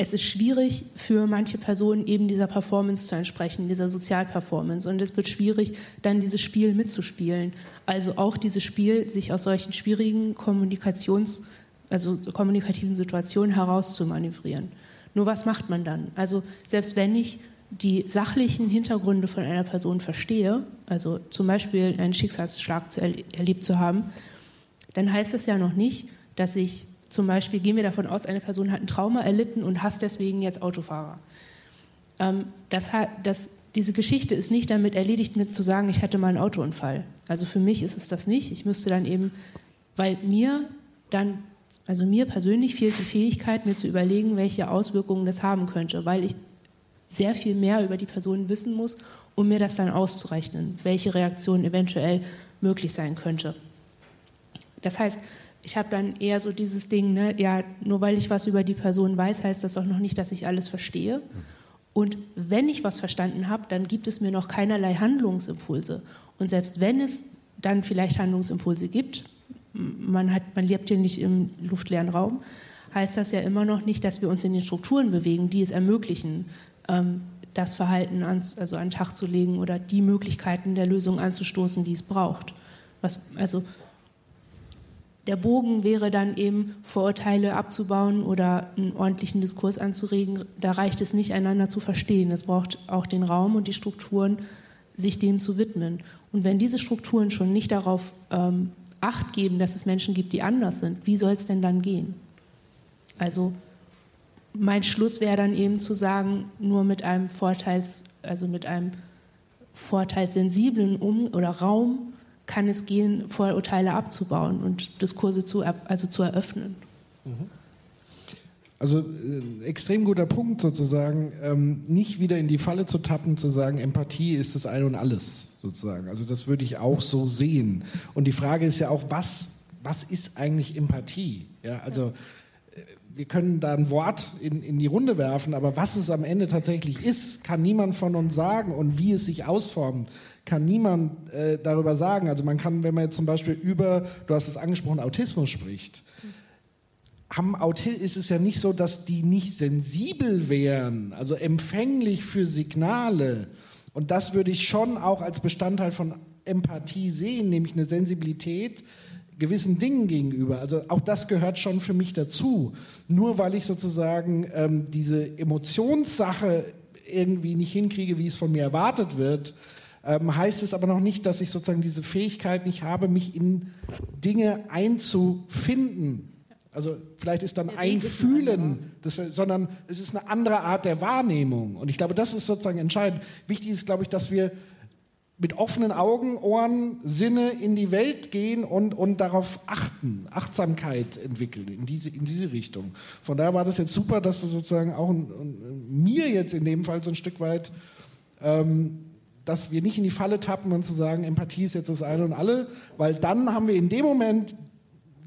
es ist schwierig für manche Personen eben dieser Performance zu entsprechen, dieser Sozialperformance. Und es wird schwierig, dann dieses Spiel mitzuspielen. Also auch dieses Spiel, sich aus solchen schwierigen Kommunikations, also kommunikativen Situationen herauszumanövrieren. Nur was macht man dann? Also selbst wenn ich die sachlichen Hintergründe von einer Person verstehe, also zum Beispiel einen Schicksalsschlag zu erlebt zu haben, dann heißt das ja noch nicht, dass ich zum Beispiel gehen wir davon aus, eine Person hat ein Trauma erlitten und hasst deswegen jetzt Autofahrer. Ähm, das, das, diese Geschichte ist nicht damit erledigt, mit zu sagen, ich hatte mal einen Autounfall. Also für mich ist es das nicht. Ich müsste dann eben, weil mir dann, also mir persönlich fehlt die Fähigkeit, mir zu überlegen, welche Auswirkungen das haben könnte, weil ich sehr viel mehr über die Person wissen muss, um mir das dann auszurechnen, welche Reaktion eventuell möglich sein könnte. Das heißt, ich habe dann eher so dieses Ding, ne, ja, nur weil ich was über die Person weiß, heißt das auch noch nicht, dass ich alles verstehe. Und wenn ich was verstanden habe, dann gibt es mir noch keinerlei Handlungsimpulse. Und selbst wenn es dann vielleicht Handlungsimpulse gibt, man, hat, man lebt hier nicht im luftleeren Raum, heißt das ja immer noch nicht, dass wir uns in den Strukturen bewegen, die es ermöglichen, ähm, das Verhalten an, also an den Tag zu legen oder die Möglichkeiten der Lösung anzustoßen, die es braucht. Was, also der Bogen wäre dann eben, Vorurteile abzubauen oder einen ordentlichen Diskurs anzuregen. Da reicht es nicht, einander zu verstehen. Es braucht auch den Raum und die Strukturen, sich dem zu widmen. Und wenn diese Strukturen schon nicht darauf ähm, Acht geben, dass es Menschen gibt, die anders sind, wie soll es denn dann gehen? Also mein Schluss wäre dann eben zu sagen, nur mit einem Vorteils, also mit einem vorteilssensiblen um oder Raum kann es gehen, Vorurteile abzubauen und Diskurse zu, also zu eröffnen.
Also äh, extrem guter Punkt sozusagen, ähm, nicht wieder in die Falle zu tappen, zu sagen, Empathie ist das Ein und Alles sozusagen. Also das würde ich auch so sehen. Und die Frage ist ja auch, was, was ist eigentlich Empathie? Ja, also äh, wir können da ein Wort in, in die Runde werfen, aber was es am Ende tatsächlich ist, kann niemand von uns sagen und wie es sich ausformt, kann niemand äh, darüber sagen. Also man kann, wenn man jetzt zum Beispiel über, du hast es angesprochen, Autismus spricht, haben Auti ist es ja nicht so, dass die nicht sensibel wären, also empfänglich für Signale. Und das würde ich schon auch als Bestandteil von Empathie sehen, nämlich eine Sensibilität gewissen Dingen gegenüber. Also auch das gehört schon für mich dazu. Nur weil ich sozusagen ähm, diese Emotionssache irgendwie nicht hinkriege, wie es von mir erwartet wird, ähm, heißt es aber noch nicht, dass ich sozusagen diese Fähigkeit nicht habe, mich in Dinge einzufinden. Also vielleicht ist dann ein Fühlen, das, sondern es ist eine andere Art der Wahrnehmung. Und ich glaube, das ist sozusagen entscheidend. Wichtig ist, glaube ich, dass wir mit offenen Augen, Ohren, Sinne in die Welt gehen und, und darauf achten, Achtsamkeit entwickeln in diese, in diese Richtung. Von daher war das jetzt super, dass du sozusagen auch ein, ein, mir jetzt in dem Fall so ein Stück weit, ähm, dass wir nicht in die Falle tappen und zu sagen, Empathie ist jetzt das eine und alle, weil dann haben wir in dem Moment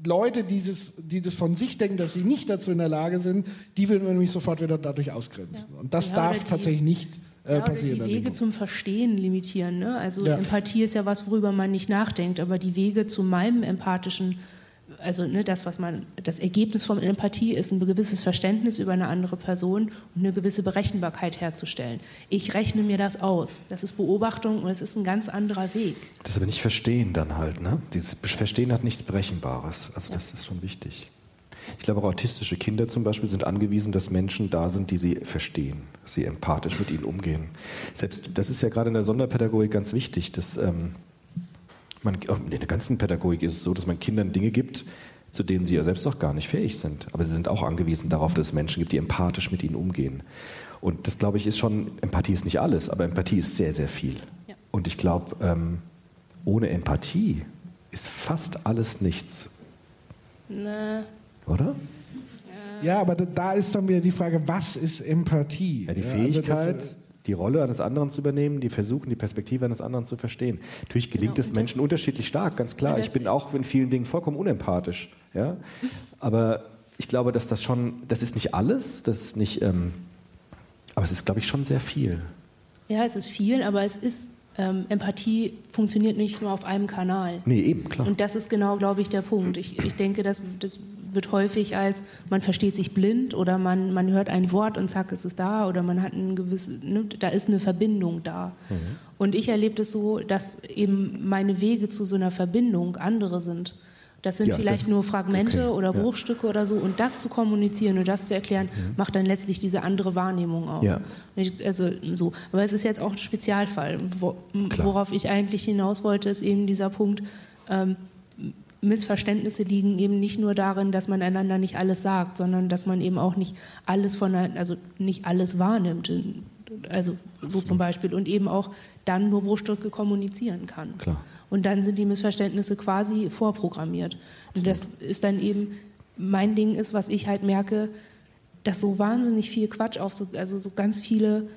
Leute, die das, die das von sich denken, dass sie nicht dazu in der Lage sind, die würden wir nämlich sofort wieder dadurch ausgrenzen. Ja. Und das
Ja,
darf
die-
tatsächlich nicht äh,
Ja,
passieren.
die Wege zum Verstehen limitieren. Ne? Also. Empathie ist ja was, worüber man nicht nachdenkt, aber die Wege zu meinem empathischen, also ne, das, was man, das Ergebnis von Empathie ist ein gewisses Verständnis über eine andere Person und eine gewisse Berechenbarkeit herzustellen. Ich rechne mir das aus. Das ist Beobachtung und es ist ein ganz anderer Weg.
Das aber nicht verstehen dann halt, ne? Dieses Verstehen hat nichts Berechenbares. Also das ist schon wichtig. Ich glaube, auch autistische Kinder zum Beispiel sind angewiesen, dass Menschen da sind, die sie verstehen, sie empathisch mit ihnen umgehen. Selbst das ist ja gerade in der Sonderpädagogik ganz wichtig, dass ähm, man, auch in der ganzen Pädagogik ist es so, dass man Kindern Dinge gibt, zu denen sie ja selbst auch gar nicht fähig sind. Aber sie sind auch angewiesen darauf, dass es Menschen gibt, die empathisch mit ihnen umgehen. Und das, glaube ich, ist schon, Empathie ist nicht alles, aber Empathie ist sehr, sehr viel. Und ich glaube, ähm, ohne Empathie ist fast alles nichts,
Ne,
oder?
Ja, aber da- ist dann wieder die Frage, was ist Empathie?
Ja, die
also
Fähigkeit,
das, äh,
die Rolle eines anderen zu übernehmen, die versuchen, die Perspektive eines anderen zu verstehen. Natürlich gelingt
Genau,
es Menschen unterschiedlich stark, ganz klar.
Ja,
Ich bin auch in vielen Dingen vollkommen unempathisch. Ja? Aber ich glaube, dass das schon, das ist nicht alles, das ist nicht, ähm, aber es ist, glaube ich, schon sehr viel.
ja, es ist viel, aber es ist, ähm, Empathie funktioniert nicht nur auf einem Kanal.
Nee, eben, klar.
Und das ist genau, glaube ich, der Punkt. Ich, ich denke, das, das wird häufig als, man versteht sich blind oder man, man hört ein Wort und zack, ist es da oder man hat ein gewisses, ne, da ist eine Verbindung da. Und ich erlebe das so, dass eben meine Wege zu so einer Verbindung andere sind. Das sind
Ja,
vielleicht
das-
nur Fragmente
okay,
oder
ja.
Bruchstücke oder so. Und das zu kommunizieren und das zu erklären, macht dann letztlich diese andere Wahrnehmung aus.
Ja.
Ich, also so. Aber es ist jetzt auch ein Spezialfall. Wo, worauf ich eigentlich hinaus wollte, ist eben dieser Punkt, ähm, Missverständnisse liegen eben nicht nur darin, dass man einander nicht alles sagt, sondern dass man eben auch nicht alles von, also nicht alles wahrnimmt. Also so zum Beispiel und eben auch dann nur Bruchstücke kommunizieren kann.
Klar.
Und dann sind die Missverständnisse quasi vorprogrammiert. Und das ist dann eben, mein Ding ist, was ich halt merke, dass so wahnsinnig viel Quatsch auf so, also so ganz viele,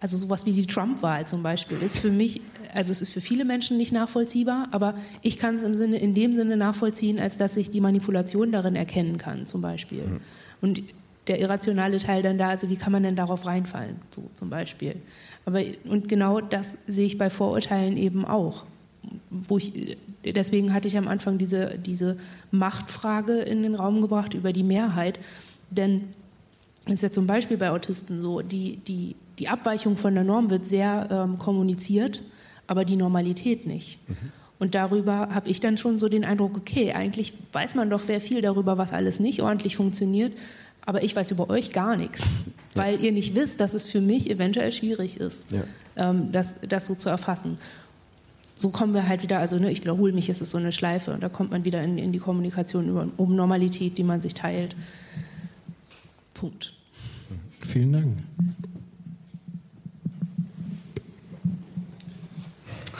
also sowas wie die Trump-Wahl zum Beispiel, ist für mich, also es ist für viele Menschen nicht nachvollziehbar, aber ich kann es im Sinne, in dem Sinne nachvollziehen, als dass ich die Manipulation darin erkennen kann, zum Beispiel. Und der irrationale Teil dann da, also wie kann man denn darauf reinfallen, so zum Beispiel. Aber, und genau das sehe ich bei Vorurteilen eben auch. Wo ich, deswegen hatte ich am Anfang diese, diese Machtfrage in den Raum gebracht über die Mehrheit. Denn es ist ja zum Beispiel bei Autisten so, die, die, die Abweichung von der Norm wird sehr ähm, kommuniziert, aber die Normalität nicht. Und darüber habe ich dann schon so den Eindruck, okay, eigentlich weiß man doch sehr viel darüber, was alles nicht ordentlich funktioniert, aber ich weiß über euch gar nichts, weil ihr nicht wisst, dass es für mich eventuell schwierig ist,
Ja.
ähm, das, das so zu erfassen. so kommen wir halt wieder, also ne, ich wiederhole mich, es ist so eine Schleife und da kommt man wieder in, in die Kommunikation über, um Normalität, die man sich teilt. Punkt.
Vielen Dank.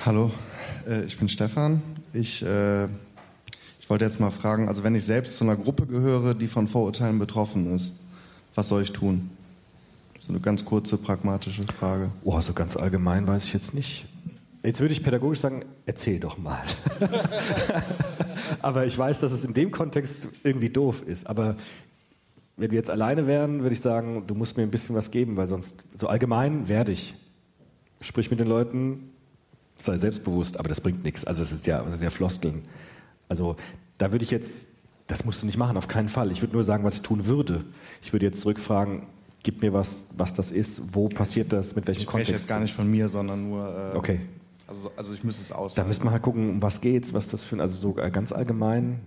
Hallo, äh, ich bin Stefan. Ich, äh, ich wollte jetzt mal fragen, also wenn ich selbst zu einer Gruppe gehöre, die von Vorurteilen betroffen ist, was soll ich tun? So eine ganz kurze, pragmatische Frage.
Oh, so ganz allgemein weiß ich jetzt nicht. Jetzt würde ich pädagogisch sagen, erzähl doch mal. aber ich weiß, dass es in dem Kontext irgendwie doof ist. Aber wenn wir jetzt alleine wären, würde ich sagen, du musst mir ein bisschen was geben, weil sonst so allgemein werde ich. Sprich mit den Leuten, sei selbstbewusst, aber das bringt nichts. Also es ist ja, das ist ja Floskeln. Also da würde ich jetzt, das musst du nicht machen, auf keinen Fall. Ich würde nur sagen, was ich tun würde. Ich würde jetzt zurückfragen, gib mir was, was das ist, wo passiert das, mit welchem
ich Kontext. Ich spreche jetzt gar nicht von mir, sondern nur.
Äh, okay.
Also, also ich müsste es aus.
Da müssen wir halt gucken, um was geht's, was das für, also so ganz allgemein.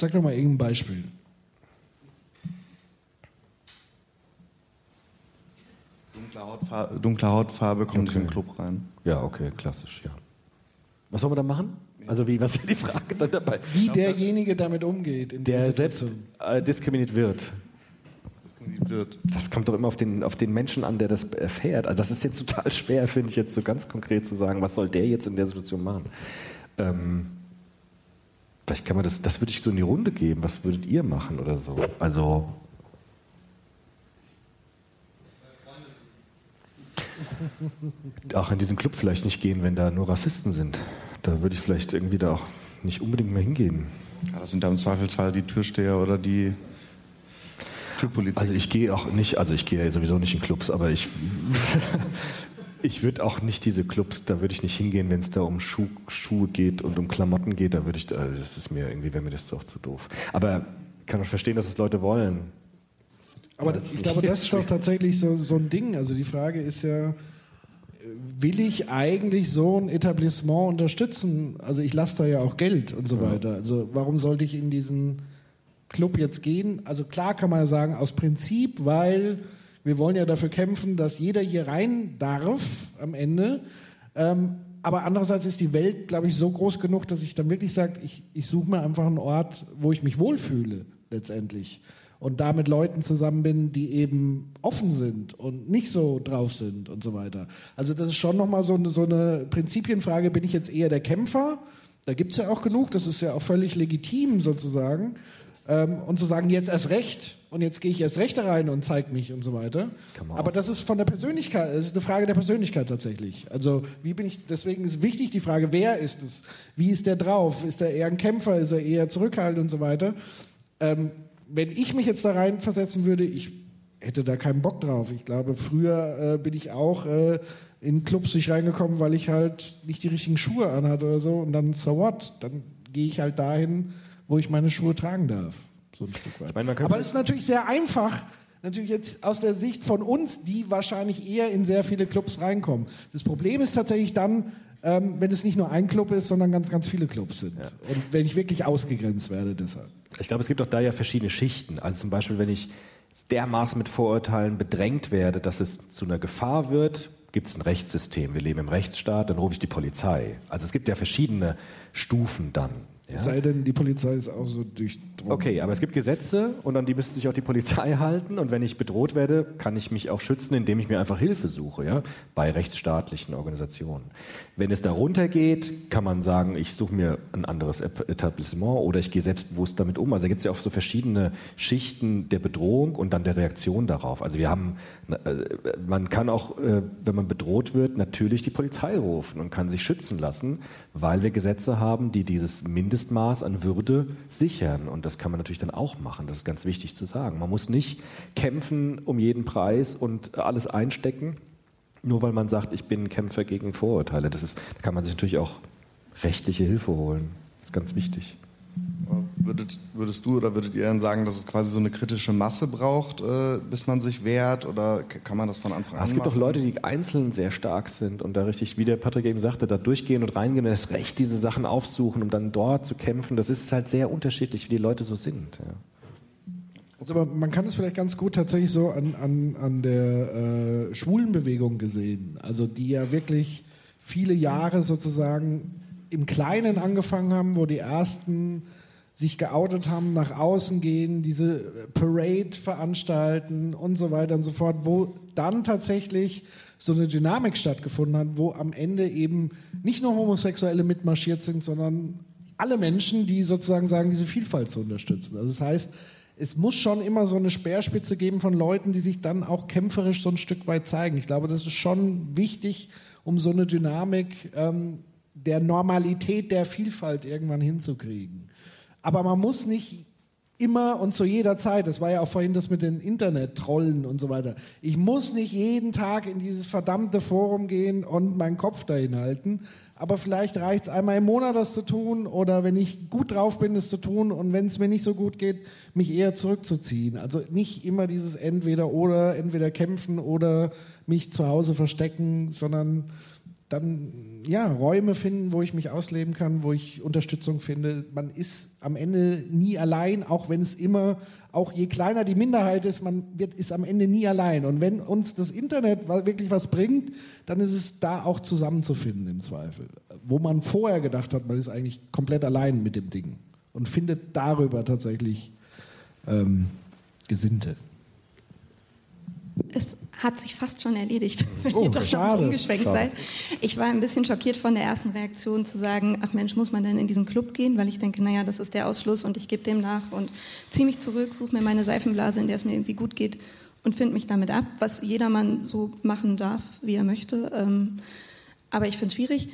Sag doch mal irgendein Beispiel.
Dunkle Hautfarbe, dunkle Hautfarbe kommt okay. in den Club rein.
Ja, okay, klassisch, ja. Was sollen wir da machen? Also wie, was ist die Frage dann dabei?
Wie derjenige damit umgeht.
der selbst äh, diskriminiert wird wird. Das kommt doch immer auf den, auf den Menschen an, der das erfährt. Also das ist jetzt total schwer, finde ich, jetzt so ganz konkret zu sagen, was soll der jetzt in der Situation machen. Ähm, vielleicht kann man das, das würde ich so in die Runde geben. Was würdet ihr machen oder so? Also. Auch in diesen Club vielleicht nicht gehen, wenn da nur Rassisten sind. Da würde ich vielleicht irgendwie da auch nicht unbedingt mehr hingehen.
Ja, das sind da im Zweifelsfall die Türsteher oder die
Kulturpolitik? Also ich gehe auch nicht, also ich gehe sowieso nicht in Clubs, aber ich, ich würde auch nicht diese Clubs, da würde ich nicht hingehen, wenn es da um Schuh, Schuhe geht und um Klamotten geht, da würde ich, also das ist mir irgendwie, wäre mir das doch zu doof. Aber ich kann auch verstehen, dass es Leute wollen.
Aber das, ich glaube, das ist doch tatsächlich so, so ein Ding. Also die Frage ist ja, will ich eigentlich so ein Etablissement unterstützen? Also ich lasse da ja auch Geld und so weiter. Also warum sollte ich in diesen Club jetzt gehen? Also klar kann man ja sagen, aus Prinzip, weil wir wollen ja dafür kämpfen, dass jeder hier rein darf am Ende. Ähm, aber andererseits ist die Welt, glaube ich, so groß genug, dass ich dann wirklich sage, ich, ich suche mir einfach einen Ort, wo ich mich wohlfühle letztendlich. Und da mit Leuten zusammen bin, die eben offen sind und nicht so drauf sind und so weiter. Also das ist schon nochmal so eine, so eine Prinzipienfrage, bin ich jetzt eher der Kämpfer? Da gibt es ja auch genug, das ist ja auch völlig legitim sozusagen ähm, und zu sagen, jetzt erst recht und jetzt gehe ich erst recht da rein und zeige mich und so weiter. Aber das ist von der Persönlichkeit, das ist eine Frage der Persönlichkeit tatsächlich. Also wie bin ich, deswegen ist wichtig die Frage, wer ist es? Wie ist der drauf? Ist er eher ein Kämpfer? Ist er eher zurückhaltend und so weiter? Ähm, wenn ich mich jetzt da rein versetzen würde, ich hätte da keinen Bock drauf. Ich glaube, früher äh, bin ich auch äh, in Clubs nicht reingekommen, weil ich halt nicht die richtigen Schuhe anhatte oder so und dann so what? Dann gehe ich halt dahin, wo ich meine Schuhe tragen darf. So ein Stück weit. Ich meine, Aber es ist natürlich sehr einfach, natürlich jetzt aus der Sicht von uns, die wahrscheinlich eher in sehr viele Clubs reinkommen. Das Problem ist tatsächlich dann, ähm, wenn es nicht nur ein Club ist, sondern ganz, ganz viele Clubs sind. Ja. Und wenn ich wirklich ausgegrenzt werde deshalb.
Ich glaube, es gibt auch da ja verschiedene Schichten. Also zum Beispiel, wenn ich dermaßen mit Vorurteilen bedrängt werde, dass es zu einer Gefahr wird, gibt es ein Rechtssystem. Wir leben im Rechtsstaat, dann rufe ich die Polizei. Also es gibt ja verschiedene Stufen dann. Ja?
Es sei denn, die Polizei ist auch so durchdrungen.
Okay, aber es gibt Gesetze und an die müsste sich auch die Polizei halten. Und wenn ich bedroht werde, kann ich mich auch schützen, indem ich mir einfach Hilfe suche, ja, bei rechtsstaatlichen Organisationen. Wenn es darunter geht, kann man sagen, ich suche mir ein anderes Etablissement oder ich gehe selbstbewusst damit um. Also da gibt es ja auch so verschiedene Schichten der Bedrohung und dann der Reaktion darauf. Also wir haben, man kann auch, äh, wenn man bedroht wird, natürlich die Polizei rufen und kann sich schützen lassen, weil wir Gesetze haben, die dieses Mindest Mindestmaß an Würde sichern. Und das kann man natürlich dann auch machen. Das ist ganz wichtig zu sagen. Man muss nicht kämpfen um jeden Preis und alles einstecken, nur weil man sagt, ich bin Kämpfer gegen Vorurteile. Das ist, da kann man sich natürlich auch rechtliche Hilfe holen. Das ist ganz wichtig.
Würdet, würdest du oder würdet ihr dann sagen, dass es quasi so eine kritische Masse braucht, äh, bis man sich wehrt? Oder kann man das von Anfang an
Es gibt auch Leute, die einzeln sehr stark sind und da richtig, wie der Patrick eben sagte, da durchgehen und reingehen und das Recht, diese Sachen aufsuchen, um dann dort zu kämpfen. Das ist halt sehr unterschiedlich, wie die Leute so sind. Ja.
Also aber man kann es vielleicht ganz gut tatsächlich so an, an, an der äh, Schwulenbewegung gesehen, also die ja wirklich viele Jahre sozusagen im Kleinen angefangen haben, wo die ersten sich geoutet haben, nach außen gehen, diese Parade veranstalten und so weiter und so fort, wo dann tatsächlich so eine Dynamik stattgefunden hat, wo am Ende eben nicht nur Homosexuelle mitmarschiert sind, sondern alle Menschen, die sozusagen sagen, diese Vielfalt zu unterstützen. Also das heißt, es muss schon immer so eine Speerspitze geben von Leuten, die sich dann auch kämpferisch so ein Stück weit zeigen. Ich glaube, das ist schon wichtig, um so eine Dynamik ähm, der Normalität der Vielfalt irgendwann hinzukriegen. Aber man muss nicht immer und zu jeder Zeit, das war ja auch vorhin das mit den Internet-Trollen und so weiter, ich muss nicht jeden Tag in dieses verdammte Forum gehen und meinen Kopf dahin halten, aber vielleicht reicht es einmal im Monat, das zu tun oder wenn ich gut drauf bin, das zu tun und wenn es mir nicht so gut geht, mich eher zurückzuziehen. Also nicht immer dieses entweder oder, entweder kämpfen oder mich zu Hause verstecken, sondern dann ja, Räume finden, wo ich mich ausleben kann, wo ich Unterstützung finde. Man ist am Ende nie allein, auch wenn es immer, auch je kleiner die Minderheit ist, man wird, ist am Ende nie allein. Und wenn uns das Internet wirklich was bringt, dann ist es da auch zusammenzufinden im Zweifel. Wo man vorher gedacht hat, man ist eigentlich komplett allein mit dem Ding und findet darüber tatsächlich ähm, Gesinnte.
Es hat sich fast schon erledigt, wenn
Oh,
ihr doch schon
schade.
umgeschwenkt
Schade.
seid. Ich war ein bisschen schockiert von der ersten Reaktion zu sagen, ach Mensch, muss man denn in diesen Club gehen? Weil ich denke, naja, das ist der Ausschluss und ich gebe dem nach und ziehe mich zurück, suche mir meine Seifenblase, in der es mir irgendwie gut geht und finde mich damit ab, was jedermann so machen darf, wie er möchte. Ähm, aber ich finde es schwierig.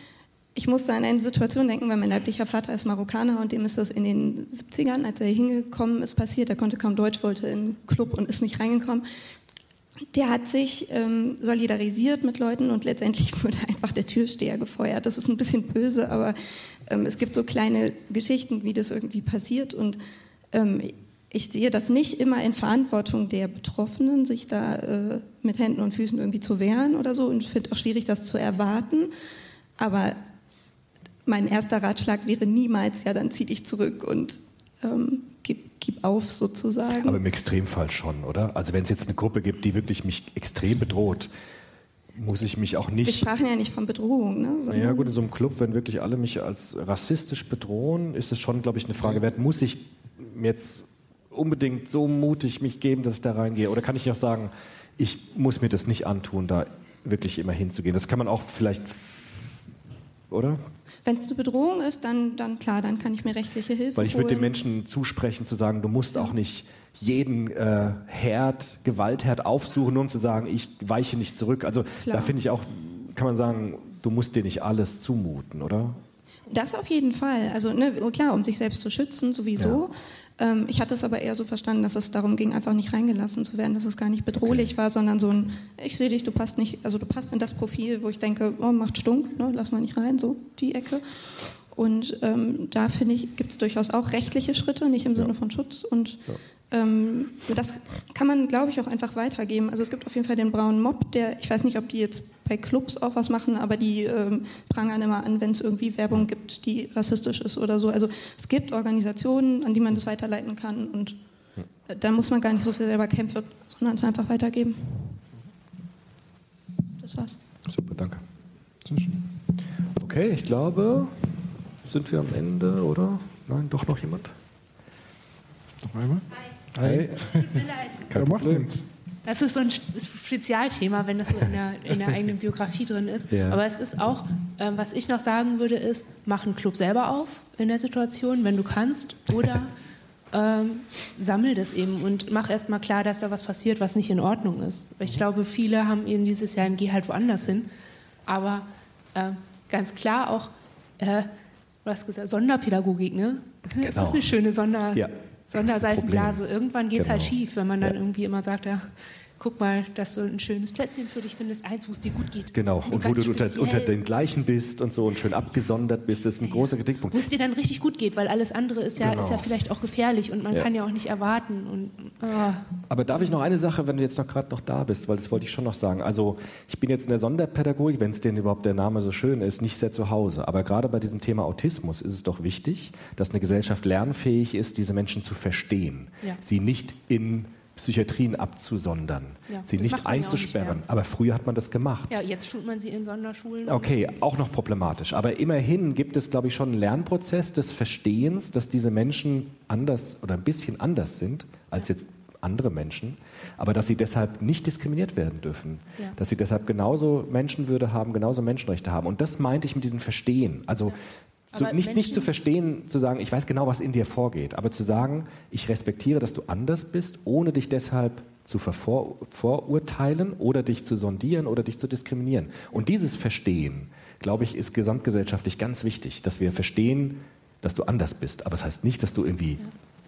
Ich musste an eine Situation denken, weil mein leiblicher Vater ist Marokkaner und dem ist das in den 70ern, als er hingekommen ist, passiert. Er konnte kaum Deutsch, wollte in einen Club und ist nicht reingekommen. Der hat sich ähm, solidarisiert mit Leuten und letztendlich wurde einfach der Türsteher gefeuert. Das ist ein bisschen böse, aber ähm, es gibt so kleine Geschichten, wie das irgendwie passiert. Und ähm, ich sehe das nicht immer in Verantwortung der Betroffenen, sich da äh, mit Händen und Füßen irgendwie zu wehren oder so. Und ich finde auch schwierig, das zu erwarten. Aber mein erster Ratschlag wäre niemals, ja, dann zieh dich zurück und ähm, gib, gib auf sozusagen.
Aber im Extremfall schon, oder? Also wenn es jetzt eine Gruppe gibt, die wirklich mich extrem bedroht, muss ich mich auch
Wir
nicht.
sprachen ja nicht von Bedrohung. Ne? sondern-
Ja gut, in so einem Club, wenn wirklich alle mich als rassistisch bedrohen, ist es schon, glaube ich, eine Frage wert, muss ich jetzt unbedingt so mutig mich geben, dass ich da reingehe? Oder kann ich auch sagen, ich muss mir das nicht antun, da wirklich immer hinzugehen? Das kann man auch vielleicht, oder?
Wenn es eine Bedrohung ist, dann, dann klar, dann kann ich mir rechtliche Hilfe
Weil ich würde den. Menschen zusprechen, zu sagen, du musst auch nicht jeden äh, Herd, Gewaltherd aufsuchen, nur um zu sagen, ich weiche nicht zurück. Also
Klar.
da finde ich auch, kann man sagen, du musst dir nicht alles zumuten, oder?
Das auf jeden Fall. Also ne, klar, um sich selbst zu schützen, sowieso. Ähm, ich hatte es aber eher so verstanden, dass es darum ging, einfach nicht reingelassen zu werden, dass es gar nicht bedrohlich war, sondern so ein, ich sehe dich, du passt nicht, also du passt in das Profil, wo ich denke, oh, macht stunk, ne, lass mal nicht rein, so die Ecke. Und ähm, da finde ich, gibt es durchaus auch rechtliche Schritte, nicht im Sinne von Schutz. Und ähm, das kann man, glaube ich, auch einfach weitergeben. Also es gibt auf jeden Fall den braunen Mob, der, ich weiß nicht, ob die jetzt bei Clubs auch was machen, aber die ähm, prangern immer an, wenn es irgendwie Werbung gibt, die rassistisch ist oder so. Also es gibt Organisationen, an die man das weiterleiten kann und äh, da muss man gar nicht so viel selber kämpfen, sondern es einfach weitergeben. Das war's.
Super, danke. Okay, ich glaube, sind wir am Ende, oder? Nein, doch noch jemand?
Noch einmal?
Hi.
Tut mir leid.
Kein
macht denn?
Das ist so ein Spezialthema, wenn das so in der, in der eigenen Biografie drin ist.
Ja.
Aber es ist auch, ähm, was ich noch sagen würde, ist, mach einen Club selber auf in der Situation, wenn du kannst. Oder ähm, sammel das eben und mach erst mal klar, dass da was passiert, was nicht in Ordnung ist. Ich glaube, viele haben eben dieses Jahr ein Geh halt woanders hin. Aber äh, ganz klar auch, äh, du hast gesagt, Sonderpädagogik, ne? Das
Genau.
ist eine schöne Sonder,
Ja.
Sonderseifenblase. Irgendwann geht es halt
Genau.
schief, wenn man dann
Ja.
irgendwie immer sagt, ja, guck mal, dass du ein schönes Plätzchen für dich findest, eins, wo es dir gut geht.
Genau, und wo
ganz
du unter, unter den gleichen bist und so und schön abgesondert bist, das ist ein großer Kritikpunkt.
Wo es dir dann richtig gut geht, weil alles andere ist ja,
Genau.
ist ja vielleicht auch gefährlich und man
Ja.
kann ja auch nicht erwarten. Und, ah.
Aber darf ich noch eine Sache, wenn du jetzt noch gerade noch da bist, weil das wollte ich schon noch sagen. Also ich bin jetzt in der Sonderpädagogik, wenn es denn überhaupt der Name so schön ist, nicht sehr zu Hause. Aber gerade bei diesem Thema Autismus ist es doch wichtig, dass eine Gesellschaft lernfähig ist, diese Menschen zu verstehen.
Ja.
Sie nicht in Psychiatrien abzusondern,
Ja,
sie nicht
ja nicht
einzusperren.
mehr.
Aber früher hat man das gemacht.
Ja, jetzt tut man sie in Sonderschulen.
Okay, auch noch problematisch. Aber immerhin gibt es, glaube ich, schon einen Lernprozess des Verstehens, dass diese Menschen anders oder ein bisschen anders sind als jetzt andere Menschen, aber dass sie deshalb nicht diskriminiert werden dürfen.
Ja.
Dass sie deshalb genauso Menschenwürde haben, genauso Menschenrechte haben. Und das meinte ich mit diesem Verstehen. Also zu, nicht, nicht
Menschen-
zu verstehen, zu sagen, ich weiß genau, was in dir vorgeht, aber zu sagen, ich respektiere, dass du anders bist, ohne dich deshalb zu vervor, vorurteilen oder dich zu sondieren oder dich zu diskriminieren. Und dieses Verstehen, glaube ich, ist gesamtgesellschaftlich ganz wichtig, dass wir verstehen, dass du anders bist. Aber es das heißt nicht, dass du irgendwie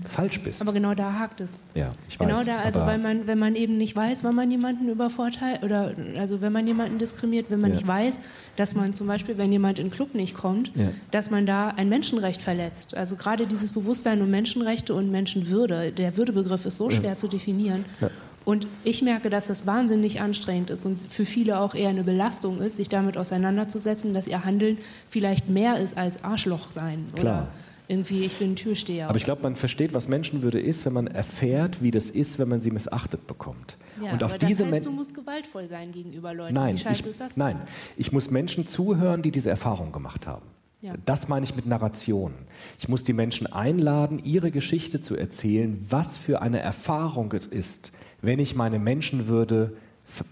falsch bist.
Aber genau da hakt es.
Ja, ich
Genau
weiß.
da, also weil man, wenn man eben nicht weiß, wann man jemanden übervorteilt oder also wenn man jemanden diskriminiert, wenn man
Ja.
nicht weiß, dass man zum Beispiel, wenn jemand in den Club nicht kommt,
Ja.
dass man da ein Menschenrecht verletzt. Also gerade dieses Bewusstsein um Menschenrechte und Menschenwürde, der Würdebegriff ist so
Ja.
schwer zu definieren.
Ja.
Und ich merke, dass das wahnsinnig anstrengend ist und für viele auch eher eine Belastung ist, sich damit auseinanderzusetzen, dass ihr Handeln vielleicht mehr ist als Arschloch sein
Klar.
oder irgendwie ich bin Türsteher.
Aber ich glaube, man versteht, was Menschenwürde ist, wenn man erfährt, wie das ist, wenn man sie missachtet bekommt.
ja,
und auf
aber
diese
das heißt, du musst gewaltvoll sein gegenüber Leuten.
Nein,
Wie scheiße
ich,
ist das?
nein, ich muss Menschen zuhören, die diese Erfahrung gemacht haben.
Ja.
Das meine ich mit Narration. Ich muss die Menschen einladen, ihre Geschichte zu erzählen, was für eine Erfahrung es ist, wenn ich meine Menschenwürde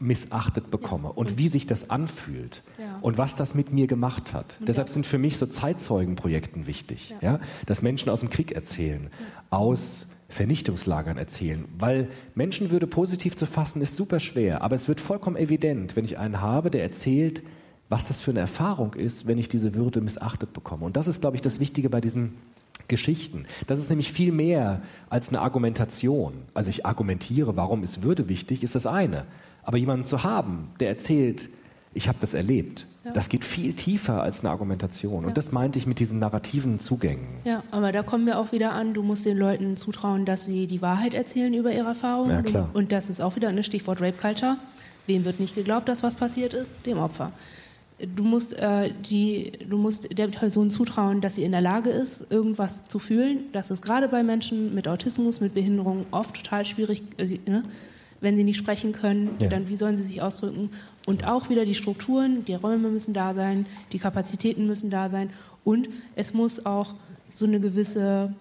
missachtet bekomme und wie sich das anfühlt
Ja.
Und was das mit mir gemacht hat.
Und
Deshalb
ja.
sind für mich so Zeitzeugenprojekten wichtig,
Ja.
ja. dass Menschen aus dem Krieg erzählen, aus Vernichtungslagern erzählen, weil Menschenwürde positiv zu fassen ist super schwer, aber es wird vollkommen evident, wenn ich einen habe, der erzählt, was das für eine Erfahrung ist, wenn ich diese Würde missachtet bekomme. Und das ist, glaube ich, das Wichtige bei diesen Geschichten. Das ist nämlich viel mehr als eine Argumentation. Also ich argumentiere, warum ist Würde wichtig, ist das eine. Aber jemanden zu haben, der erzählt, ich habe das erlebt,
Ja.
das geht viel tiefer als eine Argumentation.
Ja.
Und das meinte ich mit diesen narrativen Zugängen.
Ja, aber da kommen wir auch wieder an, du musst den Leuten zutrauen, dass sie die Wahrheit erzählen über ihre Erfahrungen.
Ja, klar.
Und das ist auch wieder ein Stichwort Rape Culture. Wem wird nicht geglaubt, dass was passiert ist? Dem Opfer. Du musst, äh, die, du musst der Person zutrauen, dass sie in der Lage ist, irgendwas zu fühlen. Das ist gerade bei Menschen mit Autismus, mit Behinderung oft total schwierig. äh, ne? Wenn sie nicht sprechen können,
Ja.
dann wie sollen sie sich ausdrücken? Und auch wieder die Strukturen, die Räume müssen da sein, die Kapazitäten müssen da sein und es muss auch so eine gewisse,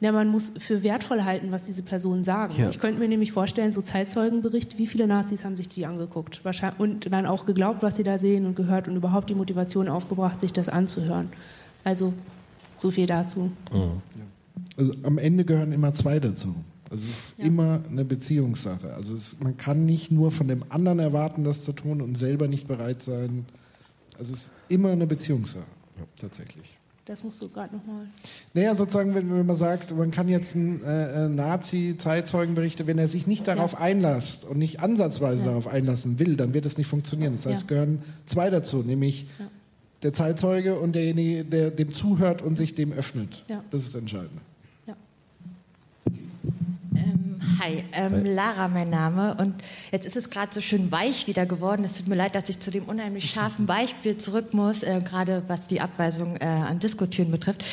ja, man muss für wertvoll halten, was diese Personen sagen.
Ja.
Ich könnte mir nämlich vorstellen, so Zeitzeugenberichte, wie viele Nazis haben sich die angeguckt Wahrscheinlich, und dann auch geglaubt, was sie da sehen und gehört und überhaupt die Motivation aufgebracht, sich das anzuhören. Also so viel dazu.
Also am Ende gehören immer zwei dazu. Also es ist
Ja.
immer eine Beziehungssache. Also es, man kann nicht nur von dem anderen erwarten, das zu tun und selber nicht bereit sein. Also es ist immer eine Beziehungssache, tatsächlich.
Das musst du gerade nochmal.
Naja, sozusagen, wenn, wenn man sagt, man kann jetzt einen äh, äh, Nazi-Zeitzeugenberichte, wenn er sich nicht darauf einlässt und nicht ansatzweise
Ja.
darauf einlassen will, dann wird es nicht funktionieren. Das heißt,
Ja.
es gehören zwei dazu, nämlich
Ja.
der Zeitzeuge und derjenige, der dem zuhört und sich dem öffnet.
Ja.
Das ist entscheidend.
Ähm, hi, ähm, Lara mein Name und jetzt ist es gerade so schön weich wieder geworden. Es tut mir leid, dass ich zu dem unheimlich scharfen Beispiel zurück muss, äh, gerade was die Abweisung äh, an Diskotüren betrifft.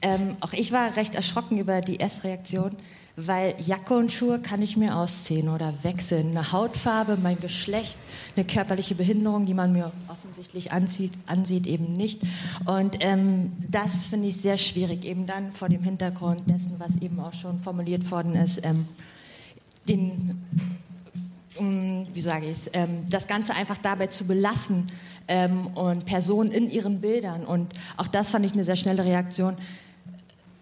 Ähm, auch ich war recht erschrocken über die S-Reaktion, weil Jacke und Schuhe kann ich mir ausziehen oder wechseln. Eine Hautfarbe, mein Geschlecht, eine körperliche Behinderung, die man mir offensichtlich ansieht, ansieht eben nicht. Und ähm, das finde ich sehr schwierig, eben dann vor dem Hintergrund dessen, was eben auch schon formuliert worden ist, ähm, den, ähm, wie sage ich es, ähm, das Ganze einfach dabei zu belassen ähm, und Personen in ihren Bildern. Und auch das fand ich eine sehr schnelle Reaktion.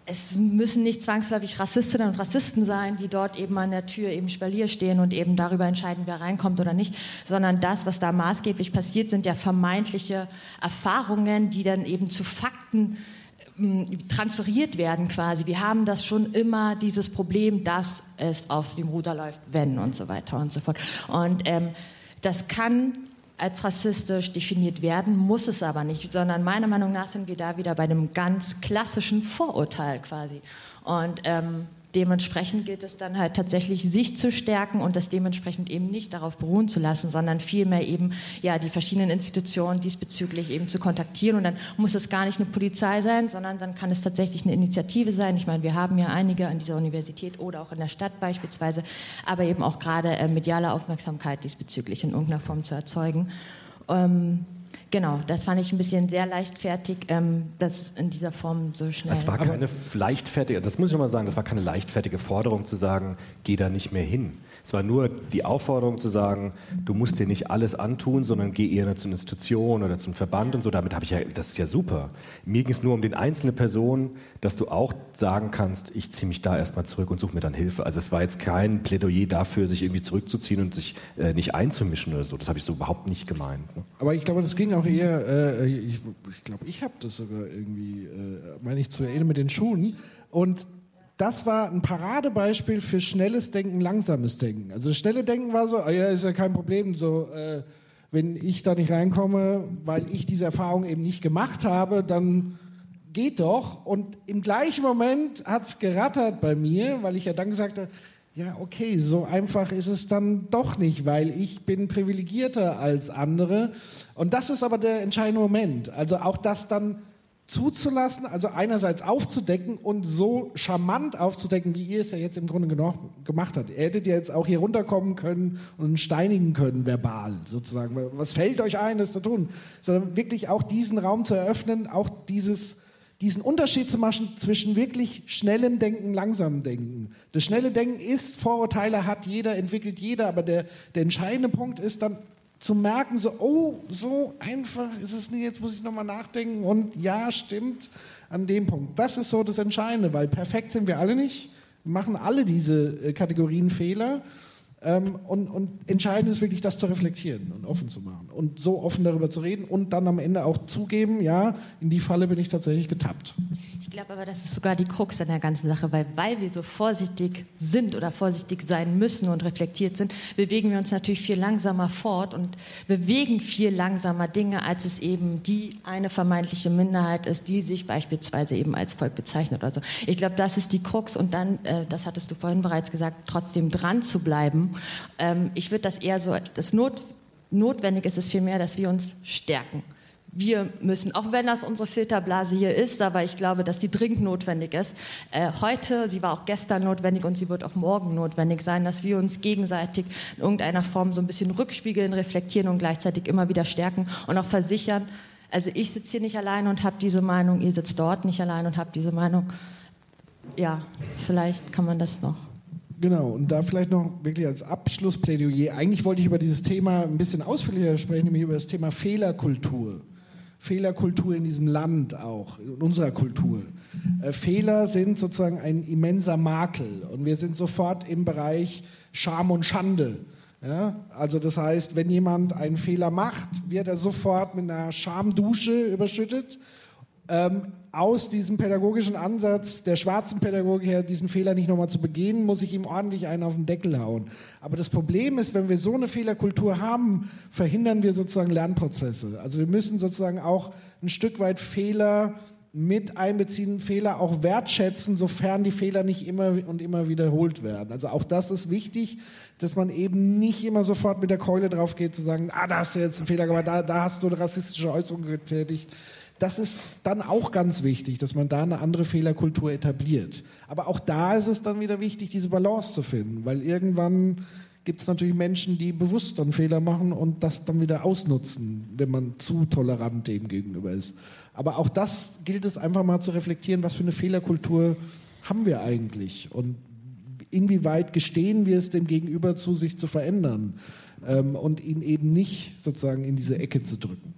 Es müssen nicht zwangsläufig Rassistinnen und Rassisten sein, die dort eben an der Tür eben Spalier stehen und eben darüber entscheiden, wer reinkommt oder nicht, sondern das, was da maßgeblich passiert, sind ja vermeintliche Erfahrungen, die dann eben zu Fakten ähm, transferiert werden quasi. Wir haben das schon immer, dieses Problem, dass es aus dem Ruder läuft, wenn und so weiter und so fort. Und ähm, das kann als rassistisch definiert werden, muss es aber nicht, sondern meiner Meinung nach sind wir da wieder bei einem ganz klassischen Vorurteil quasi. Und ähm, dementsprechend gilt es dann halt tatsächlich, sich zu stärken und das dementsprechend eben nicht darauf beruhen zu lassen, sondern vielmehr eben ja die verschiedenen Institutionen diesbezüglich eben zu kontaktieren. Und dann muss es gar nicht eine Polizei sein, sondern dann kann es tatsächlich eine Initiative sein. Ich meine, wir haben ja einige an dieser Universität oder auch in der Stadt beispielsweise, aber eben auch gerade äh, mediale Aufmerksamkeit diesbezüglich in irgendeiner Form zu erzeugen. Ähm, Genau, das fand ich ein bisschen sehr leichtfertig, ähm, das in dieser Form so schnell.
Es war keine leichtfertige, das muss ich mal sagen, das war keine leichtfertige Forderung zu sagen, geh da nicht mehr hin. Es war nur die Aufforderung zu sagen, du musst dir nicht alles antun, sondern geh eher zu einer Institution oder zum Verband und so. Damit habe ich ja, das ist ja super. Mir ging es nur um den einzelne Person, dass du auch sagen kannst, ich ziehe mich da erstmal zurück und suche mir dann Hilfe. Also es war jetzt kein Plädoyer dafür, sich irgendwie zurückzuziehen und sich äh, nicht einzumischen oder so. Das habe ich so überhaupt nicht gemeint. Ne?
Aber ich glaube, das ging auch eher, äh, ich, ich glaube, ich habe das sogar irgendwie, äh, meine ich zu erinnern, mit den Schuhen. Und das war ein Paradebeispiel für schnelles Denken, langsames Denken. Also das schnelle Denken war so, ah ja, ist ja kein Problem, so äh, wenn ich da nicht reinkomme, weil ich diese Erfahrung eben nicht gemacht habe, dann geht doch. Und im gleichen Moment hat es gerattert bei mir, weil ich ja dann gesagt habe, ja, okay, so einfach ist es dann doch nicht, weil ich bin privilegierter als andere. Und das ist aber der entscheidende Moment. Also auch das dann zuzulassen, also einerseits aufzudecken und so charmant aufzudecken, wie ihr es ja jetzt im Grunde gemacht habt. Ihr hättet ja jetzt auch hier runterkommen können und steinigen können, verbal sozusagen. Was fällt euch ein, das zu tun? Sondern wirklich auch diesen Raum zu eröffnen, auch dieses, diesen Unterschied zu machen zwischen wirklich schnellem Denken, langsamem Denken. Das schnelle Denken ist, Vorurteile hat jeder, entwickelt jeder, aber der, der entscheidende Punkt ist dann zu merken, so, oh, so einfach ist es nicht, jetzt muss ich nochmal nachdenken und ja, stimmt, an dem Punkt. Das ist so das Entscheidende, weil perfekt sind wir alle nicht, machen alle diese äh, Kategorien Fehler ähm, und, und entscheidend ist wirklich, das zu reflektieren und offen zu machen und so offen darüber zu reden und dann am Ende auch zugeben, ja, in die Falle bin ich tatsächlich getappt.
Ich glaube aber, das ist sogar die Krux an der ganzen Sache, weil, weil wir so vorsichtig sind oder vorsichtig sein müssen und reflektiert sind, bewegen wir uns natürlich viel langsamer fort und bewegen viel langsamer Dinge, als es eben die eine vermeintliche Minderheit ist, die sich beispielsweise eben als Volk bezeichnet. Also ich glaube, das ist die Krux und dann, äh, das hattest du vorhin bereits gesagt, trotzdem dran zu bleiben. Ähm, ich würde das eher so, das Not, notwendig ist es vielmehr, dass wir uns stärken wir müssen, auch wenn das unsere Filterblase hier ist, aber ich glaube, dass sie dringend notwendig ist. Äh, heute, sie war auch gestern notwendig und sie wird auch morgen notwendig sein, dass wir uns gegenseitig in irgendeiner Form so ein bisschen rückspiegeln, reflektieren und gleichzeitig immer wieder stärken und auch versichern, also ich sitze hier nicht allein und habe diese Meinung, ihr sitzt dort nicht allein und habt diese Meinung. Ja, vielleicht kann man das noch.
Genau, und da vielleicht noch wirklich als Abschlussplädoyer. Eigentlich wollte ich über dieses Thema ein bisschen ausführlicher sprechen, nämlich über das Thema Fehlerkultur. Fehlerkultur in diesem Land auch, in unserer Kultur. Äh, Fehler sind sozusagen ein immenser Makel und wir sind sofort im Bereich Scham und Schande. Ja? Also das heißt, wenn jemand einen Fehler macht, wird er sofort mit einer Schamdusche überschüttet. Ähm, aus diesem pädagogischen Ansatz der schwarzen Pädagogik her, diesen Fehler nicht nochmal zu begehen, muss ich ihm ordentlich einen auf den Deckel hauen. Aber das Problem ist, wenn wir so eine Fehlerkultur haben, verhindern wir sozusagen Lernprozesse. Also wir müssen sozusagen auch ein Stück weit Fehler mit einbeziehen, Fehler auch wertschätzen, sofern die Fehler nicht immer und immer wiederholt werden. Also auch das ist wichtig, dass man eben nicht immer sofort mit der Keule drauf geht, zu sagen, ah, da hast du jetzt einen Fehler gemacht, da, da hast du eine rassistische Äußerung getätigt das ist dann auch ganz wichtig, dass man da eine andere Fehlerkultur etabliert. Aber auch da ist es dann wieder wichtig, diese Balance zu finden, weil irgendwann gibt es natürlich Menschen, die bewusst dann Fehler machen und das dann wieder ausnutzen, wenn man zu tolerant dem gegenüber ist. Aber auch das gilt es einfach mal zu reflektieren, was für eine Fehlerkultur haben wir eigentlich und inwieweit gestehen wir es dem Gegenüber zu, sich zu verändern ähm, und ihn eben nicht sozusagen in diese Ecke zu drücken.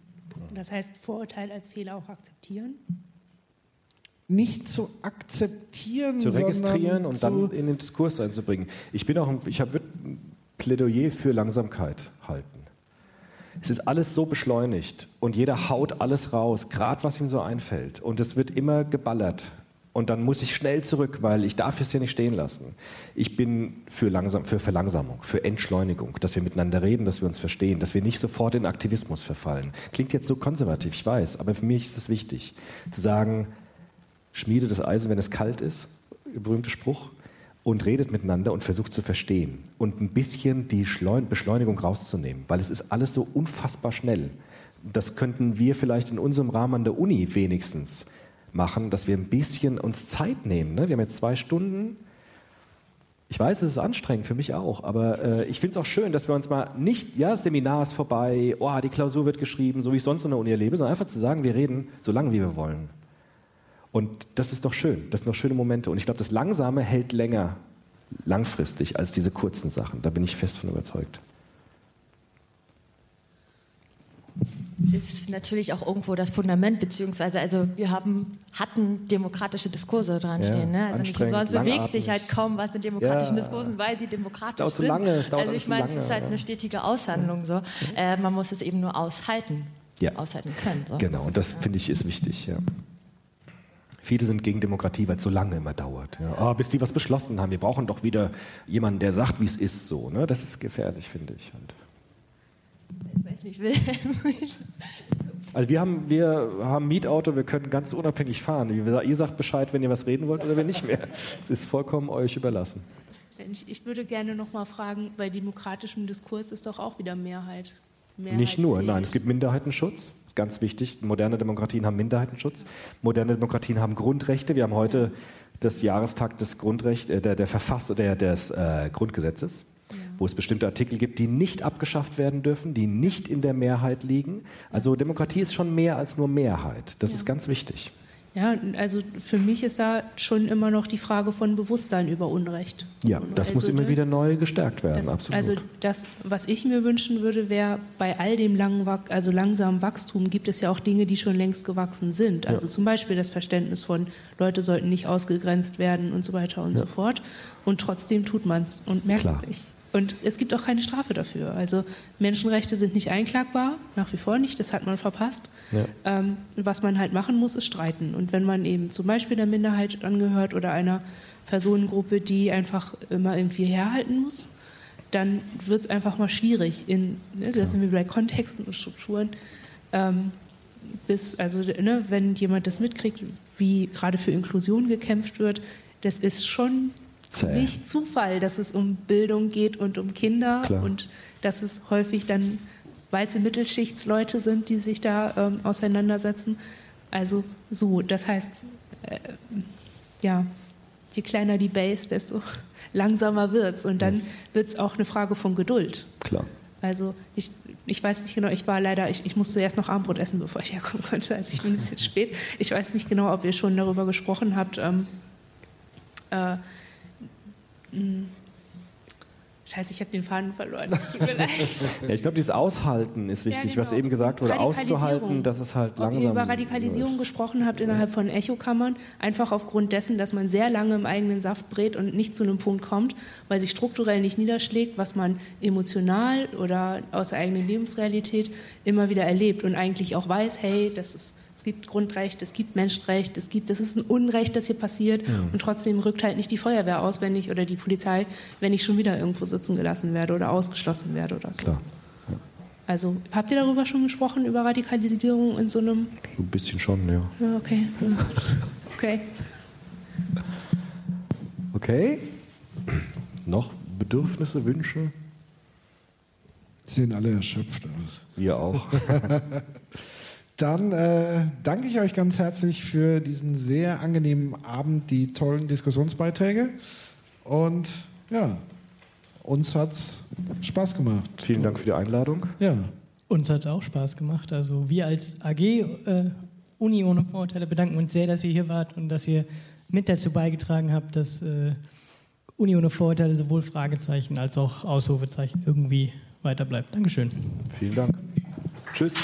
Das heißt, Vorurteil als Fehler auch akzeptieren?
Nicht zu akzeptieren,
zu registrieren und dann in den Diskurs einzubringen. Ich bin auch, ich habe ein Plädoyer für Langsamkeit halten. Es ist alles so beschleunigt und jeder haut alles raus, gerade was ihm so einfällt. Und es wird immer geballert und dann muss ich schnell zurück, weil ich darf es ja nicht stehen lassen. Ich bin für, langsam, für Verlangsamung, für Entschleunigung, dass wir miteinander reden, dass wir uns verstehen, dass wir nicht sofort in Aktivismus verfallen. Klingt jetzt so konservativ, ich weiß, aber für mich ist es wichtig, zu sagen, schmiede das Eisen, wenn es kalt ist, berühmter Spruch, und redet miteinander und versucht zu verstehen und ein bisschen die Beschleunigung rauszunehmen, weil es ist alles so unfassbar schnell. Das könnten wir vielleicht in unserem Rahmen an der Uni wenigstens machen, dass wir ein bisschen uns Zeit nehmen. Ne? Wir haben jetzt zwei Stunden. Ich weiß, es ist anstrengend für mich auch, aber äh, ich finde es auch schön, dass wir uns mal nicht, ja, das Seminar ist vorbei, oh, die Klausur wird geschrieben, so wie ich sonst in der Uni erlebe, sondern einfach zu sagen, wir reden so lange, wie wir wollen. Und das ist doch schön, das sind doch schöne Momente. Und ich glaube, das Langsame hält länger, langfristig, als diese kurzen Sachen. Da bin ich fest von überzeugt.
Ist natürlich auch irgendwo das Fundament, beziehungsweise also wir haben, hatten demokratische Diskurse dran ja, stehen. Ne? Also nicht umsonst bewegt sich halt kaum was in demokratischen ja. Diskursen, weil sie demokratisch es dauert
sind. Zu lange, es dauert
also ich meine, es ist halt ja. eine stetige Aushandlung. So. Äh, man muss es eben nur aushalten, aushalten können. So.
Genau, und das finde ich ist wichtig. Ja. Viele sind gegen Demokratie, weil es so lange immer dauert. Ja. Oh, bis die was beschlossen haben. Wir brauchen doch wieder jemanden, der sagt, wie es ist. So, ne? Das ist gefährlich, finde
ich. Weiß nicht, will.
Also wir haben, wir haben Mietauto, wir können ganz unabhängig fahren. Ihr sagt Bescheid, wenn ihr was reden wollt oder wenn nicht mehr. Es ist vollkommen euch überlassen.
Ich würde gerne noch mal fragen, bei demokratischem Diskurs ist doch auch wieder Mehrheit.
Mehrheit nicht nur, zählt. nein, es gibt Minderheitenschutz. Das ist ganz wichtig. Moderne Demokratien haben Minderheitenschutz. Moderne Demokratien haben Grundrechte. Wir haben heute das Jahrestag des Grundrecht, äh, der, der Verfass, der, des äh, Grundgesetzes wo es bestimmte Artikel gibt, die nicht abgeschafft werden dürfen, die nicht in der Mehrheit liegen. Also Demokratie ist schon mehr als nur Mehrheit. Das ja. ist ganz wichtig.
Ja, also für mich ist da schon immer noch die Frage von Bewusstsein über Unrecht.
Ja, das also, muss immer wieder neu gestärkt werden,
das,
absolut.
Also das, was ich mir wünschen würde, wäre, bei all dem langen, also langsamen Wachstum gibt es ja auch Dinge, die schon längst gewachsen sind. Also ja. zum Beispiel das Verständnis von, Leute sollten nicht ausgegrenzt werden und so weiter und ja. so fort. Und trotzdem tut man es und merkt es nicht. Und es gibt auch keine Strafe dafür. Also Menschenrechte sind nicht einklagbar, nach wie vor nicht, das hat man verpasst. Ja. Ähm, was man halt machen muss, ist streiten. Und wenn man eben zum Beispiel der Minderheit angehört oder einer Personengruppe, die einfach immer irgendwie herhalten muss, dann wird es einfach mal schwierig. In, ne, da sind wir bei Kontexten und Strukturen. Ähm, bis, also ne, wenn jemand das mitkriegt, wie gerade für Inklusion gekämpft wird, das ist schon Zäh. nicht Zufall, dass es um Bildung geht und um Kinder Klar. und dass es häufig dann weiße Mittelschichtsleute sind, die sich da ähm, auseinandersetzen. Also so, das heißt, äh, ja, je kleiner die Base, desto langsamer wird es. Und dann wird es auch eine Frage von Geduld.
Klar.
Also ich, ich weiß nicht genau, ich war leider, ich, ich musste erst noch Abendbrot essen, bevor ich herkommen konnte. Also ich bin ein bisschen spät. Ich weiß nicht genau, ob ihr schon darüber gesprochen habt. Ähm, äh, Mm. Scheiße, ich habe den Faden verloren. Das tut mir leid.
ja, ich glaube, dieses Aushalten ist wichtig, ja, genau. was eben gesagt wurde, auszuhalten, dass es halt langsam. Ob
ihr über Radikalisierung ist. gesprochen habt innerhalb von Echokammern, einfach aufgrund dessen, dass man sehr lange im eigenen Saft brät und nicht zu einem Punkt kommt, weil sich strukturell nicht niederschlägt, was man emotional oder aus der eigenen Lebensrealität immer wieder erlebt und eigentlich auch weiß, hey, das ist es gibt Grundrecht, es gibt Menschenrecht, es gibt, das ist ein Unrecht, das hier passiert ja. und trotzdem rückt halt nicht die Feuerwehr aus, wenn ich oder die Polizei, wenn ich schon wieder irgendwo sitzen gelassen werde oder ausgeschlossen werde oder so.
Klar. Ja.
Also habt ihr darüber schon gesprochen, über Radikalisierung in so einem...
So ein bisschen schon, ja.
ja okay. okay.
Okay. Noch Bedürfnisse, Wünsche?
Sie sehen alle erschöpft aus.
Wir auch.
Dann äh, danke ich euch ganz herzlich für diesen sehr angenehmen Abend, die tollen Diskussionsbeiträge. Und ja, uns hat es Spaß gemacht.
Vielen Dank für die Einladung.
Ja.
Uns hat auch Spaß gemacht. Also wir als AG äh, Uni ohne Vorurteile bedanken uns sehr, dass ihr hier wart und dass ihr mit dazu beigetragen habt, dass äh, Uni ohne Vorurteile sowohl Fragezeichen als auch Ausrufezeichen irgendwie weiter bleibt. Dankeschön.
Vielen Dank. Tschüss.